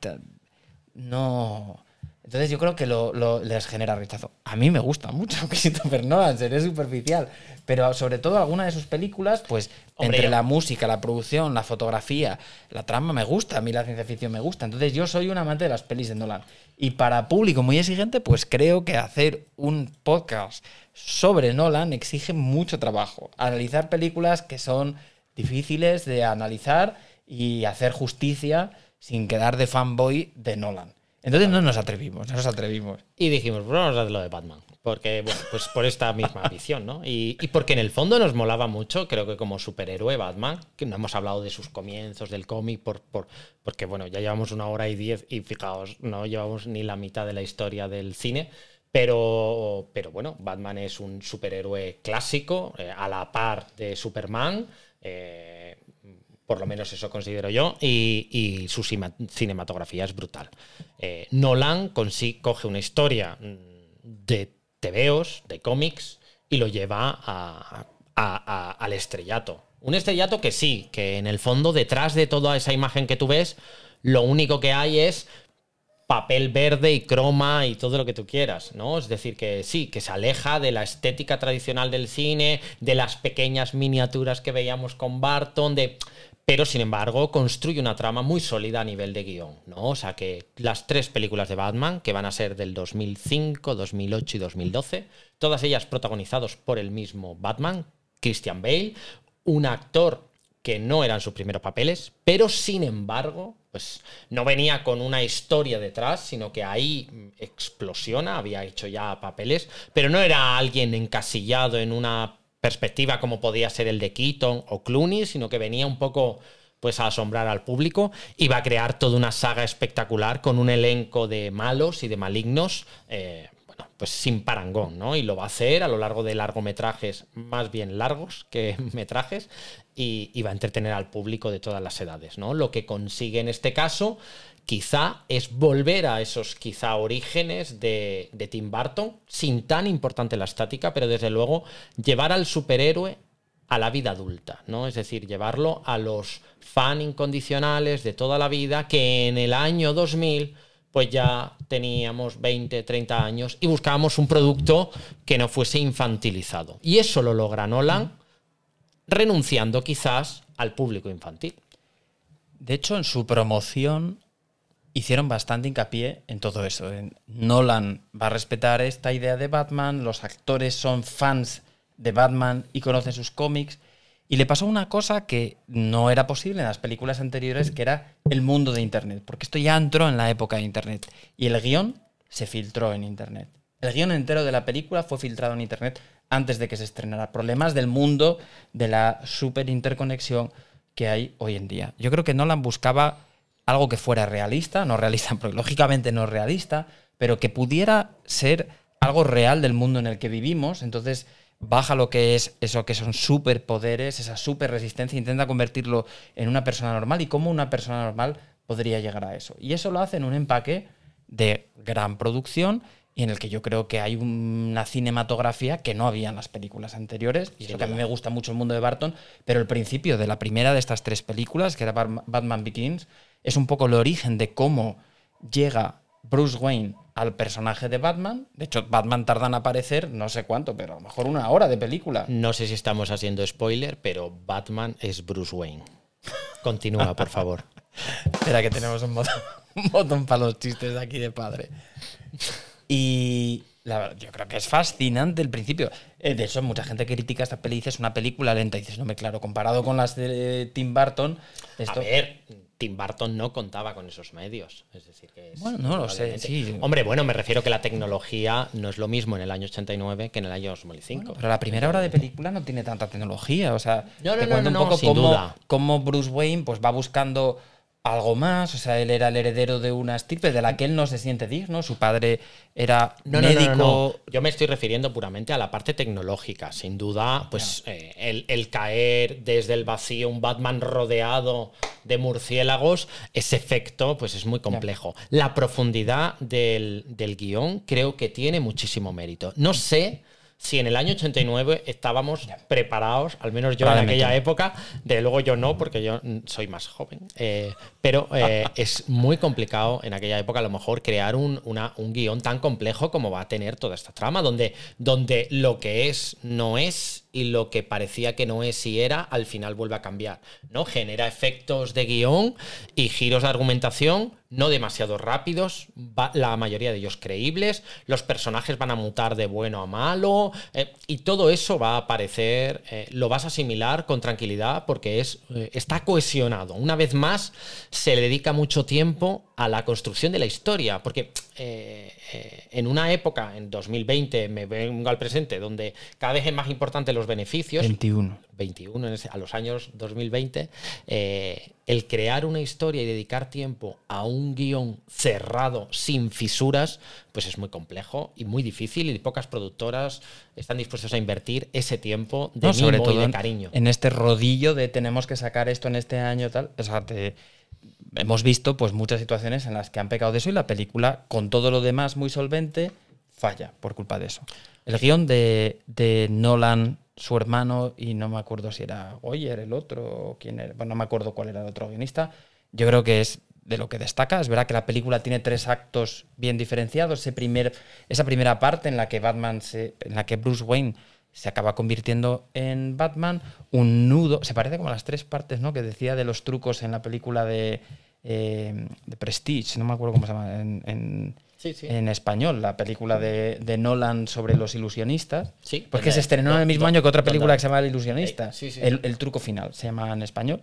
S1: no... Entonces yo creo que lo, lo- les genera rechazo. A mí me gusta mucho Christopher Nolan, seré superficial, pero sobre todo alguna de sus películas, pues
S2: Hombre,
S1: entre
S2: yo-
S1: la música, la producción, la fotografía, la trama me gusta, a mí la ciencia ficción me gusta. Entonces yo soy un amante de las pelis de Nolan. Y para público muy exigente, pues creo que hacer un podcast sobre Nolan exige mucho trabajo. Analizar películas que son difíciles de analizar y hacer justicia sin quedar de fanboy de Nolan. Entonces no nos atrevimos, no nos atrevimos.
S2: Y dijimos, pues vamos a hacer lo de Batman. Porque, bueno, pues por esta misma visión, ¿no? Y, y porque en el fondo nos molaba mucho, creo que como superhéroe Batman, que no hemos hablado de sus comienzos del cómic, por, por, porque, bueno, ya llevamos una hora y diez y fijaos, no llevamos ni la mitad de la historia del cine. Pero, pero bueno, Batman es un superhéroe clásico, eh, a la par de Superman. eh, por lo menos eso considero yo, y, y su cinematografía es brutal. Eh, Nolan coge una historia mm, de tebeos, de cómics, y lo lleva a- al estrellato. Un estrellato que sí, que en el fondo, detrás de toda esa imagen que tú ves, lo único que hay es papel verde y croma y todo lo que tú quieras, ¿no? Es decir, que sí, que se aleja de la estética tradicional del cine, de las pequeñas miniaturas que veíamos con Barton, de pero sin embargo construye una trama muy sólida a nivel de guion, ¿no? O sea que las tres películas de Batman, que van a ser del 2005, 2008 y 2012, todas ellas protagonizadas por el mismo Batman, Christian Bale, un actor que no eran sus primeros papeles, pero sin embargo, pues no venía con una historia detrás, sino que ahí explosiona, había hecho ya papeles, pero no era alguien encasillado en una perspectiva como podía ser el de Keaton o Clooney, sino que venía un poco pues a asombrar al público y va a crear toda una saga espectacular con un elenco de malos y de malignos, eh, bueno, pues sin parangón, ¿no? Y lo va a hacer a lo largo de largometrajes, más bien largos que metrajes, y, y va a entretener al público de todas las edades, ¿no? Lo que consigue en este caso quizá es volver a esos quizá orígenes de, Tim Burton, sin tan importante la estática, pero desde luego llevar al superhéroe a la vida adulta, ¿no? Es decir, llevarlo a los fan incondicionales de toda la vida que en el año 2000 pues ya teníamos 20, 30 años y buscábamos un producto que no fuese infantilizado. Y eso lo logra Nolan renunciando quizás al público infantil.
S1: De hecho, en su promoción hicieron bastante hincapié en todo eso. Nolan va a respetar esta idea de Batman, los actores son fans de Batman y conocen sus cómics. Y le pasó una cosa que no era posible en las películas anteriores, que era el mundo de Internet, porque esto ya entró en la época de Internet. Y el guion se filtró en Internet. El guion entero de la película fue filtrado en Internet antes de que se estrenara. Problemas del mundo de la super interconexión que hay hoy en día. Yo creo que Nolan buscaba algo que fuera realista, no realista, porque lógicamente no realista, pero que pudiera ser algo real del mundo en el que vivimos. Entonces baja lo que es eso que son superpoderes, esa super resistencia, intenta convertirlo en una persona normal y cómo una persona normal podría llegar a eso. Y eso lo hace en un empaque de gran producción y en el que yo creo que hay una cinematografía que no había en las películas anteriores. Y eso que a mí me gusta mucho el mundo de Barton, pero el principio de la primera de estas tres películas, que era Batman Begins, es un poco el origen de cómo llega Bruce Wayne al personaje de Batman. De hecho, Batman tarda en aparecer no sé cuánto, pero a lo mejor una hora de película.
S2: No sé si estamos haciendo spoiler, pero Batman es Bruce Wayne. Continúa, por favor.
S1: Espera que tenemos un botón, un botón para los chistes de aquí de padre. Y la verdad, yo creo que es fascinante el principio. Eh, de hecho, mucha gente critica esta peli es una película lenta. Y dices, no me claro, comparado con las de Tim Burton.
S2: Esto... A ver, Tim Burton no contaba con esos medios. Es decir, que
S1: bueno, no lo sé. Sí.
S2: Hombre, bueno, me refiero que la tecnología no es lo mismo en el año 89 que en el año 2005.
S1: pero la primera hora de película no tiene tanta tecnología. O sea,
S2: no, no,
S1: te
S2: no,
S1: un poco cómo, cómo Bruce Wayne pues, va buscando algo más, o sea, él era el heredero de una estirpe de la que él no se siente digno, su padre era médico.
S2: Yo me estoy refiriendo puramente a la parte tecnológica, sin duda, pues eh, el, caer desde el vacío, un Batman rodeado de murciélagos, ese efecto pues es muy complejo. La profundidad del, del guion creo que tiene muchísimo mérito. No sé si en el año 89 estábamos preparados, al menos yo en aquella época, de luego yo no, porque yo soy más joven, eh, pero eh, es muy complicado en aquella época a lo mejor crear un, un guion tan complejo como va a tener toda esta trama, donde, donde lo que es no es y lo que parecía que no es y era, al final vuelve a cambiar. ¿no? Genera efectos de guion y giros de argumentación no demasiado rápidos, la mayoría de ellos creíbles, los personajes van a mutar de bueno a malo, eh, y todo eso va a aparecer, eh, lo vas a asimilar con tranquilidad porque es, está cohesionado. Una vez más, se le dedica mucho tiempo a la construcción de la historia, porque eh, eh, en una época, en 2020, me vengo al presente, donde cada vez es más importante los beneficios.
S1: 21.
S2: 21, a los años 2020, eh, el crear una historia y dedicar tiempo a un guion cerrado, sin fisuras, pues es muy complejo y muy difícil y pocas productoras están dispuestas a invertir ese tiempo de sobre todo y de cariño.
S1: En, este rodillo de tenemos que sacar esto en este año, tal, o sea, te hemos visto pues muchas situaciones en las que han pecado de eso y la película, con todo lo demás muy solvente, falla por culpa de eso. El guion de, Nolan, su hermano, y no me acuerdo si era Goyer el otro, o quién era, bueno, no me acuerdo cuál era el otro guionista, yo creo que es de lo que destaca. Es verdad que la película tiene tres actos bien diferenciados. Ese primer, esa primera parte en la que Batman se, en la que Bruce Wayne se acaba convirtiendo en Batman, un nudo, se parece como a las tres partes, ¿no? Que decía de los trucos en la película de, eh, de Prestige, no me acuerdo cómo se llama en, en-
S2: Sí, sí.
S1: en español, la película de, de Nolan sobre los ilusionistas.
S2: Sí,
S1: Porque se estrenó en el mismo año que otra película que se llama El ilusionista.
S2: Sí, sí.
S1: El, el truco final se llama en español.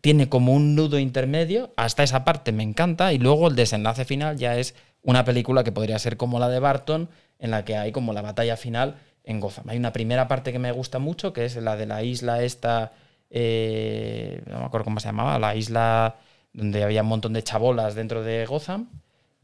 S1: Tiene como un nudo intermedio, hasta esa parte me encanta, y luego el desenlace final ya es una película que podría ser como la de Barton, en la que hay como la batalla final en Gotham. Hay una primera parte que me gusta mucho, que es la de la isla esta, eh, no me acuerdo cómo se llamaba, la isla donde había un montón de chabolas dentro de Gotham,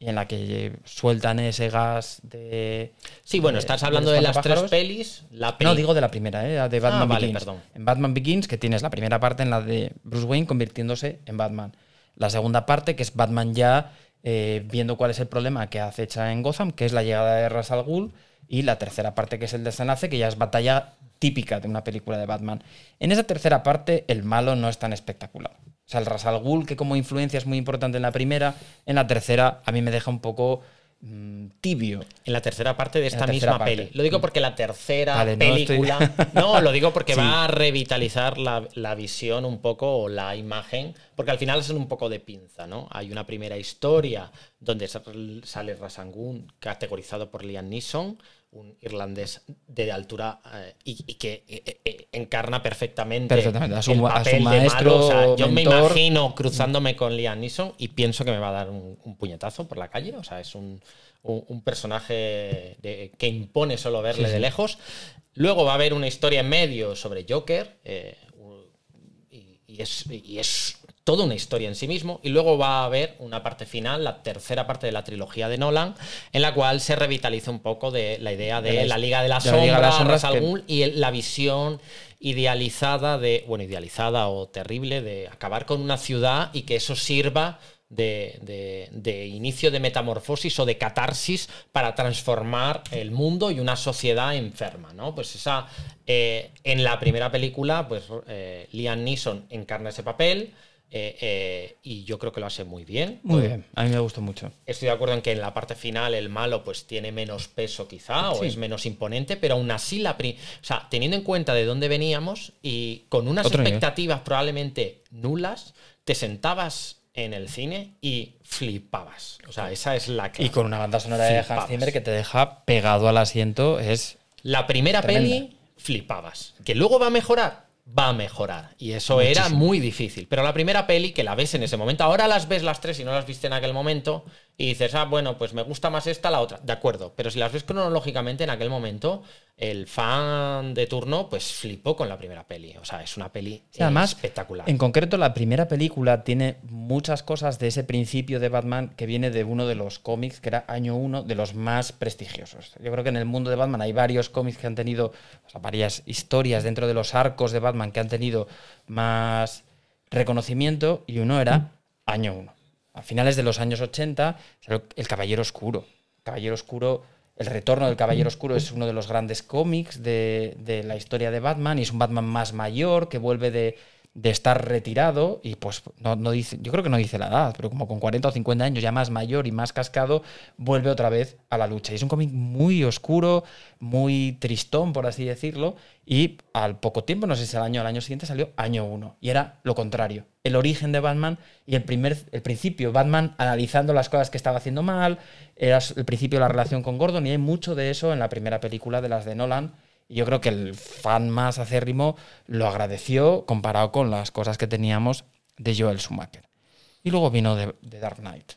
S1: y en la que sueltan ese gas de...
S2: Sí, bueno,
S1: de-
S2: estás hablando de las tres pelis. La
S1: No,
S2: peli-
S1: digo de la primera, ¿eh? la de Batman
S2: Ah, vale,
S1: Begins.
S2: perdón.
S1: En Batman Begins, que tienes la primera parte en la de Bruce Wayne convirtiéndose en Batman. La segunda parte, que es Batman ya eh, viendo cuál es el problema que acecha en Gotham, que es la llegada de Ra's al Ghul. Y la tercera parte, que es el desenlace, que ya es batalla típica de una película de Batman. En esa tercera parte, el malo no es tan espectacular. O sea, el Ra's al Ghul, que como influencia es muy importante en la primera, en la tercera a mí me deja un poco mm, tibio.
S2: En la tercera parte de esta misma
S1: parte.
S2: peli. Lo digo porque la tercera
S1: Vale, no estoy-
S2: película. No, lo digo porque
S1: Sí.
S2: va a revitalizar la, la visión un poco o la imagen. Porque al final es un poco de pinza, ¿no? Hay una primera historia donde sal- sale Rasangun, categorizado por Liam Neeson, un irlandés de altura eh, y, y que eh, eh, encarna perfectamente,
S1: Perfectamente, a su-
S2: el
S1: a su
S2: papel de
S1: maestro,
S2: malo. O sea, yo me imagino cruzándome con Liam Neeson y pienso que me va a dar un, un puñetazo por la calle. O sea, es un, un- un personaje de- que impone solo verle de lejos. Luego va a haber una historia en medio sobre Joker. y, y es, y es toda una historia en sí mismo. Y luego va a haber una parte final, la tercera parte de la trilogía de Nolan, en la cual se revitaliza un poco de la idea de,
S1: De la-
S2: la Liga de las
S1: de la Liga de las
S2: Sombras,
S1: que-
S2: y la visión idealizada de, bueno, idealizada o terrible de acabar con una ciudad y que eso sirva de, de- de inicio de metamorfosis o de catarsis para transformar el mundo y una sociedad enferma, ¿no? Pues esa, eh, en la primera película, pues eh, Liam Neeson encarna ese papel eh, eh, y yo creo que lo hace muy bien.
S1: Muy bien, a mí me gustó mucho.
S2: Estoy de acuerdo en que en la parte final el malo pues tiene menos peso quizá o es menos imponente, pero aún así la pri- o sea, teniendo en cuenta de dónde veníamos y con unas
S1: Otro nivel.
S2: expectativas probablemente nulas, te sentabas en el cine y flipabas. O sea, esa es la que
S1: Y con una banda sonora de Hans. Zimmer que te deja pegado al asiento, es
S2: La primera
S1: Tremenda.
S2: peli flipabas. Que luego va a mejorar, va a mejorar. Y eso era muy difícil. Pero la primera peli, que la ves en ese momento, ahora las ves las tres y no las viste en aquel momento, y dices, ah, bueno, pues me gusta más esta, la otra. De acuerdo. Pero si las ves cronológicamente en aquel momento, el fan de turno, pues flipó con la primera peli. O sea, es una peli
S1: Sí, además,
S2: espectacular.
S1: En concreto, la primera película tiene muchas cosas de ese principio de Batman que viene de uno de los cómics, que era año uno, de los más prestigiosos. Yo creo que en el mundo de Batman hay varios cómics que han tenido, o sea, varias historias dentro de los arcos de Batman que han tenido más reconocimiento y uno era año uno. A finales de los años 80, salió El Caballero Oscuro. Caballero Oscuro, El Retorno del Caballero Oscuro es uno de los grandes cómics de, de la historia de Batman y es un Batman más mayor que vuelve de, de estar retirado y pues no, no dice, yo creo que no dice la edad, pero como con 40 o 50 años ya más mayor y más cascado, vuelve otra vez a la lucha. Y es un cómic muy oscuro, muy tristón, por así decirlo, y al poco tiempo, no sé si al año al año siguiente, salió año uno. Y era lo contrario, el origen de Batman y el, primer, el principio, Batman analizando las cosas que estaba haciendo mal, era el principio de la relación con Gordon, y hay mucho de eso en la primera película de las de Nolan. Yo creo que el fan más acérrimo lo agradeció comparado con las cosas que teníamos de Joel Schumacher. Y luego vino de, de Dark Knight,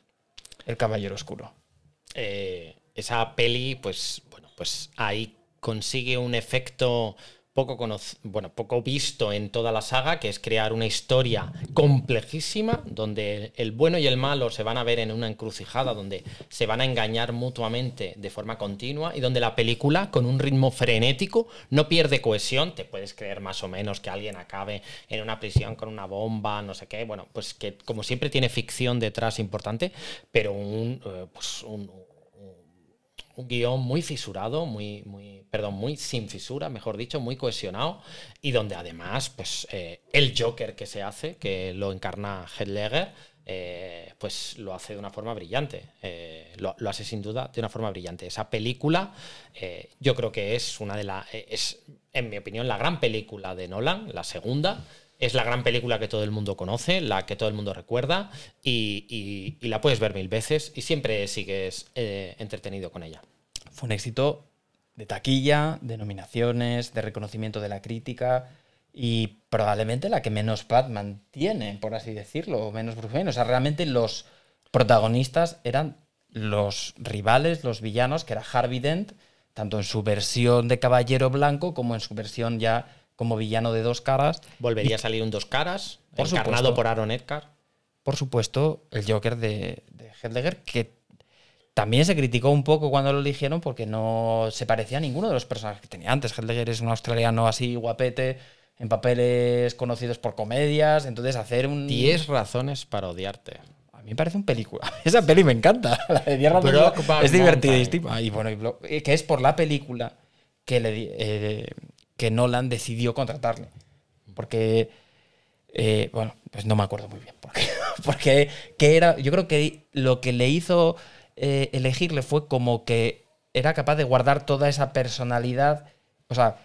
S1: El Caballero Oscuro.
S2: eh, esa peli, pues, bueno, pues ahí consigue un efecto poco, bueno, poco visto en toda la saga, que es crear una historia complejísima, donde el bueno y el malo se van a ver en una encrucijada, donde se van a engañar mutuamente de forma continua y donde la película, con un ritmo frenético, no pierde cohesión. Te puedes creer más o menos que alguien acabe en una prisión con una bomba, no sé qué. Bueno, pues que como siempre tiene ficción detrás importante, pero un, eh, pues un, un guion muy fisurado, muy, muy, perdón, muy sin fisura, mejor dicho, muy cohesionado, y donde además, pues, eh, el Joker que se hace, que lo encarna Heath Ledger, eh, pues lo hace de una forma brillante. Eh, lo, hace sin duda de una forma brillante. Esa película, eh, yo creo que es una de las. es, en mi opinión, la gran película de Nolan, la segunda. Es la gran película que todo el mundo conoce, la que todo el mundo recuerda y, y, y la puedes ver mil veces y siempre sigues entretenido con ella.
S1: Fue un éxito de taquilla, de nominaciones, de reconocimiento de la crítica y probablemente la que menos Batman tiene, por así decirlo, o menos Bruce Wayne. O sea, realmente los protagonistas eran los rivales, los villanos, que era Harvey Dent, tanto en su versión de Caballero Blanco como en su versión ya como villano de dos caras.
S2: Volvería y, a salir un dos caras, por encarnado supuesto, por Aaron Eckhart.
S1: Por supuesto, el Joker de, de que también se criticó un poco cuando lo eligieron porque no se parecía a ninguno de los personajes que tenía antes. Heidegger es un australiano así guapete, en papeles conocidos por comedias, entonces hacer un...
S2: 10 razones para odiarte.
S1: A mí me parece un película. Esa peli me encanta. La de 10 razones es divertidísima. Y bueno, que es por la película que, le, eh, que Nolan decidió contratarle. Porque, eh, bueno, pues no me acuerdo muy bien. Porque, porque que era, yo creo que lo que le hizo eh, elegirle fue como que era capaz de guardar toda esa personalidad. O sea,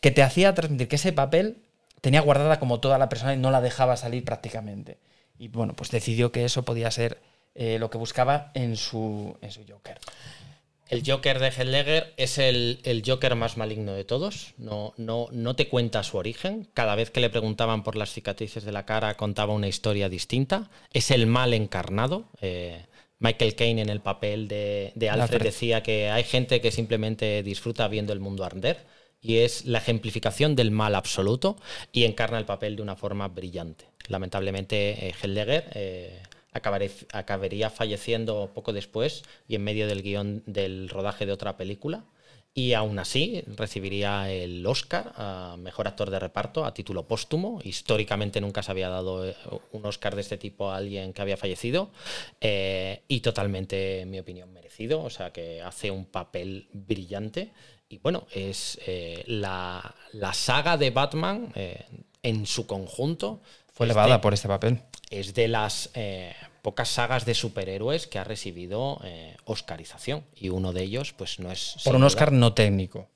S1: que te hacía transmitir que ese papel tenía guardada como toda la persona y no la dejaba salir prácticamente. Y bueno, pues decidió que eso podía ser eh, lo que buscaba en su, en su Joker.
S2: El Joker de Heath es el, el, Joker más maligno de todos. No, no, no te cuenta su origen. Cada vez que le preguntaban por las cicatrices de la cara, contaba una historia distinta. Es el mal encarnado. Eh, Michael Caine en el papel de, de Alfred, Alfred decía que hay gente que simplemente disfruta viendo el mundo arder y es la ejemplificación del mal absoluto y encarna el papel de una forma brillante. Lamentablemente, eh, Heldegger eh, acabaré, acabaría falleciendo poco después y en medio del guion del rodaje de otra película. Y aún así recibiría el Oscar a Mejor Actor de Reparto a título póstumo. Históricamente nunca se había dado eh, un Oscar de este tipo a alguien que había fallecido. Eh, y totalmente, en mi opinión, merecido. O sea que hace un papel brillante. Y bueno, es eh, la, la, saga de Batman eh, en su conjunto.
S1: Fue elevada por este papel.
S2: Es de las pocas sagas de superhéroes que ha recibido eh, Oscarización. Y uno de ellos, pues no es.
S1: Por un Oscar no técnico.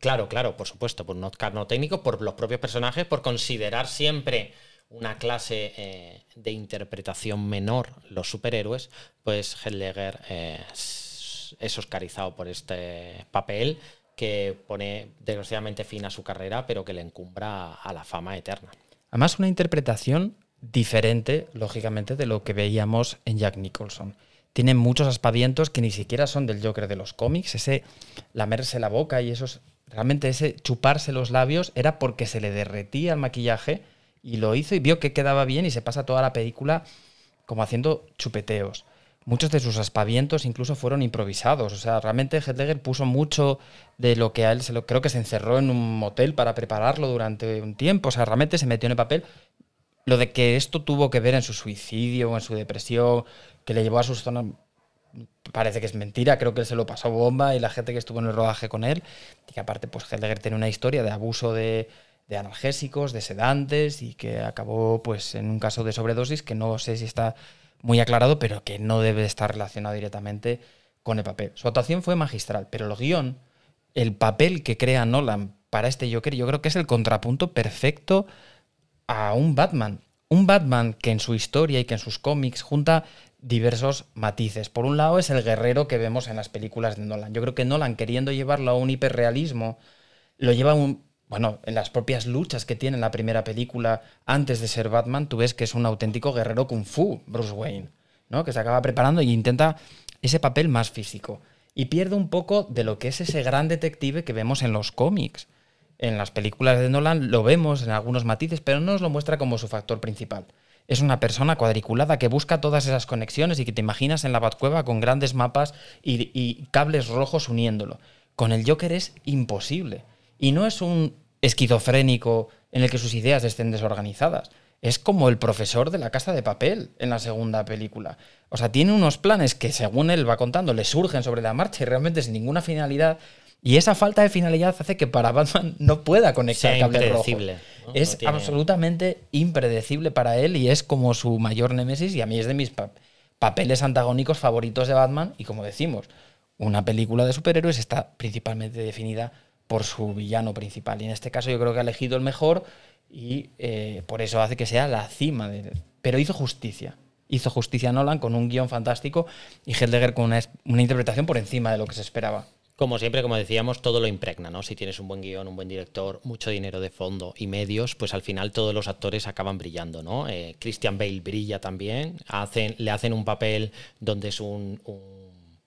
S2: Claro, claro, por supuesto, por un Oscar no técnico, por los propios personajes, por considerar siempre una clase eh, de interpretación menor los superhéroes, pues Heidegger es, es oscarizado por este papel que pone desgraciadamente fin a su carrera, pero que le encumbra a la fama eterna.
S1: Además, una interpretación diferente, lógicamente, de lo que veíamos en Jack Nicholson. Tiene muchos aspavientos que ni siquiera son del Joker de los cómics. Ese lamerse la boca y esos. Realmente ese chuparse los labios era porque se le derretía el maquillaje y lo hizo y vio que quedaba bien y se pasa toda la película como haciendo chupeteos muchos de sus aspavientos incluso fueron improvisados. O sea, realmente Heidegger puso mucho de lo que a él se lo creo que se encerró en un motel para prepararlo durante un tiempo. O sea, realmente se metió en el papel. Lo de que esto tuvo que ver en su suicidio o en su depresión, que le llevó a sus zonas. Parece que es mentira, creo que él se lo pasó bomba y la gente que estuvo en el rodaje con él. Y que aparte, pues Heidegger tiene una historia de abuso de, analgésicos, de sedantes y que acabó pues en un caso de sobredosis que no sé si está muy aclarado, pero que no debe estar relacionado directamente con el papel. Su actuación fue magistral, pero el guion, el papel que crea Nolan para este Joker, yo creo que es el contrapunto perfecto a un Batman. Un Batman que en su historia y que en sus cómics junta diversos matices. Por un lado es el guerrero que vemos en las películas de Nolan. Yo creo que Nolan, queriendo llevarlo a un hiperrealismo, lo lleva a un, bueno, en las propias luchas que tiene en la primera película antes de ser Batman, tú ves que es un auténtico guerrero kung fu, Bruce Wayne, ¿no? Que se acaba preparando y intenta ese papel más físico. Y pierde un poco de lo que es ese gran detective que vemos en los cómics. En las películas de Nolan lo vemos en algunos matices, pero no nos lo muestra como su factor principal. Es una persona cuadriculada que busca todas esas conexiones y que te imaginas en la Batcueva con grandes mapas y, y cables rojos uniéndolo. Con el Joker es imposible. Y no es un esquizofrénico en el que sus ideas estén desorganizadas. Es como el profesor de la casa de papel en la segunda película. O sea, tiene unos planes que según él va contando le surgen sobre la marcha y realmente sin ninguna finalidad. Y esa falta de finalidad hace que para Batman no pueda conectar cable rojo. Es
S2: No tiene-
S1: absolutamente impredecible para él y es como su mayor némesis y a mí es de mis pa- papeles antagónicos favoritos de Batman y como decimos, una película de superhéroes está principalmente definida por su villano principal y en este caso yo creo que ha elegido el mejor y eh, por eso hace que sea la cima de... Pero hizo justicia. Hizo justicia Nolan con un guion fantástico y Heidegger con una interpretación por encima de lo que se esperaba.
S2: Como siempre, como decíamos, todo lo impregna, ¿no? Si tienes un buen guion, un buen director, mucho dinero de fondo y medios, pues al final todos los actores acaban brillando, ¿no? Eh, Christian Bale brilla también, hacen, le hacen un papel donde es un, un,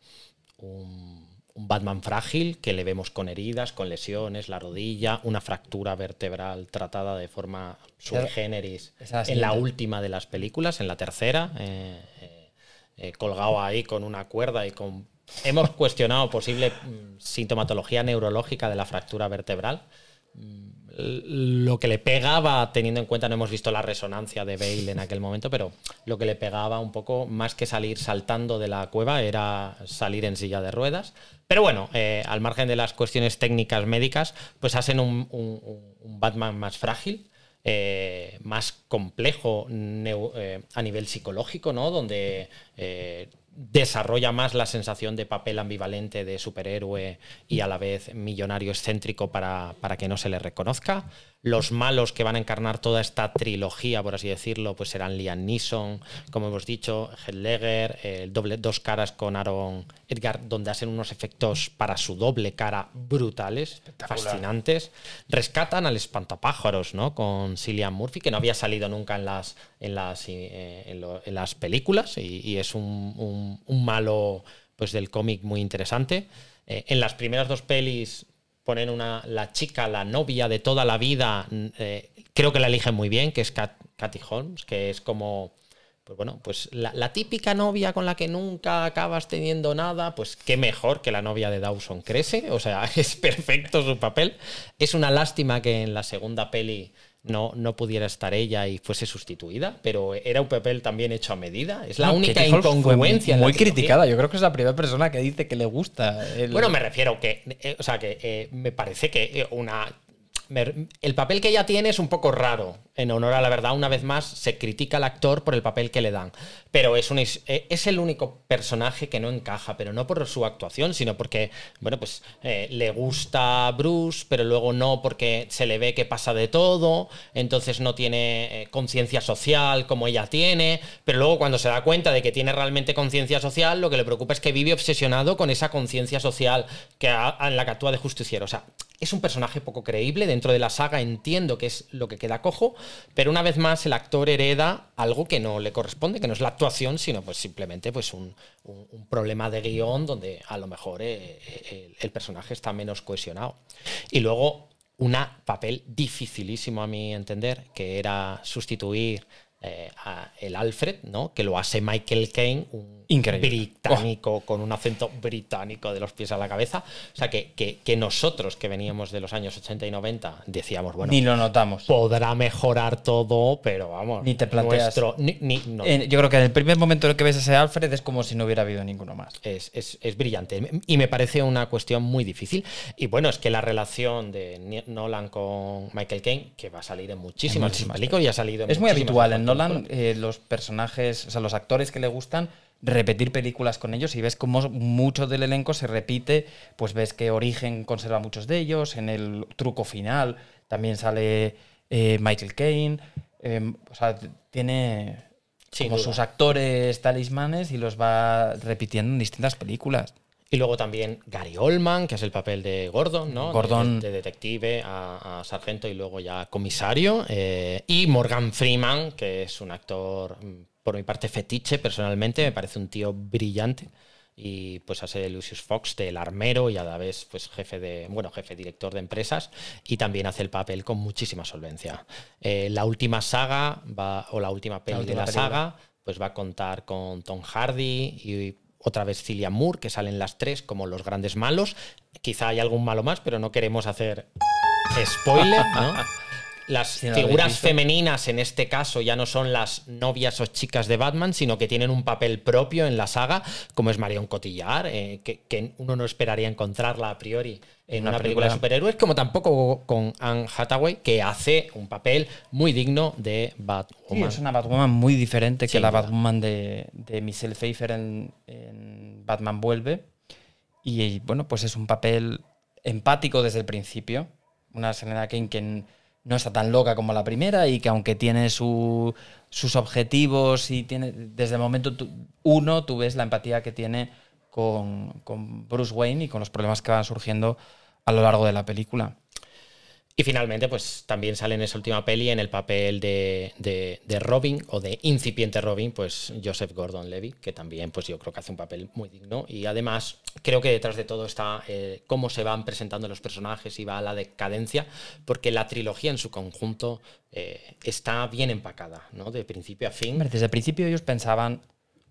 S2: un- un Batman frágil, que le vemos con heridas, con lesiones, la rodilla, una fractura vertebral tratada de forma sui generis en la última de las películas, en la tercera. eh, eh, eh, colgado ahí con una cuerda y con... Hemos cuestionado posible mm, sintomatología neurológica de la fractura vertebral. Mm, Lo que le pegaba, teniendo en cuenta, no hemos visto la resonancia de Bale en aquel momento, pero lo que le pegaba un poco, más que salir saltando de la cueva, era salir en silla de ruedas. Pero bueno, eh, al margen de las cuestiones técnicas médicas, pues hacen un, un- Batman más frágil, eh, más complejo eh, a nivel psicológico, ¿no? Donde desarrolla más la sensación de papel ambivalente de superhéroe y a la vez millonario excéntrico para, para que no se le reconozca. Los malos que van a encarnar toda esta trilogía, por así decirlo, pues serán Liam Neeson, como hemos dicho, Heath el doble dos caras con Aaron Edgar, donde hacen unos efectos para su doble cara brutales, fascinantes. Rescatan al espantapájaros, ¿no? Con Cillian Murphy, que no había salido nunca en las, en las, eh, en las películas y, es un, un- malo pues, del cómic muy interesante. Eh, en las primeras dos pelis ponen una, la chica, la novia de toda la vida, mm, eh, creo que la eligen muy bien, que es Kat, Katy Holmes, que es como, pues bueno, pues la, la típica novia con la que nunca acabas teniendo nada, pues qué mejor que la novia de Dawson crece, o sea, es perfecto su papel. Es una lástima que en la segunda peli no, no pudiera estar ella y fuese sustituida, pero era un papel también hecho a medida. Es la
S1: No,
S2: única incongruencia. en la
S1: Muy criticada. Yo creo que es la primera persona que dice que le gusta. el-
S2: Bueno, me refiero que, eh, o sea, que eh, me parece que eh, una el papel que ella tiene es un poco raro. En honor a la verdad, una vez más, se critica al actor por el papel que le dan. Pero es, un, es, eh, el único personaje que no encaja, pero no por su actuación, sino porque, bueno, pues eh, le gusta Bruce, pero luego no porque se le ve que pasa de todo, entonces no tiene eh, conciencia social como ella tiene, pero luego cuando se da cuenta de que tiene realmente conciencia social, lo que le preocupa es que vive obsesionado con esa conciencia social que en la que actúa de justiciero. O sea, es un personaje poco creíble dentro de la saga, entiendo que es lo que queda cojo, pero una vez más el actor hereda algo que no le corresponde, que no es la actuación, sino pues simplemente pues un, problema de guion donde a lo mejor eh, eh, el, el personaje está menos cohesionado. Y luego un papel dificilísimo a mi entender, que era sustituir eh, a el Alfred, ¿no? Que lo hace Michael Caine, un
S1: Increíble.
S2: británico con un acento británico de los pies a la cabeza. O sea, que, que- que nosotros que veníamos de los años 80 y 90 decíamos, bueno,
S1: Ni lo notamos.
S2: podrá mejorar todo, pero vamos,
S1: Ni te planteas.
S2: nuestro- ni- ni- no.
S1: En- yo creo que en el primer momento en el que ves a ese Alfred es como si no hubiera habido ninguno más.
S2: Es, es- es brillante y me parece una cuestión muy difícil. Y bueno, es que la relación de Nolan con Michael Caine, que va a salir en muchísimas,
S1: muchísimas
S2: películas y ha salido en
S1: Es muy habitual en Nolan eh, los personajes, o sea, los actores que le gustan repetir películas con ellos y ves cómo mucho del elenco se repite, pues ves que Origen conserva muchos de ellos, en el truco final también sale eh, Michael Caine, eh, o sea, tiene
S2: Sin
S1: como
S2: duda.
S1: sus actores talismanes y los va repitiendo en distintas películas.
S2: Y luego también Gary Oldman, que es el papel de Gordon, ¿no?
S1: Gordon.
S2: De, de detective a, a sargento y luego ya comisario. eh, y Morgan Freeman, que es un actor, mm, por mi parte, fetiche personalmente. Me parece un tío brillante. Y pues hace de Lucius Fox del armero y a la vez pues jefe de bueno jefe director de empresas y también hace el papel con muchísima solvencia Eh, la última saga va o la última peli
S1: última
S2: de la
S1: película.
S2: saga pues va a contar con Tom Hardy y otra vez Cillian Moore, que salen las tres como los grandes malos. Quizá hay algún malo más, pero no queremos hacer spoiler, ¿no? las
S1: Sí,
S2: figuras femeninas en este caso ya no son las novias o chicas de Batman, sino que tienen un papel propio en la saga, como es Marion Cotillard, eh, que, que uno no esperaría encontrarla a priori en
S1: Una
S2: una, película de superhéroes, como tampoco con Anne Hathaway, que hace un papel muy digno de
S1: Sí,
S2: Batwoman.
S1: es una Batwoman muy diferente que la
S2: duda.
S1: Batwoman de, de Michelle Pfeiffer en, en Batman Vuelve. Y bueno, pues es un papel empático desde el principio. Una Selena Kane que no está tan loca como la primera y que aunque tiene su- sus objetivos y tiene desde el momento uno tú ves la empatía que tiene con, con Bruce Wayne y con los problemas que van surgiendo a lo largo de la película.
S2: Y finalmente, pues también sale en esa última peli en el papel de, de- de Robin o de incipiente Robin, pues Joseph Gordon-Levitt, que también, pues yo creo que hace un papel muy digno. Y además, creo que detrás de todo está eh, cómo se van presentando los personajes y va la decadencia, porque la trilogía en su conjunto eh, está bien empacada, ¿no? De principio a fin.
S1: Desde el principio ellos pensaban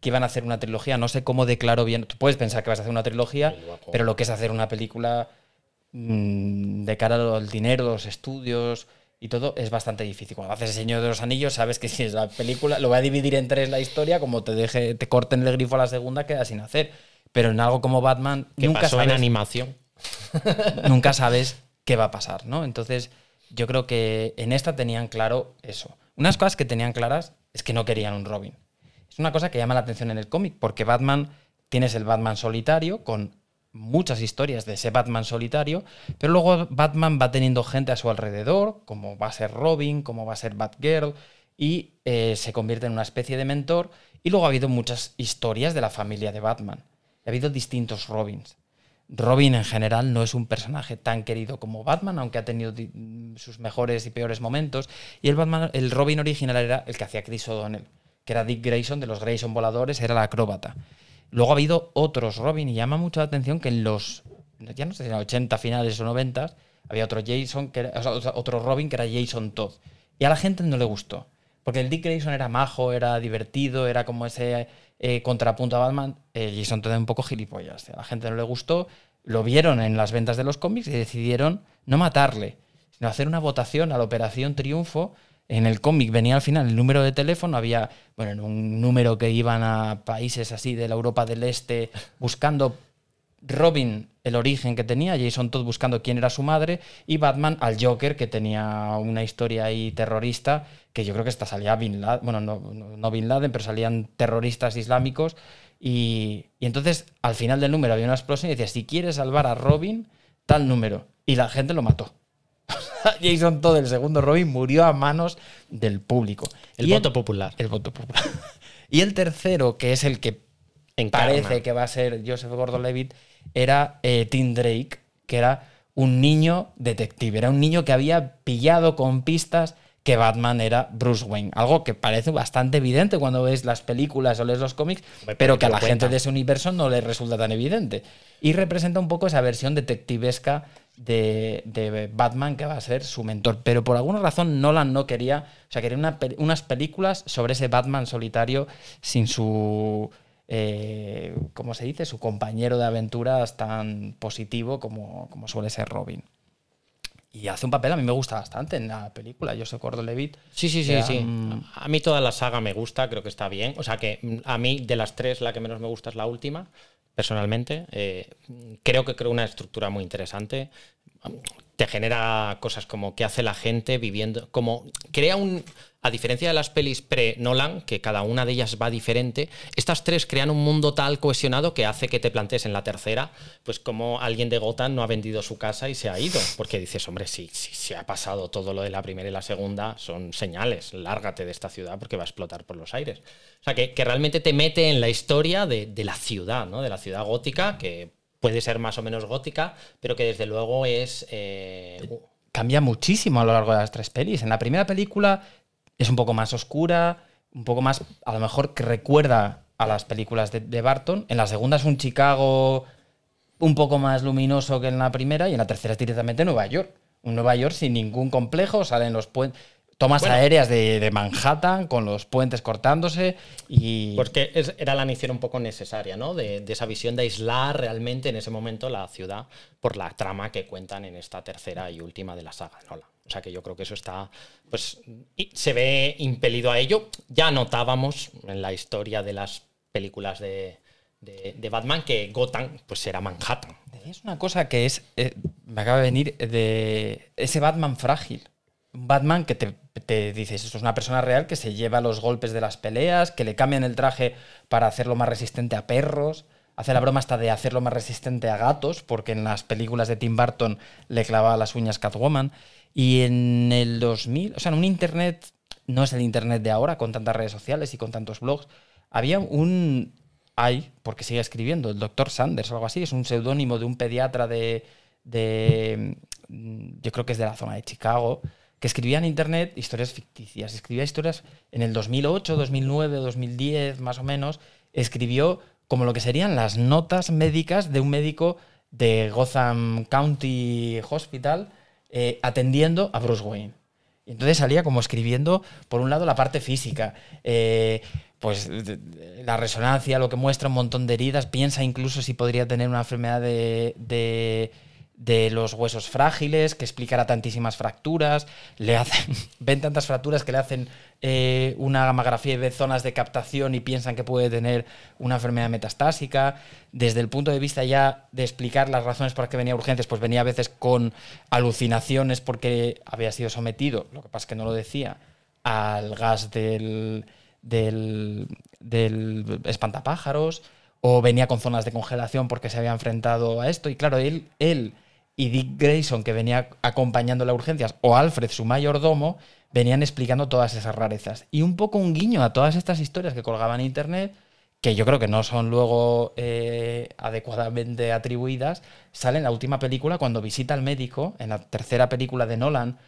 S1: que iban a hacer una trilogía. No sé cómo declaro bien. Tú puedes pensar que vas a hacer una trilogía, pero lo que es hacer una película de cara al dinero, los estudios y todo es bastante difícil. Cuando haces El Señor de los Anillos, sabes que si es la película, lo voy a dividir en tres la historia, como te deje, te corten el grifo a la segunda, queda sin hacer. Pero en algo como Batman,
S2: que
S1: nunca
S2: pasó en
S1: sabes
S2: animación.
S1: nunca sabes qué va a pasar, ¿no? Entonces, yo creo que en esta tenían claro eso. Unas cosas que tenían claras es que no querían un Robin. Es una cosa que llama la atención en el cómic, porque Batman, tienes el Batman solitario, con muchas historias de ese Batman solitario, pero luego Batman va teniendo gente a su alrededor, como va a ser Robin, como va a ser Batgirl, y eh, se convierte en una especie de mentor, y luego ha habido muchas historias de la familia de Batman. Ha habido distintos Robins. Robin en general no es un personaje tan querido como Batman, aunque ha tenido sus mejores y peores momentos. Y el, Batman, el Robin original era el que hacía Chris O'Donnell, que era Dick Grayson de los Grayson voladores, era el acróbata. Luego ha habido otros Robin y llama mucho la atención que en los, ya no sé si en los 80 finales o 90 había otro Jason, que era- otro Robin que era Jason Todd. Y a la gente no le gustó. Porque el Dick Grayson era majo, era divertido, era como ese eh, contrapunto a Batman. Eh, Jason Todd era un poco gilipollas. A la gente no le gustó, lo vieron en las ventas de los cómics y decidieron no matarle, sino hacer una votación a la Operación Triunfo. En el cómic venía al final el número de teléfono, había bueno, en un número que iban a países así de la Europa del Este buscando Robin el origen que tenía, Jason Todd buscando quién era su madre y Batman al Joker que tenía una historia ahí terrorista que yo creo que esta salía Bin Laden, bueno, no, no- no Bin Laden, pero salían terroristas islámicos y, y entonces al final del número había una explosión y decía, si quieres salvar a Robin, tal número. Y la gente lo mató. Jason Todd, el segundo Robin, murió a manos del público.
S2: El
S1: Y
S2: voto popular.
S1: El voto popular. y el tercero, que es el que
S2: Encarna.
S1: parece que va a ser Joseph Gordon-Levitt, era eh, Tim Drake, que era un niño detective, era un niño que había pillado con pistas que Batman era Bruce Wayne, algo que parece bastante evidente cuando ves las películas o lees los cómics, pero que a la gente de ese universo no le resulta tan evidente. Y representa un poco esa versión detectivesca de, de Batman que va a ser su mentor. Pero por alguna razón Nolan no quería, o sea, quería una unas películas sobre ese Batman solitario sin su, eh, ¿cómo se dice? Su compañero de aventuras tan positivo como, como suele ser Robin. Y hace un papel, a mí me gusta bastante en la película. Yo soy Gordon Levitt.
S2: Sí, sí, sí, sí.
S1: mm.
S2: A mí toda la saga me gusta, creo que está bien. O sea que a mí de las tres la que menos me gusta es la última, personalmente. Eh, creo que creo una estructura muy interesante. Te genera cosas como qué hace la gente viviendo, como crea un... A diferencia de las pelis pre-Nolan, que cada una de ellas va diferente, estas tres crean un mundo tal cohesionado que hace que te plantees en la tercera, pues como alguien de Gotham no ha vendido su casa y se ha ido. Porque dices, hombre, si, si se ha pasado todo lo de la primera y la segunda, son señales, lárgate de esta ciudad porque va a explotar por los aires. O sea, que, realmente te mete en la historia de, de la ciudad, ¿no? De la ciudad gótica, que puede ser más o menos gótica, pero que desde luego es... eh,
S1: cambia muchísimo a lo largo de las tres pelis. En la primera película es un poco más oscura, un poco más, a lo mejor que recuerda a las películas de, de Barton. En la segunda es un Chicago un poco más luminoso que en la primera y en la tercera es directamente Nueva York. Un Nueva York sin ningún complejo, salen los puentes... tomas
S2: Bueno.
S1: aéreas de, de Manhattan con los puentes cortándose y...
S2: Porque es- era la misión un poco necesaria, ¿no? De, de esa visión de aislar realmente en ese momento la ciudad por la trama que cuentan en esta tercera y última de la saga Nolan. O sea que yo creo que eso está, pues, se ve impelido a ello. Ya notábamos en la historia de las películas de, de- Batman que Gotham, pues, era Manhattan.
S1: Decías una cosa que es, eh, me acaba de venir, de ese Batman frágil. Un Batman que te, te dices, esto es una persona real que se lleva los golpes de las peleas, que le cambian el traje para hacerlo más resistente a perros. Hace la broma hasta de hacerlo más resistente a gatos, porque en las películas de Tim Burton le clavaba las uñas Catwoman. Y en el 2000, o sea, en un internet, no es el internet de ahora, con tantas redes sociales y con tantos blogs, había un, hay, porque sigue escribiendo, el doctor Sanders o algo así, es un seudónimo de un pediatra de, de, mm, yo creo que es de la zona de Chicago, que escribía en internet historias ficticias, escribía historias en el 2008, 2009, 2010 más o menos, escribió como lo que serían las notas médicas de un médico de Gotham County Hospital eh, atendiendo a Bruce Wayne. Y entonces salía como escribiendo, por un lado, la parte física, eh, pues la resonancia, lo que muestra un montón de heridas, piensa incluso si podría tener una enfermedad de- de los huesos frágiles, que explicará tantísimas fracturas, le hacen, ven tantas fracturas que le hacen eh, una gamografía y ve zonas de captación y piensan que puede tener una enfermedad metastásica. Desde el punto de vista ya de explicar las razones por las que venía a urgencias, pues venía a veces con alucinaciones porque había sido sometido, lo que pasa es que no lo decía, al gas del, del, del espantapájaros, o venía con zonas de congelación porque se había enfrentado a esto. Y claro, él, él y Dick Grayson, que venía acompañando las urgencias, o Alfred, su mayordomo, venían explicando todas esas rarezas. Y un poco un guiño a todas estas historias que colgaban en internet, que yo creo que no son luego eh, adecuadamente atribuidas, sale en la última película cuando visita al médico, en la tercera película de Nolan.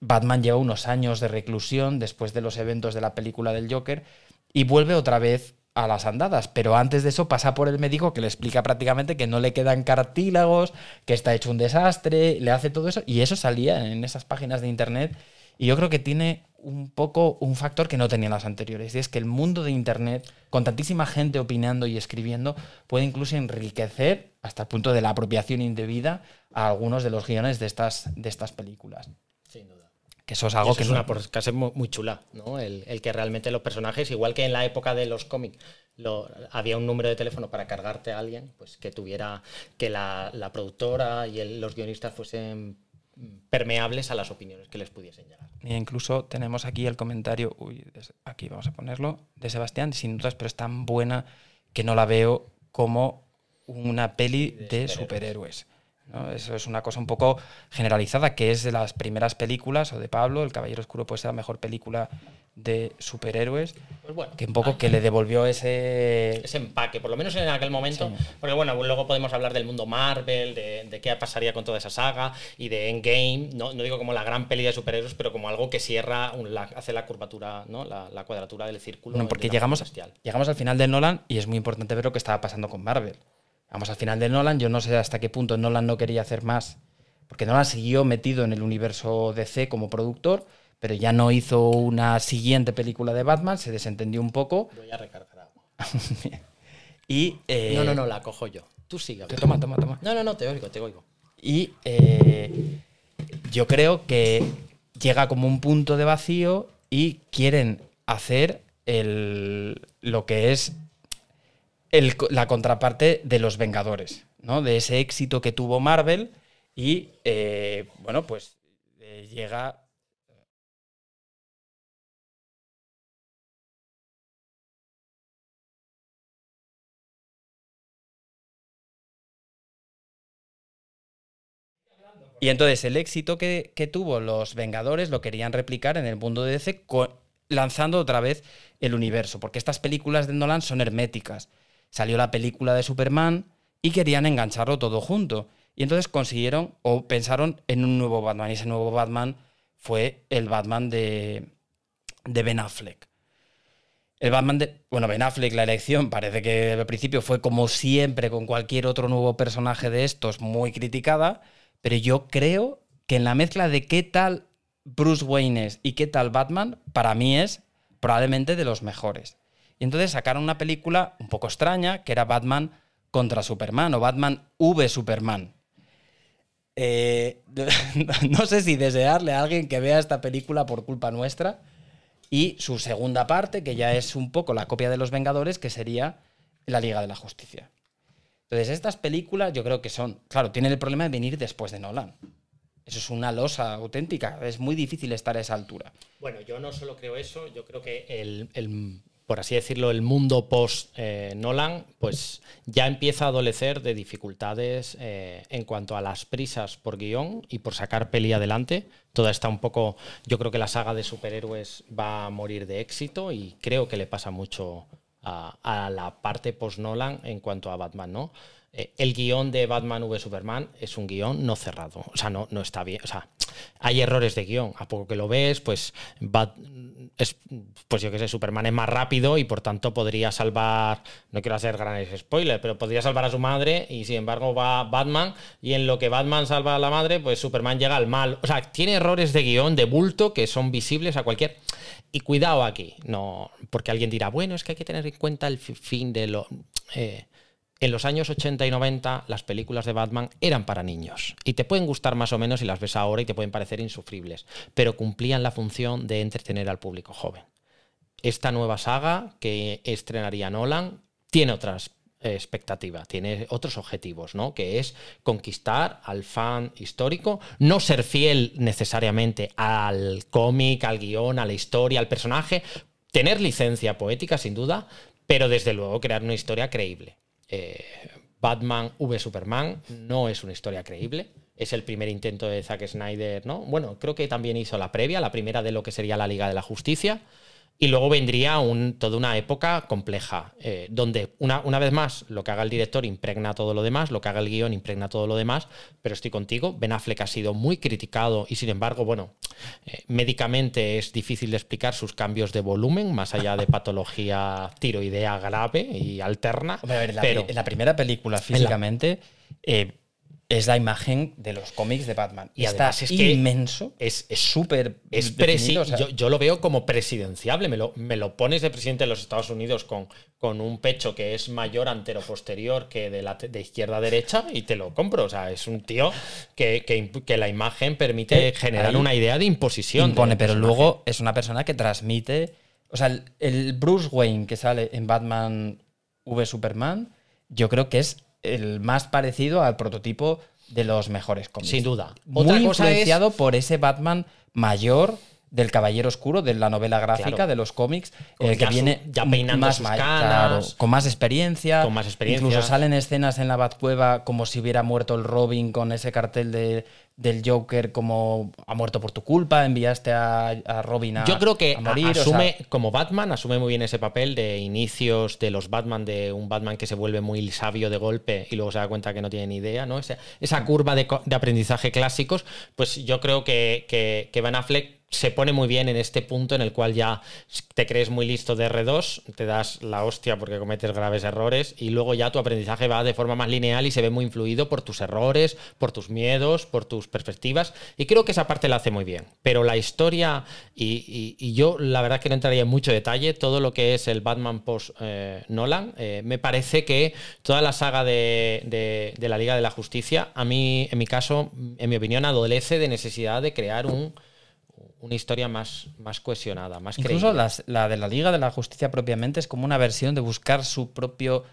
S1: Batman lleva unos años de reclusión después de los eventos de la película del Joker y vuelve otra vez a las andadas, pero antes de eso pasa por el médico que le explica prácticamente que no le quedan cartílagos, que está hecho un desastre, le hace todo eso y eso salía en esas páginas de internet y yo creo que tiene un poco un factor que no tenían las anteriores y es que el mundo de internet con tantísima gente opinando y escribiendo puede incluso enriquecer hasta el punto de la apropiación indebida a algunos de los guiones de estas, de estas películas. Que eso es algo
S2: eso
S1: que
S2: es
S1: no-
S2: una podcast muy, muy chula, ¿no? El, el que realmente los personajes, igual que en la época de los cómics, lo- había un número de teléfono para cargarte a alguien, pues que tuviera, que la, la productora y el- los guionistas fuesen permeables a las opiniones que les pudiesen llegar.
S1: E incluso tenemos aquí el comentario, uy, aquí vamos a ponerlo, de Sebastián, sin dudas, pero es tan buena que no la veo como una peli de, superhéroes. ¿No? Eso es una cosa un poco generalizada, que es de las primeras películas, o de Pablo, El Caballero Oscuro puede ser la mejor película de superhéroes,
S2: Pues bueno,
S1: que un poco que le devolvió ese...
S2: ese empaque, por lo menos en aquel momento. Porque bueno, luego podemos hablar del mundo Marvel, de, de qué pasaría con toda esa saga y de Endgame. No, no digo como la gran peli de superhéroes, pero como algo que cierra, un- la- hace la curvatura, ¿no? la, la cuadratura del círculo. De
S1: porque llegamos, llegamos al final de Nolan y es muy importante ver lo que estaba pasando con Marvel. Vamos al final de Nolan, yo no sé hasta qué punto Nolan no quería hacer más, porque Nolan siguió metido en el universo DC como productor, pero ya no hizo una siguiente película de Batman, se desentendió un poco
S2: Voy a recargar agua.
S1: y... eh,
S2: No, no, no, la cojo yo. Tú sigue.
S1: Toma, toma, toma.
S2: No, no, no, te oigo, te oigo.
S1: Y eh, yo creo que llega como un punto de vacío y quieren hacer el, lo que es la contraparte de los Vengadores, ¿no? De ese éxito que tuvo Marvel y, eh, bueno, pues eh, llega... Y entonces el éxito que, tuvo los Vengadores lo querían replicar en el mundo de DC lanzando otra vez el universo, porque estas películas de Nolan son herméticas. Salió la película de Superman y querían engancharlo todo junto. Y entonces consiguieron o pensaron en un nuevo Batman. Y ese nuevo Batman fue el Batman de, de Ben Affleck. El Batman de. Bueno, Ben Affleck, la elección parece que al principio fue como siempre con cualquier otro nuevo personaje de estos, muy criticada. Pero yo creo que en la mezcla de qué tal Bruce Wayne es y qué tal Batman, para mí es probablemente de los mejores. Y entonces sacaron una película un poco extraña, que era Batman contra Superman o Batman V Superman. Eh, no sé si desearle a alguien que vea esta película por culpa nuestra. Y su segunda parte, que ya es un poco la copia de Los Vengadores, que sería la Liga de la Justicia. Entonces, estas películas yo creo que son, claro, tienen el problema de venir después de Nolan. Eso es una losa auténtica. Es muy difícil estar a esa altura.
S2: Bueno, yo no solo creo eso, yo creo que el, el por así decirlo, el mundo post-Nolan, pues ya empieza a adolecer de dificultades eh, en cuanto a las prisas por guion y por sacar peli adelante. Toda está un poco. Yo creo que la saga de superhéroes va a morir de éxito y creo que le pasa mucho a, la parte post-Nolan en cuanto a Batman, ¿no? Eh, el guion de Batman v Superman es un guion no cerrado. O sea, no, no está bien. O sea, hay errores de guion. A poco que lo ves, pues, es, pues yo qué sé, Superman es más rápido y por tanto podría salvar, no quiero hacer grandes spoilers, pero podría salvar a su madre y sin embargo va Batman y en lo que Batman salva a la madre, pues Superman llega al mal. O sea, tiene errores de guion, de bulto, que son visibles a cualquier... Y cuidado aquí, no, porque alguien dirá, bueno, es que hay que tener en cuenta el fin de lo... Eh, en los años 80 y 90 las películas de Batman eran para niños y te pueden gustar más o menos si las ves ahora y te pueden parecer insufribles, pero cumplían la función de entretener al público joven. Esta nueva saga que estrenaría Nolan tiene otras eh, expectativas, tiene otros objetivos, ¿no? Que es conquistar al fan histórico, no ser fiel necesariamente al cómic, al guion, a la historia, al personaje, tener licencia poética sin duda, pero desde luego crear una historia creíble. Eh, Batman v Superman no es una historia creíble. Es el primer intento de Zack Snyder, ¿no? Bueno, creo que también hizo la previa, la primera de lo que sería la Liga de la Justicia. Y luego vendría un, toda una época compleja, eh, donde una, una, vez más lo que haga el director impregna todo lo demás, lo que haga el guion impregna todo lo demás, pero estoy contigo, Ben Affleck ha sido muy criticado y sin embargo, bueno, eh, médicamente es difícil de explicar sus cambios de volumen, más allá de patología tiroidea grave y alterna.
S1: la,
S2: pero
S1: en la primera película físicamente... Eh, es la imagen de los cómics de Batman.
S2: Y además es que
S1: inmenso.
S2: Es súper. Es, o sea, yo, yo, lo veo como presidenciable. Me lo, me lo, pones de presidente de los Estados Unidos con, con un pecho que es mayor antero-posterior que de, la, de izquierda a derecha y te lo compro. O sea, es un tío que, que, que la imagen permite eh, generar una idea de imposición.
S1: Impone, pero luego es una persona que transmite. O sea, el, el Bruce Wayne que sale en Batman v Superman, yo creo que es el más parecido al prototipo de los mejores cómics.
S2: Sin duda.
S1: Muy Otra cosa influenciado es... por ese Batman mayor del Caballero Oscuro, de la novela gráfica, claro. de los cómics, eh, que viene
S2: ya peinando
S1: más
S2: sus canas,
S1: claro, con más experiencia.
S2: Con más experiencia.
S1: Incluso salen escenas en la Batcueva como si hubiera muerto el Robin con ese cartel de, del Joker como ha muerto por tu culpa, enviaste a, a Robin a
S2: Yo creo que
S1: a morir,
S2: asume,
S1: o sea,
S2: como Batman, asume muy bien ese papel de inicios de los Batman, de un Batman que se vuelve muy sabio de golpe y luego se da cuenta que no tiene ni idea, ¿no? Esa, esa curva de, de, aprendizaje clásicos, pues yo creo que, que, que Van Affleck se pone muy bien en este punto en el cual ya te crees muy listo de R2, te das la hostia porque cometes graves errores y luego ya tu aprendizaje va de forma más lineal y se ve muy influido por tus errores, por tus miedos, por tus perspectivas y creo que esa parte la hace muy bien. Pero la historia, y, y, y yo la verdad que no entraría en mucho detalle, todo lo que es el Batman post eh, Nolan, eh, me parece que toda la saga de, de, de la Liga de la Justicia, a mí, en mi caso, en mi opinión, adolece de necesidad de crear un una historia más, más cohesionada, más
S1: Incluso las, la de la Liga de la Justicia propiamente es como una versión de buscar su propio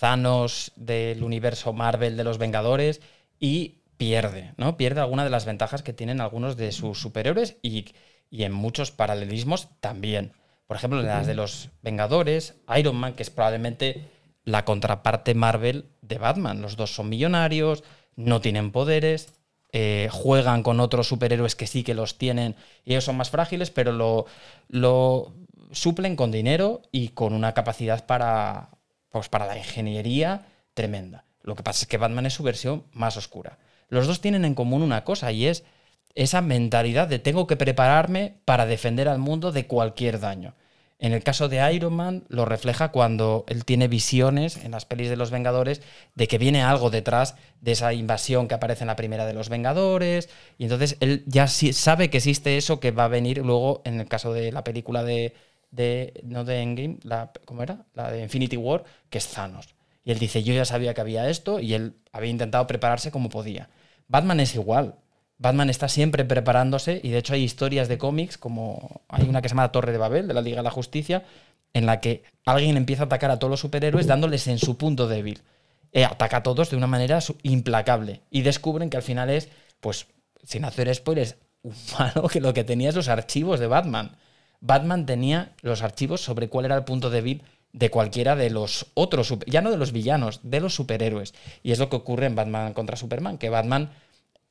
S1: Thanos del universo Marvel de los Vengadores y pierde, ¿no? Pierde alguna de las ventajas que tienen algunos de sus superhéroes y, y en muchos paralelismos también. Por ejemplo, en las de los Vengadores, Iron Man, que es probablemente la contraparte Marvel de Batman. Los dos son millonarios, no tienen poderes, eh, juegan con otros superhéroes que sí que los tienen y ellos son más frágiles, pero lo, lo suplen con dinero y con una capacidad para, pues para la ingeniería tremenda. Lo que pasa es que Batman es su versión más oscura. Los dos tienen en común una cosa y es esa mentalidad de tengo que prepararme para defender al mundo de cualquier daño. En el caso de Iron Man lo refleja cuando él tiene visiones en las pelis de los Vengadores de que viene algo detrás de esa invasión que aparece en la primera de los Vengadores y entonces él ya sabe que existe eso que va a venir luego en el caso de la película de, de no de Endgame, la, ¿cómo era? La de Infinity War, que es Thanos. Y él dice, yo ya sabía que había esto y él había intentado prepararse como podía. Batman es igual. Batman está siempre preparándose y de hecho hay historias de cómics, como hay una que se llama Torre de Babel, de la Liga de la Justicia, en la que alguien empieza a atacar a todos los superhéroes dándoles en su punto débil. Eh, ataca a todos de una manera implacable y descubren que al final es, pues, sin hacer spoilers, un malo que lo que tenía es los archivos de Batman. Batman tenía los archivos sobre cuál era el punto débil de cualquiera de los otros, ya no de los villanos, de los superhéroes. Y es lo que ocurre en Batman contra Superman, que Batman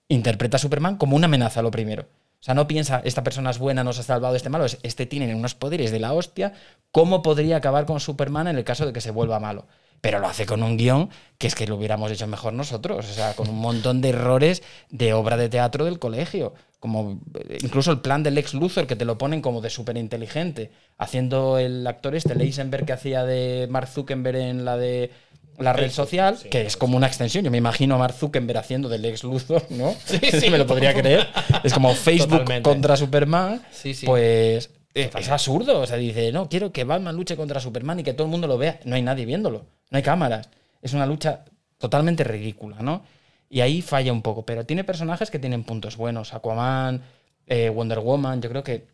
S1: interpreta a Superman como una amenaza, lo primero. O sea, no piensa, esta persona es buena, nos ha salvado este malo, es, este tiene unos poderes de la hostia, ¿cómo podría acabar con Superman en el caso de que se vuelva malo? Pero lo hace con un guion que es que lo hubiéramos hecho mejor nosotros, o sea, con un montón de errores de obra de teatro del colegio, como eh, incluso el plan del ex Luthor que te lo ponen como de súper inteligente, haciendo el actor este, Leisenberg, que hacía de Mark Zuckerberg en la de la red social, que es como una extensión. Yo me imagino a Mark Zuckerberg haciendo del ex Luthor, ¿no? Sí,
S2: sí.
S1: me lo podría creer. Es como Facebook
S2: Totalmente.
S1: contra Superman.
S2: Sí, sí.
S1: Pues es absurdo. O sea, dice, no, quiero que Batman luche contra Superman y que todo el mundo lo vea. No hay nadie viéndolo. No hay cámaras. Es una lucha totalmente ridícula, ¿no? Y ahí falla un poco. Pero tiene personajes que tienen puntos buenos. Aquaman, eh, Wonder Woman. Yo creo que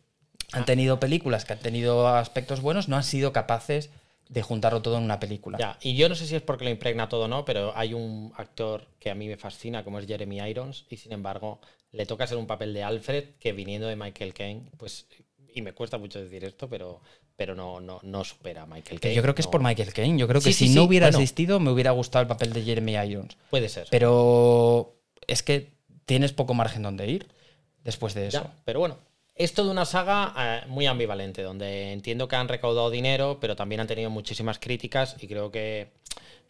S1: han tenido películas que han tenido aspectos buenos, no han sido capaces de juntarlo todo en una película.
S2: Ya, y yo no sé si es porque lo impregna todo o no, pero hay un actor que a mí me fascina, como es Jeremy Irons, y sin embargo le toca ser un papel de Alfred que viniendo de Michael Caine, pues, y me cuesta mucho decir esto, pero, pero no, no, no supera a Michael Caine.
S1: yo creo que es por Michael Caine. Yo creo que
S2: Sí,
S1: si
S2: sí,
S1: no hubiera
S2: bueno.
S1: existido, me hubiera gustado el papel de Jeremy Irons.
S2: Puede ser.
S1: Pero es que tienes poco margen donde ir después de eso.
S2: Ya, pero bueno, es toda una saga eh, muy ambivalente, donde entiendo que han recaudado dinero, pero también han tenido muchísimas críticas y creo que,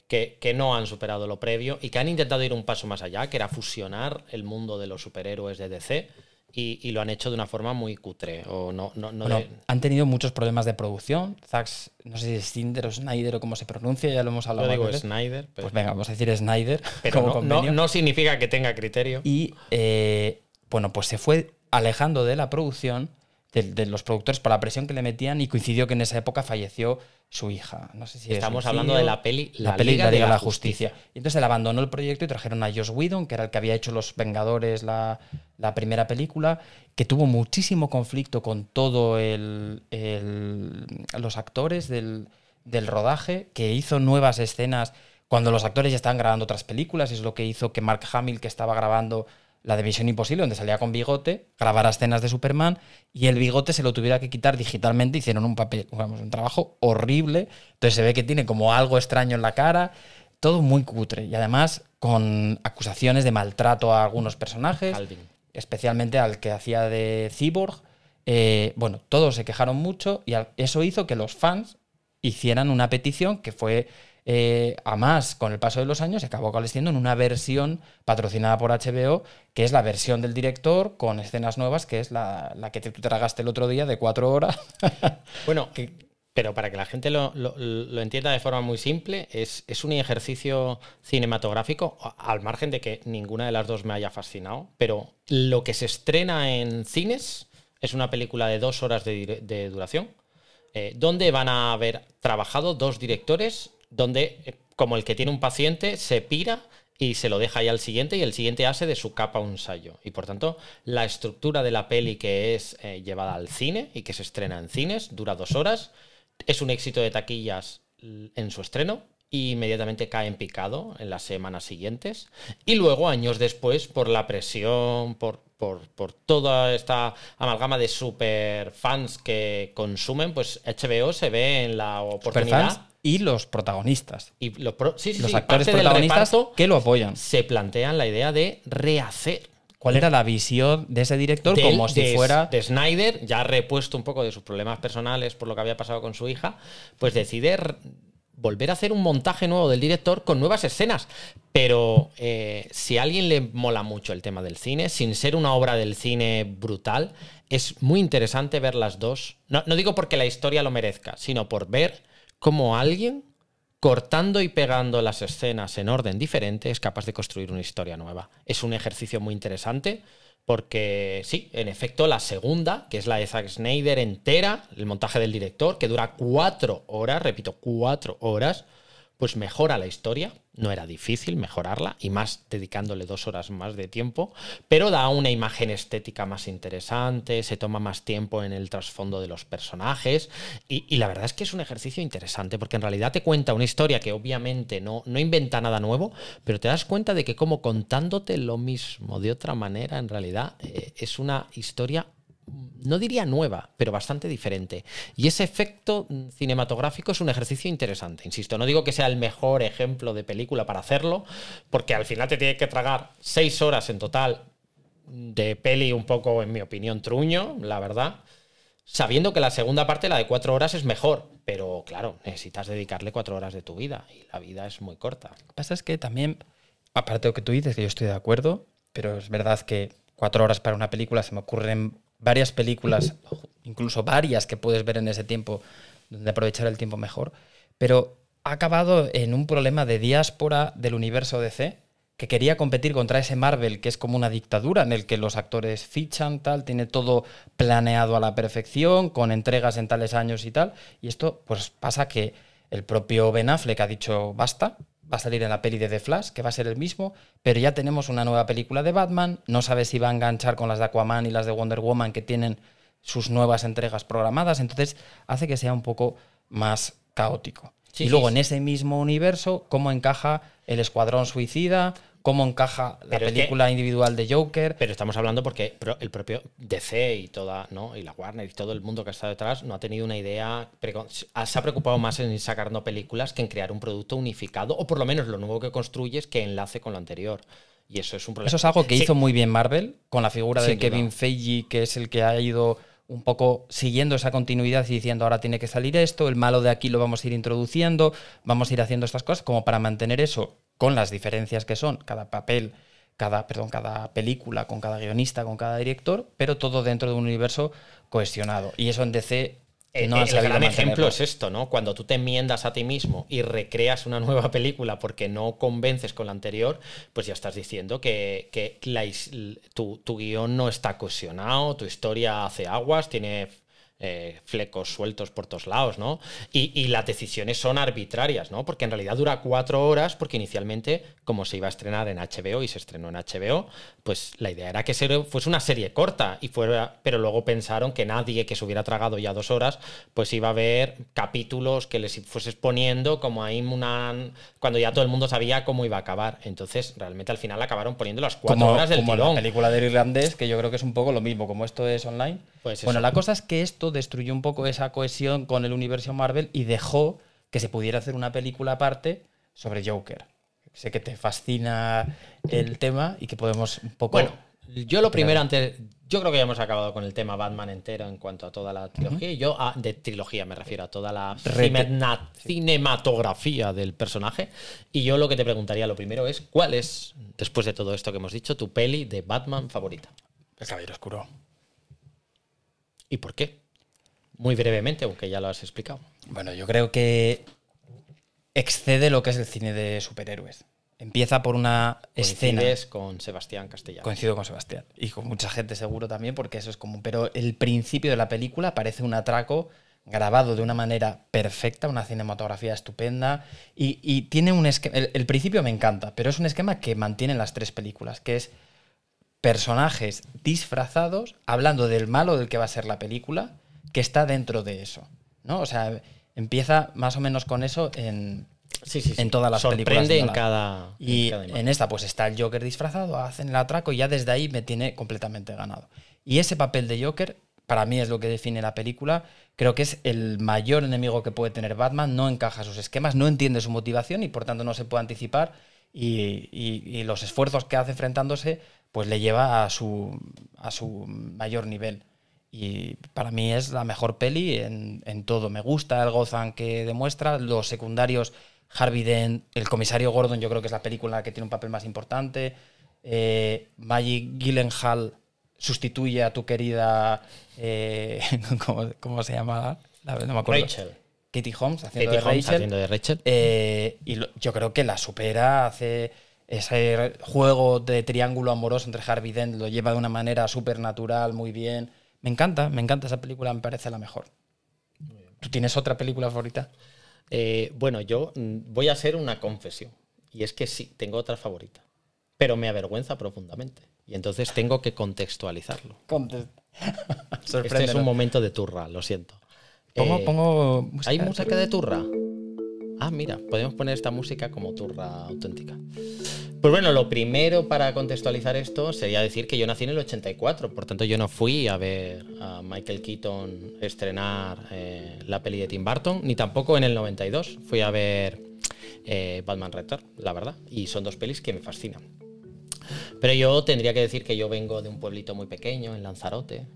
S2: que, que no han superado lo previo y que han intentado ir un paso más allá, que era fusionar el mundo de los superhéroes de DC y, y lo han hecho de una forma muy cutre. O no, no, no
S1: Bueno,
S2: de-
S1: han tenido muchos problemas de producción. Zack, no sé si es Snyder o Snyder o cómo se pronuncia, ya lo hemos
S2: yo
S1: hablado.
S2: digo
S1: varias veces.
S2: Snyder, pero,
S1: Pues venga, vamos a decir Snyder
S2: pero
S1: como
S2: no, no, no significa que tenga criterio.
S1: Y eh, bueno, pues se fue alejando de la producción, de, de los productores, por la presión que le metían y coincidió que en esa época falleció su hija. No sé si es
S2: Estamos hablando de la peli
S1: La,
S2: La
S1: peli
S2: Liga de la
S1: la Justicia. Y entonces él abandonó el proyecto y trajeron a Josh Whedon, que era el que había hecho Los Vengadores, la, la primera película, que tuvo muchísimo conflicto con todo el, el- los actores del, del rodaje, que hizo nuevas escenas cuando los actores ya estaban grabando otras películas, es lo que hizo que Mark Hamill, que estaba grabando la de Misión Imposible, donde salía con bigote, grabara escenas de Superman y el bigote se lo tuviera que quitar digitalmente. Hicieron un papel, vamos, un trabajo horrible. Entonces se ve que tiene como algo extraño en la cara, todo muy cutre y además con acusaciones de maltrato a algunos personajes,
S2: Calvin.
S1: especialmente al que hacía de Cyborg. Eh, bueno, todos se quejaron mucho y eso hizo que los fans hicieran una petición que fue eh, a más con el paso de los años, se acabó estableciendo en una versión patrocinada por HBO, que es la versión del director con escenas nuevas, que es la, la que te, tú tragaste el otro día de cuatro horas.
S2: Bueno, pero para que la gente lo, lo- lo entienda de forma muy simple, es, es un ejercicio cinematográfico, al margen de que ninguna de las dos me haya fascinado, pero lo que se estrena en cines es una película de dos horas de duración, eh, donde van a haber trabajado dos directores, donde, eh, como el que tiene un paciente, se pira y se lo deja ya al siguiente y el siguiente hace de su capa un ensayo. Y por tanto, la estructura de la peli que es eh, llevada al cine y que se estrena en cines dura dos horas, es un éxito de taquillas en su estreno y inmediatamente cae en picado en las semanas siguientes. Y luego, años después, por la presión, por, por, por toda esta amalgama de super fans que consumen, pues HBO se ve en la oportunidad.
S1: Superfans y los protagonistas.
S2: Y lo pro- sí, sí,
S1: Los
S2: sí,
S1: actores protagonistas que lo apoyan.
S2: se plantean la idea de rehacer.
S1: ¿Cuál era la visión de ese director?
S2: Del-
S1: como si
S2: de-
S1: fuera.
S2: De Snyder, ya repuesto un poco de sus problemas personales por lo que había pasado con su hija, pues decide volver a hacer un montaje nuevo del director con nuevas escenas. Pero eh, si a alguien le mola mucho el tema del cine, sin ser una obra del cine brutal, es muy interesante ver las dos. No, no digo porque la historia lo merezca, sino por ver cómo alguien cortando y pegando las escenas en orden diferente es capaz de construir una historia nueva. Es un ejercicio muy interesante porque sí, en efecto, la segunda, que es la de Zack Snyder entera, el montaje del director, que dura cuatro horas, repito, cuatro horas, pues mejora la historia. No era difícil mejorarla, y más dedicándole dos horas más de tiempo, pero da una imagen estética más interesante, se toma más tiempo en el trasfondo de los personajes, y, la verdad es que es un ejercicio interesante, porque en realidad te cuenta una historia que obviamente no, no inventa nada nuevo, pero te das cuenta de que como contándote lo mismo de otra manera, en realidad eh, es una historia no diría nueva, pero bastante diferente. Y ese efecto cinematográfico es un ejercicio interesante, insisto. No digo que sea el mejor ejemplo de película para hacerlo, porque al final te tiene que tragar seis horas en total de peli un poco, en mi opinión, truño, la verdad. Sabiendo que la segunda parte, la de cuatro horas, es mejor. Pero claro, necesitas dedicarle cuatro horas de tu vida. Y la vida es muy corta.
S1: Lo que pasa es que también, aparte de lo que tú dices, que yo estoy de acuerdo, pero es verdad que cuatro horas para una película se me ocurren varias películas, incluso varias que puedes ver en ese tiempo, donde aprovechar el tiempo mejor, pero ha acabado en un problema de diáspora del universo DC, que quería competir contra ese Marvel, que es como una dictadura, en el que los actores fichan, tal, tiene todo planeado a la perfección, con entregas en tales años y tal, y esto pues pasa que el propio Ben Affleck ha dicho basta, va a salir en la peli de The Flash, que va a ser el mismo, pero ya tenemos una nueva película de Batman, no sabe si va a enganchar con las de Aquaman y las de Wonder Woman que tienen sus nuevas entregas programadas, entonces hace que sea un poco más caótico.
S2: Sí,
S1: y luego
S2: sí,
S1: en ese mismo universo, cómo encaja el Escuadrón Suicida, cómo encaja la
S2: Pero es que-
S1: película individual de Joker.
S2: Pero estamos hablando porque el propio DC y toda, ¿no? Y la Warner y todo el mundo que está detrás no ha tenido una idea. Se ha preocupado más en ir sacando películas que en crear un producto unificado, o por lo menos lo nuevo que construyes que enlace con lo anterior. Y eso es un problema.
S1: Eso es algo que
S2: Sí,
S1: hizo muy bien Marvel, con la figura de
S2: duda.
S1: Kevin Feige, que es el que ha ido un poco siguiendo esa continuidad y diciendo ahora tiene que salir esto, el malo de aquí lo vamos a ir introduciendo, vamos a ir haciendo estas cosas, como para mantener eso con las diferencias que son cada papel, cada, perdón, cada película, con cada guionista, con cada director, pero todo dentro de un universo cohesionado. Y eso en DC
S2: Eh,
S1: no han
S2: el
S1: sabido
S2: gran ejemplo es esto, ¿no? Cuando tú te enmiendas a ti mismo y recreas una nueva película porque no convences con la anterior, pues ya estás diciendo que, que la tu, tu guion no está cohesionado, tu historia hace aguas, tiene eh, flecos sueltos por todos lados, ¿no? Y, y las decisiones son arbitrarias, ¿no? Porque en realidad dura cuatro horas, porque inicialmente, como se iba a estrenar en HBO y se estrenó en HBO, pues la idea era que se- fuese una serie corta, y fuera, pero luego pensaron que nadie que se hubiera tragado ya dos horas, pues iba a ver capítulos que les fueses poniendo como ahí una, cuando ya todo el mundo sabía cómo iba a acabar. Entonces, realmente al final acabaron poniendo las cuatro
S1: como,
S2: horas del
S1: como
S2: tirón.
S1: la película del irlandés, que yo creo que es un poco lo mismo, como esto es online.
S2: Pues
S1: bueno, la cosa es que esto destruyó un poco esa cohesión con el universo Marvel y dejó que se pudiera hacer una película aparte sobre Joker. Sé que te fascina el tema y que podemos un poco...
S2: Bueno, yo lo primero antes. Yo creo que ya hemos acabado con el tema Batman entero en cuanto a toda la trilogía. Y yo, ah, de trilogía me refiero a toda la cimena- cinematografía del personaje. Y yo lo que te preguntaría lo primero es: ¿cuál es, después de todo esto que hemos dicho, tu peli de Batman favorita?
S1: el Caballero Oscuro.
S2: ¿Y por qué? Muy brevemente, aunque ya lo has explicado.
S1: Bueno, yo creo que excede lo que es el cine de superhéroes. Empieza por una escena...
S2: Coincides con Sebastián Castellano.
S1: Coincido con Sebastián. Y con mucha gente seguro también, porque eso es común. Pero el principio de la película parece un atraco grabado de una manera perfecta, una cinematografía estupenda. Y, y tiene un esquema. El, el principio me encanta, pero es un esquema que mantienen las tres películas, que es personajes disfrazados hablando del malo del que va a ser la película, que está dentro de eso. ¿no? O sea, empieza más o menos con eso en,
S2: Sí, sí, sí.
S1: en todas las películas.
S2: Sorprende en
S1: Nolan.
S2: cada.
S1: Y
S2: en cada
S1: en esta, pues está el Joker disfrazado, hacen el atraco y ya desde ahí me tiene completamente ganado. Y ese papel de Joker, para mí es lo que define la película. Creo que es el mayor enemigo que puede tener Batman. No encaja sus esquemas, no entiende su motivación y por tanto no se puede anticipar. Y, y- y los esfuerzos que hace enfrentándose, pues le lleva a su, a su mayor nivel. Y para mí es la mejor peli en, en todo. Me gusta el Gotham que demuestra, los secundarios, Harvey Dent, el comisario Gordon, yo creo que es la película que tiene un papel más importante. Eh, Maggie Gyllenhaal sustituye a tu querida. eh, ¿cómo, cómo se llama? La- no me acuerdo.
S2: Rachel.
S1: Katie Holmes haciendo
S2: Katie
S1: de
S2: Holmes
S1: Rachel.
S2: haciendo de Rachel.
S1: Eh, y lo- yo creo que la supera, hace ese juego de triángulo amoroso entre Harvey Dent, lo lleva de una manera súper natural, muy bien. Me encanta, me encanta esa película, me parece la mejor. ¿Tú tienes otra película favorita?
S2: Eh, bueno, yo mm, voy a hacer una confesión. Y es que sí, tengo otra favorita. Pero me avergüenza profundamente. Y entonces tengo que contextualizarlo. Este es un momento de turra, lo siento.
S1: Pongo,
S2: Eh,
S1: pongo música
S2: ¿Hay
S1: de
S2: música de turra? Ah, mira, podemos poner esta música como turra auténtica. Pues bueno, lo primero para contextualizar esto sería decir que yo nací en el 84, por tanto yo no fui a ver a Michael Keaton estrenar eh, la peli de Tim Burton, ni tampoco en el 92 fui a ver eh, Batman Return, la verdad, y son dos pelis que me fascinan. Pero yo tendría que decir que yo vengo de un pueblito muy pequeño, en Lanzarote, eh,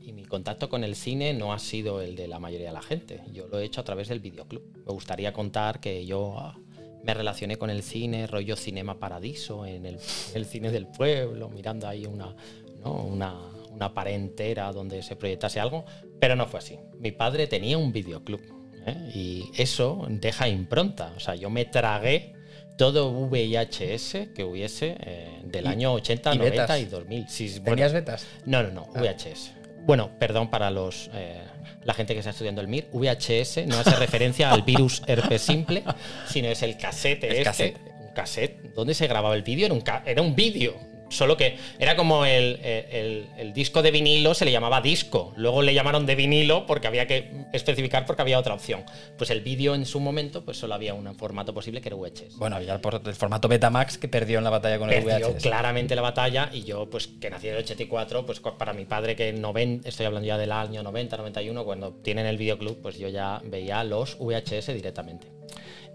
S2: y mi contacto con el cine no ha sido el de la mayoría de la gente. Yo lo he hecho a través del videoclub. Me gustaría contar que yo ah, me relacioné con el cine, rollo Cinema Paradiso, en el, el cine del pueblo, mirando ahí una, ¿no? una, una pared entera donde se proyectase algo, pero no fue así. Mi padre tenía un videoclub ¿eh? y eso deja impronta. O sea, yo me tragué todo VHS que hubiese eh, del año 80,
S1: y
S2: 90
S1: betas.
S2: y 2000. Sí, bueno,
S1: ¿Tenías betas?
S2: no, no, no, VHS. Bueno, perdón para los eh, la gente que está estudiando el MIR. VHS no hace referencia al virus herpes simple, sino es el casete
S1: El
S2: este.
S1: cassette.
S2: Un cassette. ¿Dónde se grababa el vídeo? Era un, ca- era un vídeo. Solo que era como el, el- el disco de vinilo, se le llamaba disco. Luego le llamaron de vinilo porque había que especificar porque había otra opción. Pues el vídeo en su momento, pues solo había un formato posible que era VHS
S1: Bueno, había el, formato Betamax que perdió en la batalla con el
S2: perdió
S1: VHS.
S2: claramente la batalla y yo, pues que nací en el 84, pues para mi padre que en 90, estoy hablando ya del año 90, 91, cuando tienen el videoclub, pues yo ya veía los VHS directamente.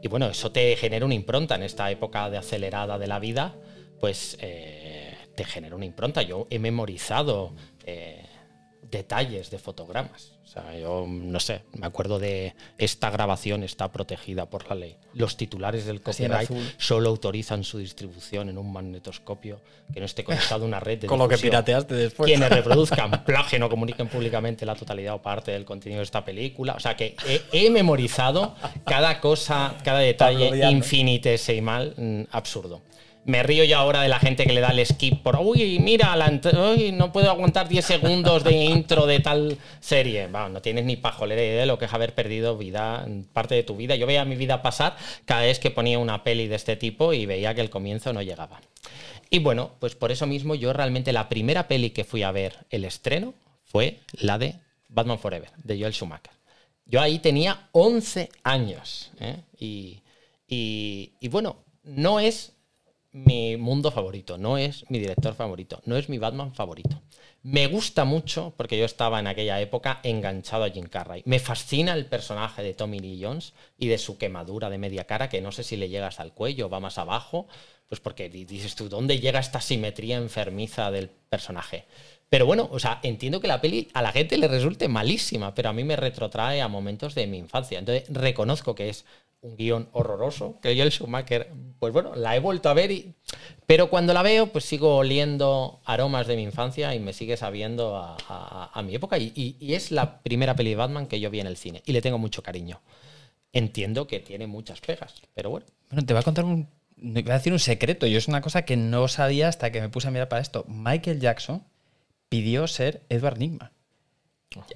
S2: Y bueno, eso te genera una impronta en esta época de acelerada de la vida, pues eh, te genera una impronta. Yo he memorizado eh, detalles de fotogramas. O sea, yo no sé, me acuerdo de esta grabación está protegida por la ley. Los titulares del copyright solo autorizan su distribución en un magnetoscopio que no esté conectado a una red de
S1: Con lo que pirateaste después.
S2: Quienes reproduzcan, plagien o comuniquen públicamente la totalidad o parte del contenido de esta película. O sea que he, he memorizado cada cosa, cada detalle infinitesimal mm, absurdo. Me río ya ahora de la gente que le da el skip por, uy, mira, la uy, no puedo aguantar 10 segundos de intro de tal serie. No tienes ni pajolera idea de lo que es haber perdido vida, parte de tu vida. Yo veía mi vida pasar cada vez que ponía una peli de este tipo y veía que el comienzo no llegaba. Y bueno, pues por eso mismo yo realmente la primera peli que fui a ver el estreno fue la de Batman Forever, de Joel Schumacher. Yo ahí tenía 11 años. ¿eh? Y bueno, no es mi mundo favorito, no es mi director favorito, no es mi Batman favorito. Me gusta mucho, porque yo estaba en aquella época enganchado a Jim Carrey. Me fascina el personaje de Tommy Lee Jones y de su quemadura de media cara, que no sé si le llega hasta el cuello va más abajo, pues porque di- dices tú, ¿dónde llega esta simetría enfermiza del personaje? Pero bueno, o sea, entiendo que la peli a la gente le resulte malísima, pero a mí me retrotrae a momentos de mi infancia. Entonces reconozco que es un guion horroroso, que yo el Schumacher, pues bueno, la he vuelto a ver, y, pero cuando la veo, pues sigo oliendo aromas de mi infancia y me sigue sabiendo a, mi época. Y, y- es la primera peli Batman que yo vi en el cine y le tengo mucho cariño. Entiendo que tiene muchas pegas, pero bueno.
S1: Bueno, te voy a contar un. Voy a decir un secreto. Yo es una cosa que no sabía hasta que me puse a mirar para esto. Michael Jackson pidió ser Edward Nigma.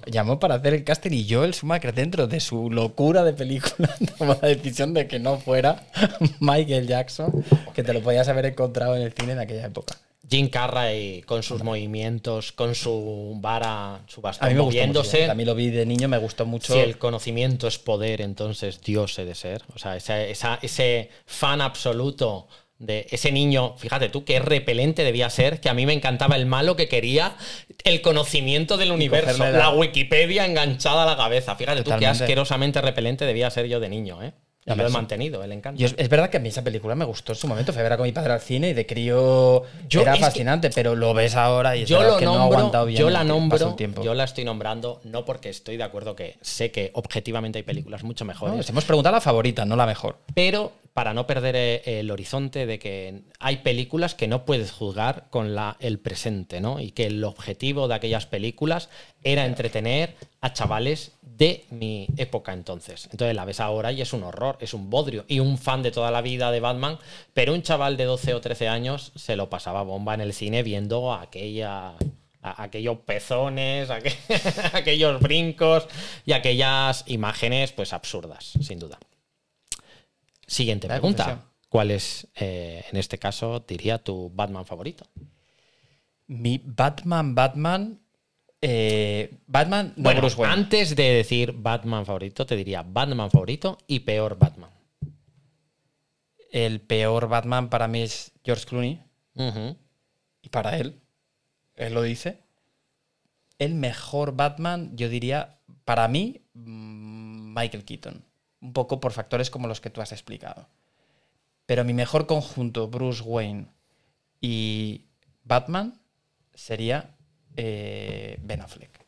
S1: Llamó para hacer el casting y Joel Schumacher, dentro de su locura de película, tomó la decisión de que no fuera Michael Jackson, que te lo podías haber encontrado en el cine en aquella época.
S2: Jim Carrey con sus movimientos, con su vara, su
S1: A
S2: bastón
S1: mí me gustó mucho.
S2: moviéndose.
S1: También lo vi de niño, me gustó mucho.
S2: Si el conocimiento es poder, entonces Dios he de ser. O sea, esa- esa- ese fan absoluto de ese niño, fíjate tú, qué repelente debía ser, que a mí me encantaba el malo que quería el conocimiento del universo, la...
S1: la-
S2: Wikipedia enganchada a la cabeza. Fíjate tú qué asquerosamente repelente debía ser yo de niño, ¿eh? Y lo he mantenido, el encanto.
S1: Yo es, verdad que a mí esa película me gustó en su momento. Fui a ver a con mi padre al cine y de crío
S2: Yo-
S1: era
S2: que-
S1: fascinante, pero lo ves ahora y es
S2: yo lo
S1: que no ha aguantado bien
S2: yo la nombro, yo la estoy nombrando no porque estoy de acuerdo que sé que objetivamente hay películas mucho mejores,
S1: No, les hemos preguntado la favorita, no la mejor.
S2: pero para no perder eh, el horizonte de que hay películas que no puedes juzgar con la, el presente, ¿no? Y que el objetivo de aquellas películas era entretener a chavales de mi época entonces. Entonces la ves ahora y es un horror, es un bodrio. Y un fan de toda la vida de Batman, pero un chaval de 12 o 13 años se lo pasaba bomba en el cine viendo aquella aquellos pezones, aqu- aquellos brincos y aquellas imágenes pues absurdas, sin duda. Siguiente pregunta.
S1: confesión.
S2: ¿Cuál es, eh, en este caso, diría tu Batman favorito?
S1: Mi Batman, Batman. eh, Batman, no
S2: bueno,
S1: Bruce Wayne.
S2: antes de decir Batman favorito, te diría Batman favorito y peor Batman.
S1: El peor Batman para mí es George Clooney. Y para él, él lo dice. El mejor Batman, yo diría, para mí, mm, Michael Keaton. Un poco por factores como los que tú has explicado. Pero mi mejor conjunto, Bruce Wayne y Batman, sería eh, Ben Affleck.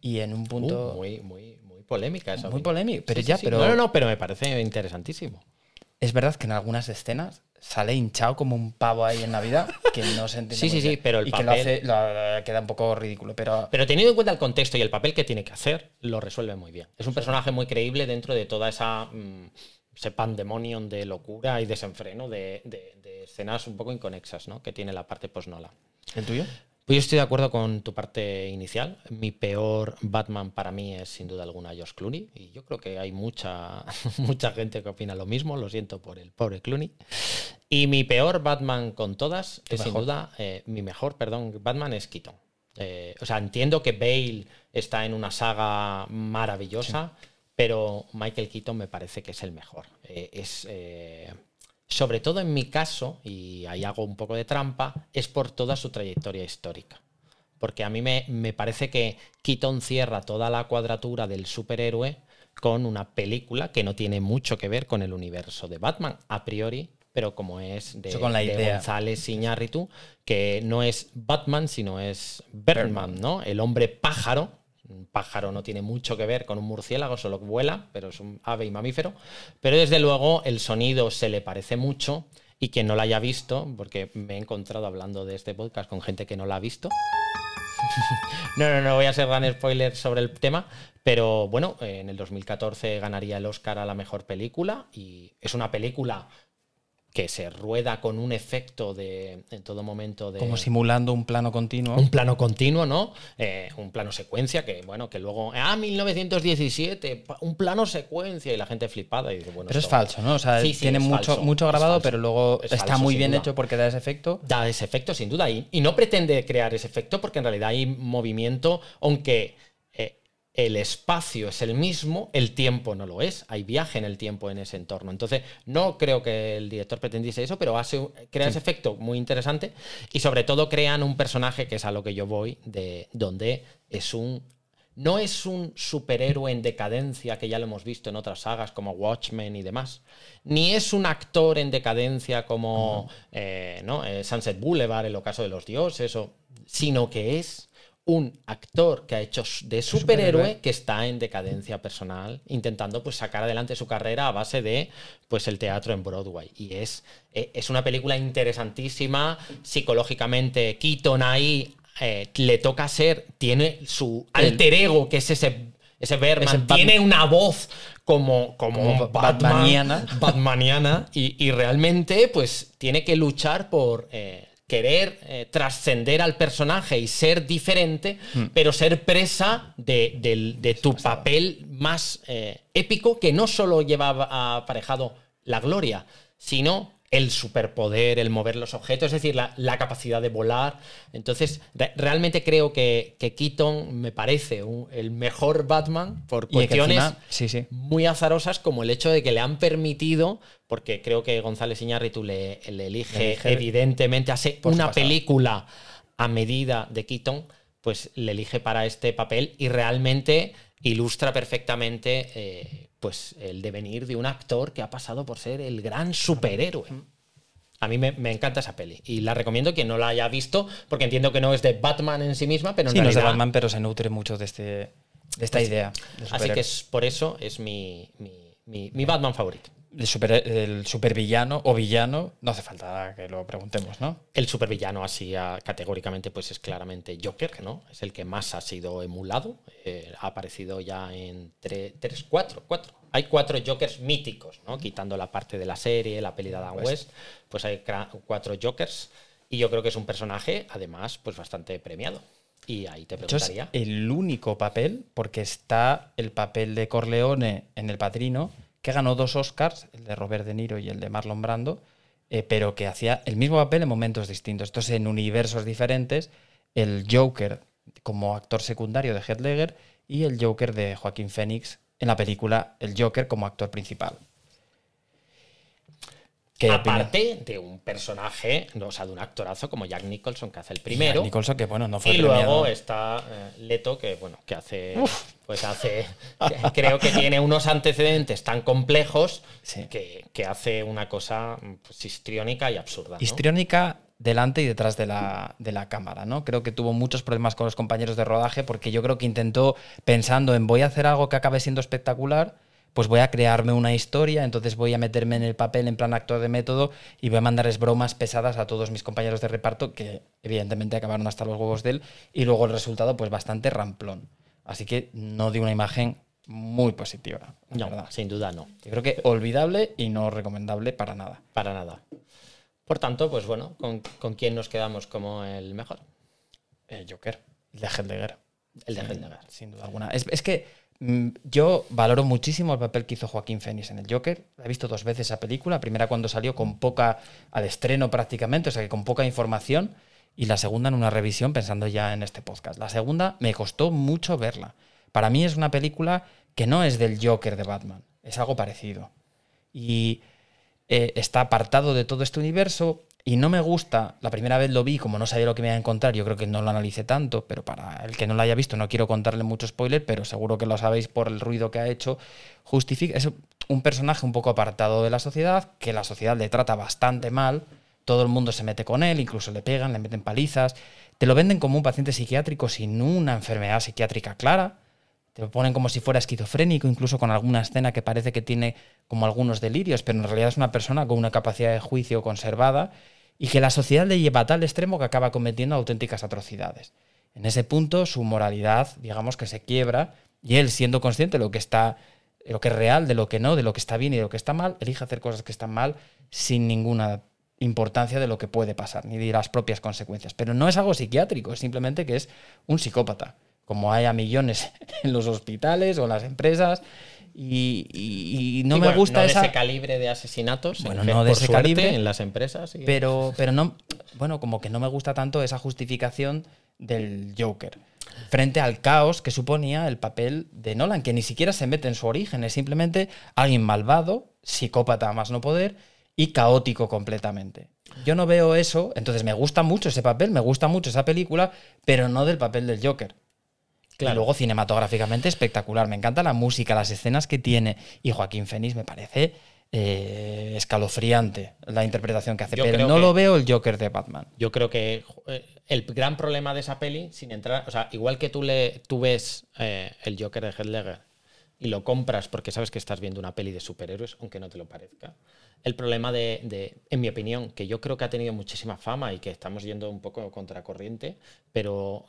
S1: Y en un punto...
S2: Uh, muy, muy, muy polémica esa.
S1: Muy polémico, pero
S2: Sí, sí,
S1: ya,
S2: sí.
S1: pero-
S2: No, no, no, pero me parece interesantísimo.
S1: Es verdad que en algunas escenas sale hinchado como un pavo ahí en Navidad, que no se entiende
S2: Sí,
S1: muy
S2: sí, sí, pero el
S1: y que lo
S2: papel-
S1: hace, lo- queda un poco ridículo, pero...
S2: Pero teniendo en cuenta el contexto y el papel que tiene que hacer, lo resuelve muy bien. Es un personaje muy creíble dentro de toda esa mm, ese pandemonium de locura y desenfreno de, de- de escenas un poco inconexas, ¿no? Que tiene la parte post-Nola.
S1: ¿El tuyo?
S2: Pues yo estoy de acuerdo con tu parte inicial. Mi peor Batman para mí es sin duda alguna George Clooney. Y yo creo que hay mucha, mucha gente que opina lo mismo. Lo siento por el pobre Clooney. Y mi peor Batman con todas es sin duda, eh, mi mejor, perdón, Batman es Keaton. Eh, o sea, entiendo que Bale está en una saga maravillosa, pero Michael Keaton me parece que es el mejor. Eh, es. Sobre todo en mi caso, y ahí hago un poco de trampa, es por toda su trayectoria histórica. Porque a mí me, me parece que Keaton cierra toda la cuadratura del superhéroe con una película que no tiene mucho que ver con el universo de Batman, a priori, pero como es de,
S1: Eso con la
S2: de
S1: idea.
S2: González Iñárritu, que no es Batman, sino es Birdman, ¿no? El hombre pájaro. Un pájaro no tiene mucho que ver con un murciélago, solo vuela, pero es un ave y mamífero. Pero desde luego el sonido se le parece mucho y quien no la haya visto, porque me he encontrado hablando de este podcast con gente que no la ha visto. no, no, no voy a hacer gran spoiler sobre el tema, pero bueno, en el 2014 ganaría el Oscar a la mejor película y es una película que se rueda con un efecto de en todo momento de
S1: Como simulando un plano continuo.
S2: un plano continuo, ¿no? Eh, un plano secuencia que, bueno, que luego, ah, 1917, pa- un plano secuencia y la gente flipada y dice, bueno,
S1: Pero es falso, ¿no? O sea,
S2: Sí, sí,
S1: tiene mucho,
S2: falso,
S1: mucho grabado, pero luego
S2: Es
S1: está
S2: falso,
S1: muy bien
S2: duda.
S1: hecho porque da ese efecto.
S2: Da ese efecto, sin duda, y, y no pretende crear ese efecto porque en realidad hay movimiento, aunque el espacio es el mismo, el tiempo no lo es, hay viaje en el tiempo en ese entorno. Entonces, no creo que el director pretendiese eso, pero hace, crea ese efecto muy interesante y sobre todo crean un personaje que es a lo que yo voy, de donde es un... No es un superhéroe en decadencia que ya lo hemos visto en otras sagas como Watchmen y demás, ni es un actor en decadencia como eh, ¿no? Eh, Sunset Boulevard, el ocaso de los dioses, o- sino que es un actor que ha hecho de superhéroe,
S1: Superhéroe.
S2: que está en decadencia personal, intentando pues, sacar adelante su carrera a base de pues, el teatro en Broadway. Y es, eh, es una película interesantísima, psicológicamente Keaton ahí eh, le toca ser, tiene su alter ego, que es ese, ese Berman, tiene una voz como, como,
S1: Como
S2: Batman,
S1: batmaniana.
S2: batmaniana, y, y realmente pues tiene que luchar por eh, querer eh, trascender al personaje y ser diferente,
S1: Hmm.
S2: pero ser presa de tu papel más eh, épico que no solo lleva aparejado la gloria, sino el superpoder, el mover los objetos, es decir, la, la capacidad de volar. Entonces, re- realmente creo que, que Keaton me parece un- el mejor Batman por cuestiones
S1: encima- sí, sí.
S2: muy azarosas como el hecho de que le han permitido, porque creo que González Iñárritu le, le elige,
S1: Le elige,
S2: evidentemente, hace una
S1: pasado.
S2: película a medida de Keaton, pues le elige para este papel y realmente ilustra perfectamente eh, pues el devenir de un actor que ha pasado por ser el gran superhéroe. A mí me, me encanta esa peli y la recomiendo quien no la haya visto, porque entiendo que no es de Batman en sí misma, pero en
S1: Sí, no es de Batman, pero se nutre mucho de, este, de esta idea. de
S2: Así que es, por eso es mi, mi- mi- mi Batman favorito.
S1: El, super, el supervillano o villano, no hace falta que lo preguntemos, ¿no?
S2: El supervillano así ah, categóricamente pues es claramente Joker, ¿no? Es el que más ha sido emulado. eh, ha aparecido ya en tre- tres, cuatro, cuatro. Hay cuatro Jokers míticos, ¿no? Quitando la parte de la serie, la peli de Adam West, pues hay cuatro Jokers. Y yo creo que es un personaje, además, pues bastante premiado. Y ahí te
S1: es
S2: preguntaría.
S1: el único papel, porque está el papel de Corleone en El Padrino, que ganó dos Oscars, el de Robert De Niro y el de Marlon Brando, eh, pero que hacía el mismo papel en momentos distintos. Entonces, en universos diferentes, el Joker como actor secundario de Heath Ledger y el Joker de Joaquín Phoenix en la película El Joker como actor principal. ¿Qué opinión?
S2: Aparte de un personaje, no, o sea, de un actorazo como Jack Nicholson, que hace el primero.
S1: Jack Nicholson, que bueno, no fue
S2: Y luego está eh, Leto, que bueno, que hace. Pues hace. creo que tiene unos antecedentes tan complejos
S1: Sí.
S2: que, que hace una cosa pues, histriónica y absurda. ¿no?
S1: histriónica delante y detrás de la, de la cámara, ¿no? Creo que tuvo muchos problemas con los compañeros de rodaje porque yo creo que intentó, pensando en voy a hacer algo que acabe siendo espectacular, pues voy a crearme una historia, entonces voy a meterme en el papel en plan actor de método y voy a mandarles bromas pesadas a todos mis compañeros de reparto que evidentemente acabaron hasta los huevos de él y luego el resultado pues bastante ramplón. Así que no dio una imagen muy positiva,
S2: No,
S1: verdad.
S2: sin duda no.
S1: Yo creo que olvidable y no recomendable para nada.
S2: Para nada. Por tanto, pues bueno, ¿con, con quién nos quedamos como el mejor?
S1: El Joker, el de Heath Ledger.
S2: El de Heath Ledger.
S1: Sin duda alguna. Es, es que yo valoro muchísimo el papel que hizo Joaquín Phoenix en el Joker. He visto dos veces esa película. La primera cuando salió con poca, al estreno prácticamente, o sea que con poca información. Y la segunda en una revisión pensando ya en este podcast. La segunda me costó mucho verla. Para mí es una película que no es del Joker de Batman. Es algo parecido. Y eh, está apartado de todo este universo y no me gusta, la primera vez lo vi, como no sabía lo que me iba a encontrar, yo creo que no lo analicé tanto, pero para el que no lo haya visto no quiero contarle mucho spoiler, pero seguro que lo sabéis por el ruido que ha hecho, justifica, es un personaje un poco apartado de la sociedad, que la sociedad le trata bastante mal, todo el mundo se mete con él, incluso le pegan, le meten palizas, te lo venden como un paciente psiquiátrico sin una enfermedad psiquiátrica clara, te lo ponen como si fuera esquizofrénico, incluso con alguna escena que parece que tiene como algunos delirios, pero en realidad es una persona con una capacidad de juicio conservada y que la sociedad le lleva a tal extremo que acaba cometiendo auténticas atrocidades. En ese punto su moralidad, digamos que se quiebra y él siendo consciente de lo que está de lo que es real, de lo que no, de lo que está bien y de lo que está mal, elige hacer cosas que están mal sin ninguna importancia de lo que puede pasar, ni de las propias consecuencias. Pero no es algo psiquiátrico, es simplemente que es un psicópata, como hay a millones en los hospitales o en las empresas, y, y- y no
S2: Sí,
S1: me
S2: bueno,
S1: gusta
S2: no
S1: esa...
S2: de ese calibre de asesinatos.
S1: Bueno,
S2: en-
S1: no de ese
S2: suerte,
S1: calibre,
S2: en las empresas. y-
S1: Pero, pero no, bueno, como que no me gusta tanto esa justificación del Joker frente al caos que suponía el papel de Nolan, que ni siquiera se mete en su origen, es simplemente alguien malvado, psicópata a más no poder y caótico completamente. Yo no veo eso, entonces me gusta mucho ese papel, me gusta mucho esa película, pero no del papel del Joker.
S2: Claro.
S1: Y luego cinematográficamente espectacular. Me encanta la música, las escenas que tiene. Y Joaquín Phoenix me parece eh, escalofriante la interpretación que hace.
S2: Yo
S1: pero no
S2: que-
S1: lo veo el Joker de Batman.
S2: Yo creo que eh, el gran problema de esa peli, sin entrar, o sea, igual que tú le tú ves eh, el Joker de Heath y lo compras porque sabes que estás viendo una peli de superhéroes, aunque no te lo parezca. El problema de, de- en mi opinión, que yo creo que ha tenido muchísima fama y que estamos yendo un poco contracorriente, pero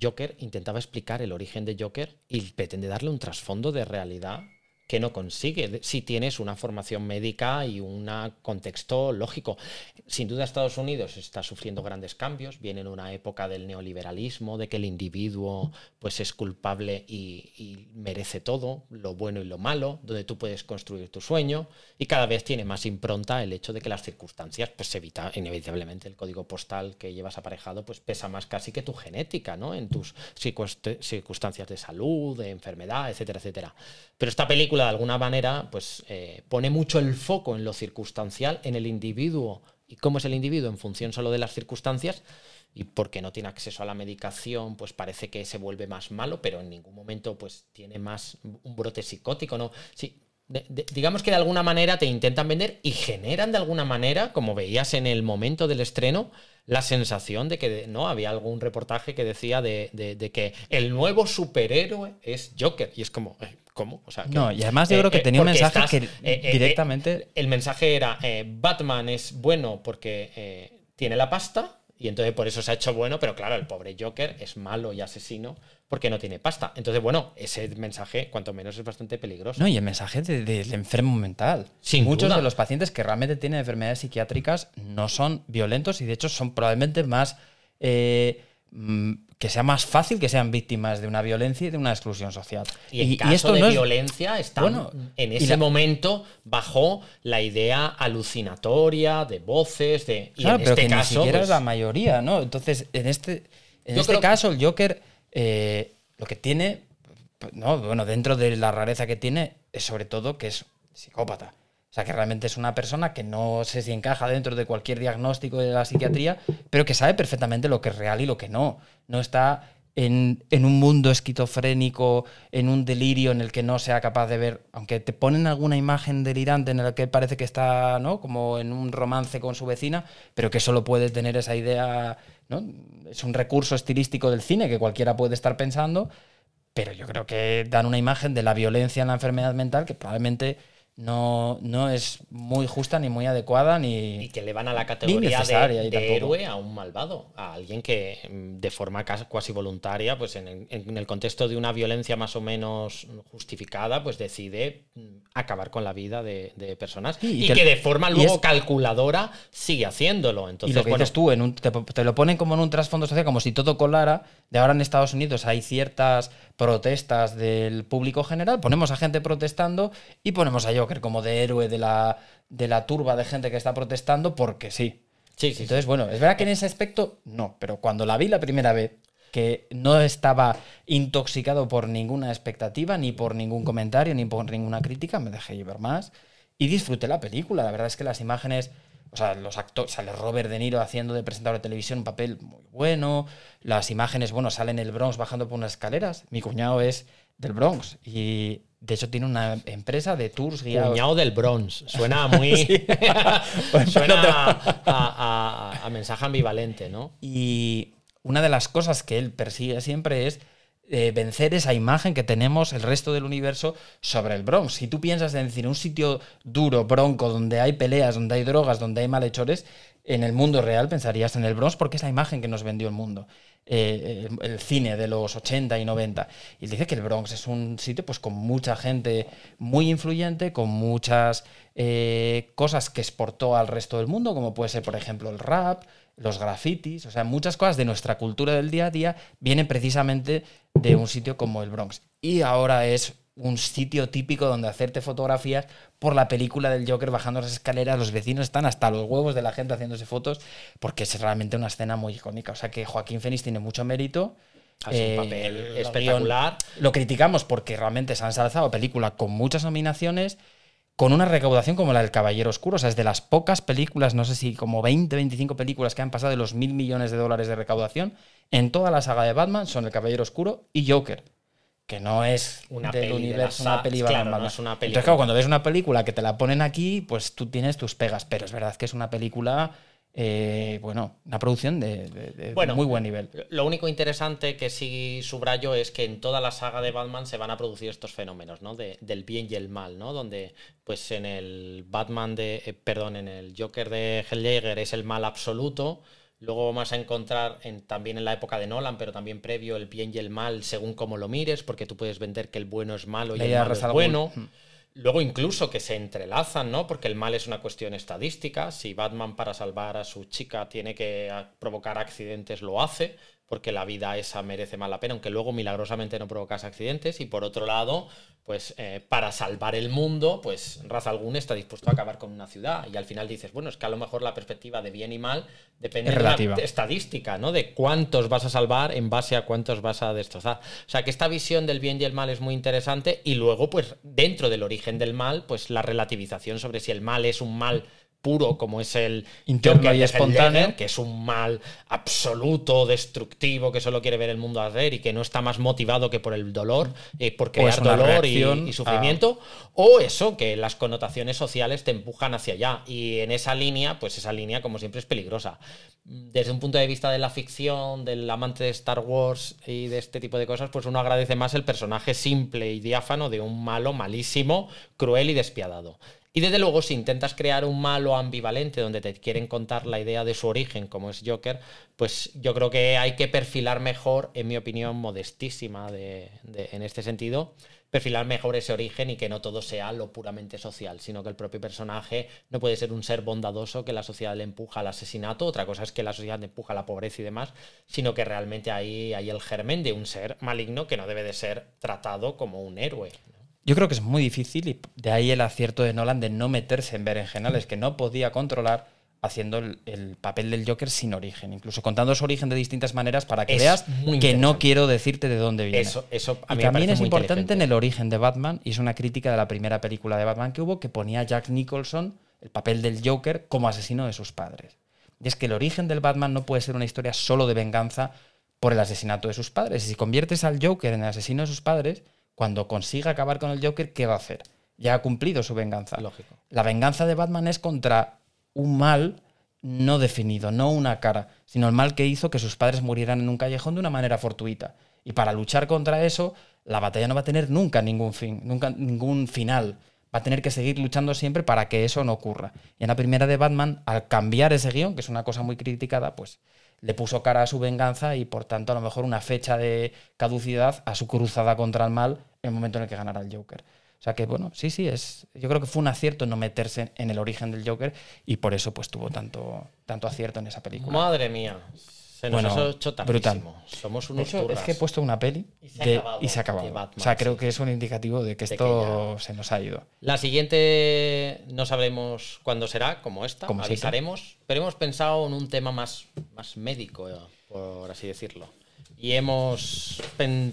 S2: Joker intentaba explicar el origen de Joker y pretende darle un trasfondo de realidad que no consigue si tienes una formación médica y un contexto lógico. Sin duda Estados Unidos está sufriendo grandes cambios, viene en una época del neoliberalismo, de que el individuo pues es culpable y, merece todo, lo bueno y lo malo, donde tú puedes construir tu sueño y cada vez tiene más impronta el hecho de que las circunstancias pues evita inevitablemente el código postal que llevas aparejado pues pesa más casi que tu genética, ¿no? En tus circunst- circunstancias de salud, de enfermedad, etcétera, etcétera. Pero esta película de alguna manera pues eh, pone mucho el foco en lo circunstancial, en el individuo y cómo es el individuo en función solo de las circunstancias y porque no tiene acceso a la medicación, pues parece que se vuelve más malo, pero en ningún momento pues tiene más un brote psicótico, ¿no? Sí, digamos que de alguna manera te intentan vender y generan de alguna manera, como veías en el momento del estreno, la sensación de que no había algún reportaje que decía de, de- de que el nuevo superhéroe es Joker. Y es como, eh, ¿cómo? O sea, que-
S1: No, y además yo creo que tenía un mensaje que directamente-
S2: el mensaje era, eh, Batman es bueno porque eh, tiene la pasta y entonces por eso se ha hecho bueno, pero claro, el pobre Joker es malo y asesino porque no tiene pasta. Entonces, bueno, ese mensaje, cuanto menos, es bastante peligroso.
S1: No, y el mensaje de- del enfermo mental.
S2: Sin
S1: Muchos
S2: duda.
S1: de los pacientes que realmente tienen enfermedades psiquiátricas no son violentos y de hecho son probablemente más... eh, que sea más fácil que sean víctimas de una violencia y de una exclusión social.
S2: Y en caso de
S1: no es-
S2: violencia, está
S1: Bueno,
S2: en ese
S1: la-
S2: momento bajo la idea alucinatoria de voces, de. Y
S1: Claro,
S2: en
S1: pero
S2: este
S1: que
S2: caso,
S1: ni siquiera
S2: pues,
S1: es la mayoría, ¿no? Entonces, en este, en
S2: Yo
S1: este
S2: creo-
S1: caso, el Joker eh, lo que tiene, no, bueno, dentro de la rareza que tiene, es sobre todo que es psicópata. O sea, que realmente es una persona que no sé si encaja dentro de cualquier diagnóstico de la psiquiatría, pero que sabe perfectamente lo que es real y lo que no. No está en, en un mundo esquizofrénico, en un delirio en el que no sea capaz de ver, aunque te ponen alguna imagen delirante en la que parece que está, ¿no? Como en un romance con su vecina, pero que solo puede tener esa idea, ¿no? Es un recurso estilístico del cine que cualquiera puede estar pensando, pero yo creo que dan una imagen de la violencia en la enfermedad mental que probablemente no, no es muy justa ni muy adecuada ni...
S2: Y que le van a la categoría de,
S1: y
S2: héroe a un malvado, a alguien que mm, de forma cas- cuasi voluntaria, pues en el, en el contexto de una violencia más o menos justificada, pues decide mm, acabar con la vida de, de personas
S1: Sí, y
S2: y,
S1: que-
S2: que, de forma
S1: y
S2: luego
S1: es-
S2: calculadora sigue haciéndolo.
S1: Y
S2: Entonces,
S1: lo que
S2: bueno,
S1: dices tú, en un- te, te lo ponen como en un trasfondo social, como si todo colara. De ahora en Estados Unidos hay ciertas protestas del público general, ponemos a gente protestando y ponemos a Joker como de héroe de la, de la turba de gente que está protestando porque sí.
S2: sí, sí, sí.
S1: Entonces, bueno, es verdad que en ese aspecto no, pero cuando la vi la primera vez, que no estaba intoxicado por ninguna expectativa, ni por ningún comentario, ni por ninguna crítica, me dejé llevar más y disfruté la película. La verdad es que las imágenes, o sea, los actores, sale Robert De Niro haciendo de presentador de televisión un papel muy bueno, las imágenes, bueno, salen el Bronx bajando por unas escaleras. Mi cuñado es del Bronx y de hecho tiene una empresa de tours guiados.
S2: Cuñado del Bronx. Suena muy.
S1: Pues
S2: Suena a mensaje ambivalente, ¿no?
S1: Y una de las cosas que él persigue siempre es eh, vencer esa imagen que tenemos el resto del universo sobre el Bronx. Si tú piensas en decir un sitio duro, bronco, donde hay peleas, donde hay drogas, donde hay malhechores, en el mundo real pensarías en el Bronx porque es la imagen que nos vendió el mundo. Eh, el, cine de los 80 y 90. Y dice que el Bronx es un sitio pues con mucha gente muy influyente, con muchas eh, cosas que exportó al resto del mundo, como puede ser, por ejemplo, el rap, los grafitis, o sea, muchas cosas de nuestra cultura del día a día vienen precisamente de un sitio como el Bronx. Y ahora es un sitio típico donde hacerte fotografías por la película del Joker bajando las escaleras, los vecinos están hasta los huevos de la gente haciéndose fotos, porque es realmente una escena muy icónica. O sea que Joaquín Phoenix tiene mucho mérito.
S2: Hace
S1: Eh,
S2: un papel
S1: el
S2: espectacular.
S1: guion Lo criticamos porque realmente se han ensalzado película con muchas nominaciones, con una recaudación como la del Caballero Oscuro. O sea, es de las pocas películas, no sé si como 20, 25 películas que han pasado de los mil millones de dólares de recaudación en toda la saga de Batman son El Caballero Oscuro y Joker. Que no es
S2: Una
S1: del
S2: peli de
S1: universo,
S2: la
S1: una peli
S2: claro, no es una
S1: Entonces,
S2: película.
S1: claro, cuando ves una película que te la ponen aquí, pues tú tienes tus pegas. Pero es verdad que es una película, eh, bueno, una producción de, de- de
S2: Bueno,
S1: muy buen nivel.
S2: Lo único interesante que sí subrayo es que en toda la saga de Batman se van a producir estos fenómenos, ¿no? De- del bien y el mal, ¿no? Donde, pues en el Batman de. eh, perdón, en el Joker de Hell Ledger es el mal absoluto. Luego vamos a encontrar en- también en la época de Nolan, pero también previo, el bien y el mal según cómo lo mires, porque tú puedes vender que el bueno es malo y
S1: La
S2: el malo es bueno.
S1: Ghul. Mm.
S2: Luego incluso que se entrelazan, ¿no? Porque el mal es una cuestión estadística. Si Batman para salvar a su chica tiene que provocar accidentes, lo hace, porque la vida esa merece más la pena, aunque luego milagrosamente no provocas accidentes. Y por otro lado, pues eh, para salvar el mundo, pues Ra's al Ghul está dispuesto a acabar con una ciudad. Y al final dices, bueno, es que a lo mejor la perspectiva de bien y mal depende
S1: Es
S2: de
S1: relativa.
S2: estadística, ¿no? De cuántos vas a salvar en base a cuántos vas a destrozar. O sea, que esta visión del bien y el mal es muy interesante y luego, pues, dentro del origen del mal, pues la relativización sobre si el mal es un mal puro como es el
S1: Interno
S2: Joker
S1: y espontáneo.
S2: Que es un mal absoluto, destructivo, que solo quiere ver el mundo arder y que no está más motivado que por el dolor, eh, por crear dolor y,
S1: a-
S2: sufrimiento, o eso, que las connotaciones sociales te empujan hacia allá. Y en esa línea, pues esa línea, como siempre, es peligrosa. Desde un punto de vista de la ficción, del amante de Star Wars y de este tipo de cosas, pues uno agradece más el personaje simple y diáfano de un malo malísimo, cruel y despiadado. Y desde luego, si intentas crear un malo ambivalente donde te quieren contar la idea de su origen, como es Joker, pues yo creo que hay que perfilar mejor, en mi opinión modestísima de- en este sentido, perfilar mejor ese origen y que no todo sea lo puramente social, sino que el propio personaje no puede ser un ser bondadoso que la sociedad le empuja al asesinato, otra cosa es que la sociedad le empuja a la pobreza y demás, sino que realmente ahí hay el germen de un ser maligno que no debe de ser tratado como un héroe.
S1: Yo creo que es muy difícil y de ahí el acierto de Nolan de no meterse en berenjenales que no podía controlar haciendo el, el papel del Joker sin origen, incluso contando su origen de distintas maneras para que
S2: Es
S1: veas que no quiero decirte de dónde viene.
S2: Eso, eso a
S1: y
S2: mí me
S1: también es
S2: muy
S1: importante en el origen de Batman, y es una crítica de la primera película de Batman que hubo, que ponía a Jack Nicholson, el papel del Joker, como asesino de sus padres. Y es que el origen del Batman no puede ser una historia solo de venganza por el asesinato de sus padres. Y si conviertes al Joker en el asesino de sus padres, cuando consiga acabar con el Joker, ¿qué va a hacer? Ya ha cumplido su venganza.
S2: Lógico.
S1: La venganza de Batman es contra un mal no definido, no una cara, sino el mal que hizo que sus padres murieran en un callejón de una manera fortuita. Y para luchar contra eso, la batalla no va a tener nunca ningún fin, nunca ningún final. Va a tener que seguir luchando siempre para que eso no ocurra. Y en la primera de Batman, al cambiar ese guion, que es una cosa muy criticada, pues le puso cara a su venganza y por tanto a lo mejor una fecha de caducidad a su cruzada contra el mal en el momento en el que ganara el Joker. O sea que bueno, sí, sí, es. Yo creo que fue un acierto no meterse en el origen del Joker y por eso pues tuvo tanto, tanto acierto en esa película.
S2: Madre mía. Se nos
S1: Bueno,
S2: ha hecho
S1: brutal.
S2: Somos unos
S1: hecho, es que he puesto una peli
S2: Y se ha acabado
S1: y se ha acabado.
S2: de Batman,
S1: o sea, creo
S2: sí.
S1: que es un indicativo de que esto se nos ha ido.
S2: La siguiente no sabremos cuándo será, como esta,
S1: Como
S2: avisaremos, pero hemos pensado en un tema más, más médico, por así decirlo. Y hemos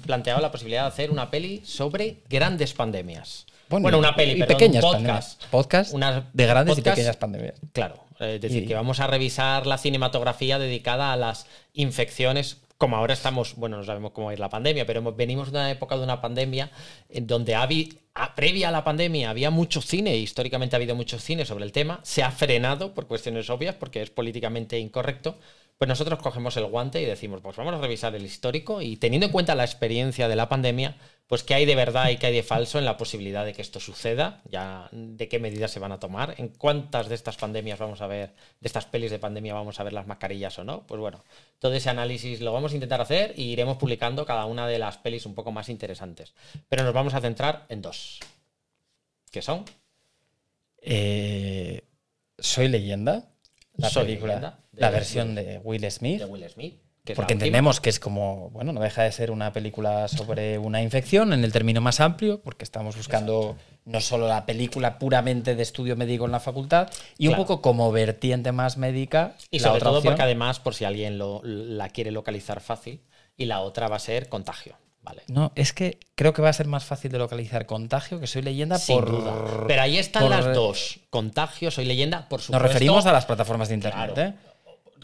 S2: planteado la posibilidad de hacer una peli sobre grandes pandemias. Bueno,
S1: y-
S2: una peli,
S1: y
S2: perdón,
S1: pequeñas
S2: un
S1: pandemias.
S2: podcast.
S1: Podcast de grandes
S2: podcast-
S1: y pequeñas pandemias.
S2: Claro, es decir,
S1: Y-
S2: que vamos a revisar la cinematografía dedicada a las infecciones. Como ahora estamos, bueno, no sabemos cómo es la pandemia, pero venimos de una época de una pandemia en donde habi- a- previa a la pandemia había mucho cine, históricamente ha habido mucho cine sobre el tema, se ha frenado por cuestiones obvias, porque es políticamente incorrecto. Pues nosotros cogemos el guante y decimos, pues vamos a revisar el histórico y teniendo en cuenta la experiencia de la pandemia, pues qué hay de verdad y qué hay de falso en la posibilidad de que esto suceda, ya de qué medidas se van a tomar, en cuántas de estas pandemias vamos a ver, de estas pelis de pandemia vamos a ver las mascarillas o no. Pues bueno, todo ese análisis lo vamos a intentar hacer y iremos publicando cada una de las pelis un poco más interesantes. Pero nos vamos a centrar en dos. ¿Qué son?
S1: Eh, Soy leyenda. La
S2: Soy
S1: película.
S2: Leyenda,
S1: la versión de Will Smith.
S2: De Will Smith.
S1: Porque entendemos que es como, bueno, no deja de ser una película sobre una infección en el término más amplio, porque estamos buscando no solo la película puramente de estudio médico en la facultad, y
S2: Claro.
S1: un poco como vertiente más médica.
S2: Y sobre todo
S1: opción.
S2: porque además, por si alguien lo- la quiere localizar fácil, y la otra va a ser contagio. Vale.
S1: No, es que creo que va a ser más fácil de localizar contagio que soy leyenda
S2: Sin
S1: por.
S2: duda. Pero ahí están
S1: por-
S2: las dos. Contagio, soy leyenda, por supuesto.
S1: Nos referimos a las plataformas de internet.
S2: Claro.
S1: ¿eh?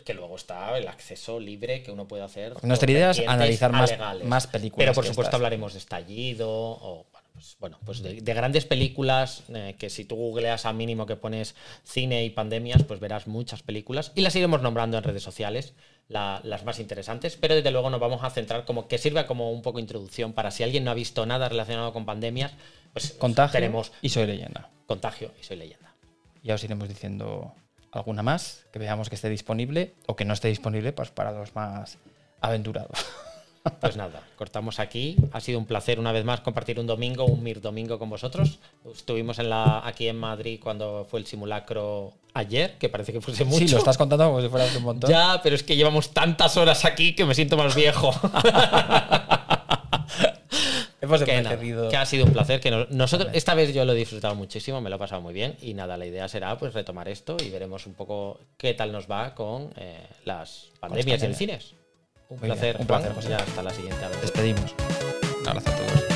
S2: Que luego está el acceso libre que uno puede hacer.
S1: Nuestra idea es analizar más- más películas
S2: Pero por supuesto
S1: estas.
S2: hablaremos de estallido o bueno, pues, bueno, pues de, de grandes películas eh, que si tú googleas a mínimo que pones cine y pandemias, pues verás muchas películas y las iremos nombrando en redes sociales, la- las más interesantes, pero desde luego nos vamos a centrar como que sirva como un poco introducción para si alguien no ha visto nada relacionado con pandemias, pues
S1: Contagio
S2: tenemos
S1: y soy leyenda.
S2: contagio y soy leyenda.
S1: Ya os iremos diciendo alguna más que veamos que esté disponible o que no esté disponible pues para los más aventurados.
S2: Pues nada, cortamos aquí. Ha sido un placer una vez más compartir un domingo, un Mir domingo con vosotros. Estuvimos en la, aquí en Madrid cuando fue el simulacro ayer, que parece que fuese mucho.
S1: Sí, lo estás contando como si fuera hace un montón.
S2: Ya, pero es que llevamos tantas horas aquí que me siento más viejo.
S1: Hemos
S2: que, nada, que ha sido un placer. Que no- nosotros, esta vez yo lo he disfrutado muchísimo, me lo he pasado muy bien. Y nada, la idea será pues retomar esto y veremos un poco qué tal nos va con eh, las pandemias y el
S1: pandemias.
S2: cines. Un
S1: Muy bien,
S2: placer,
S1: un
S2: Juan.
S1: placer, José.
S2: Ya hasta la siguiente.
S1: Despedimos. Un abrazo a todos.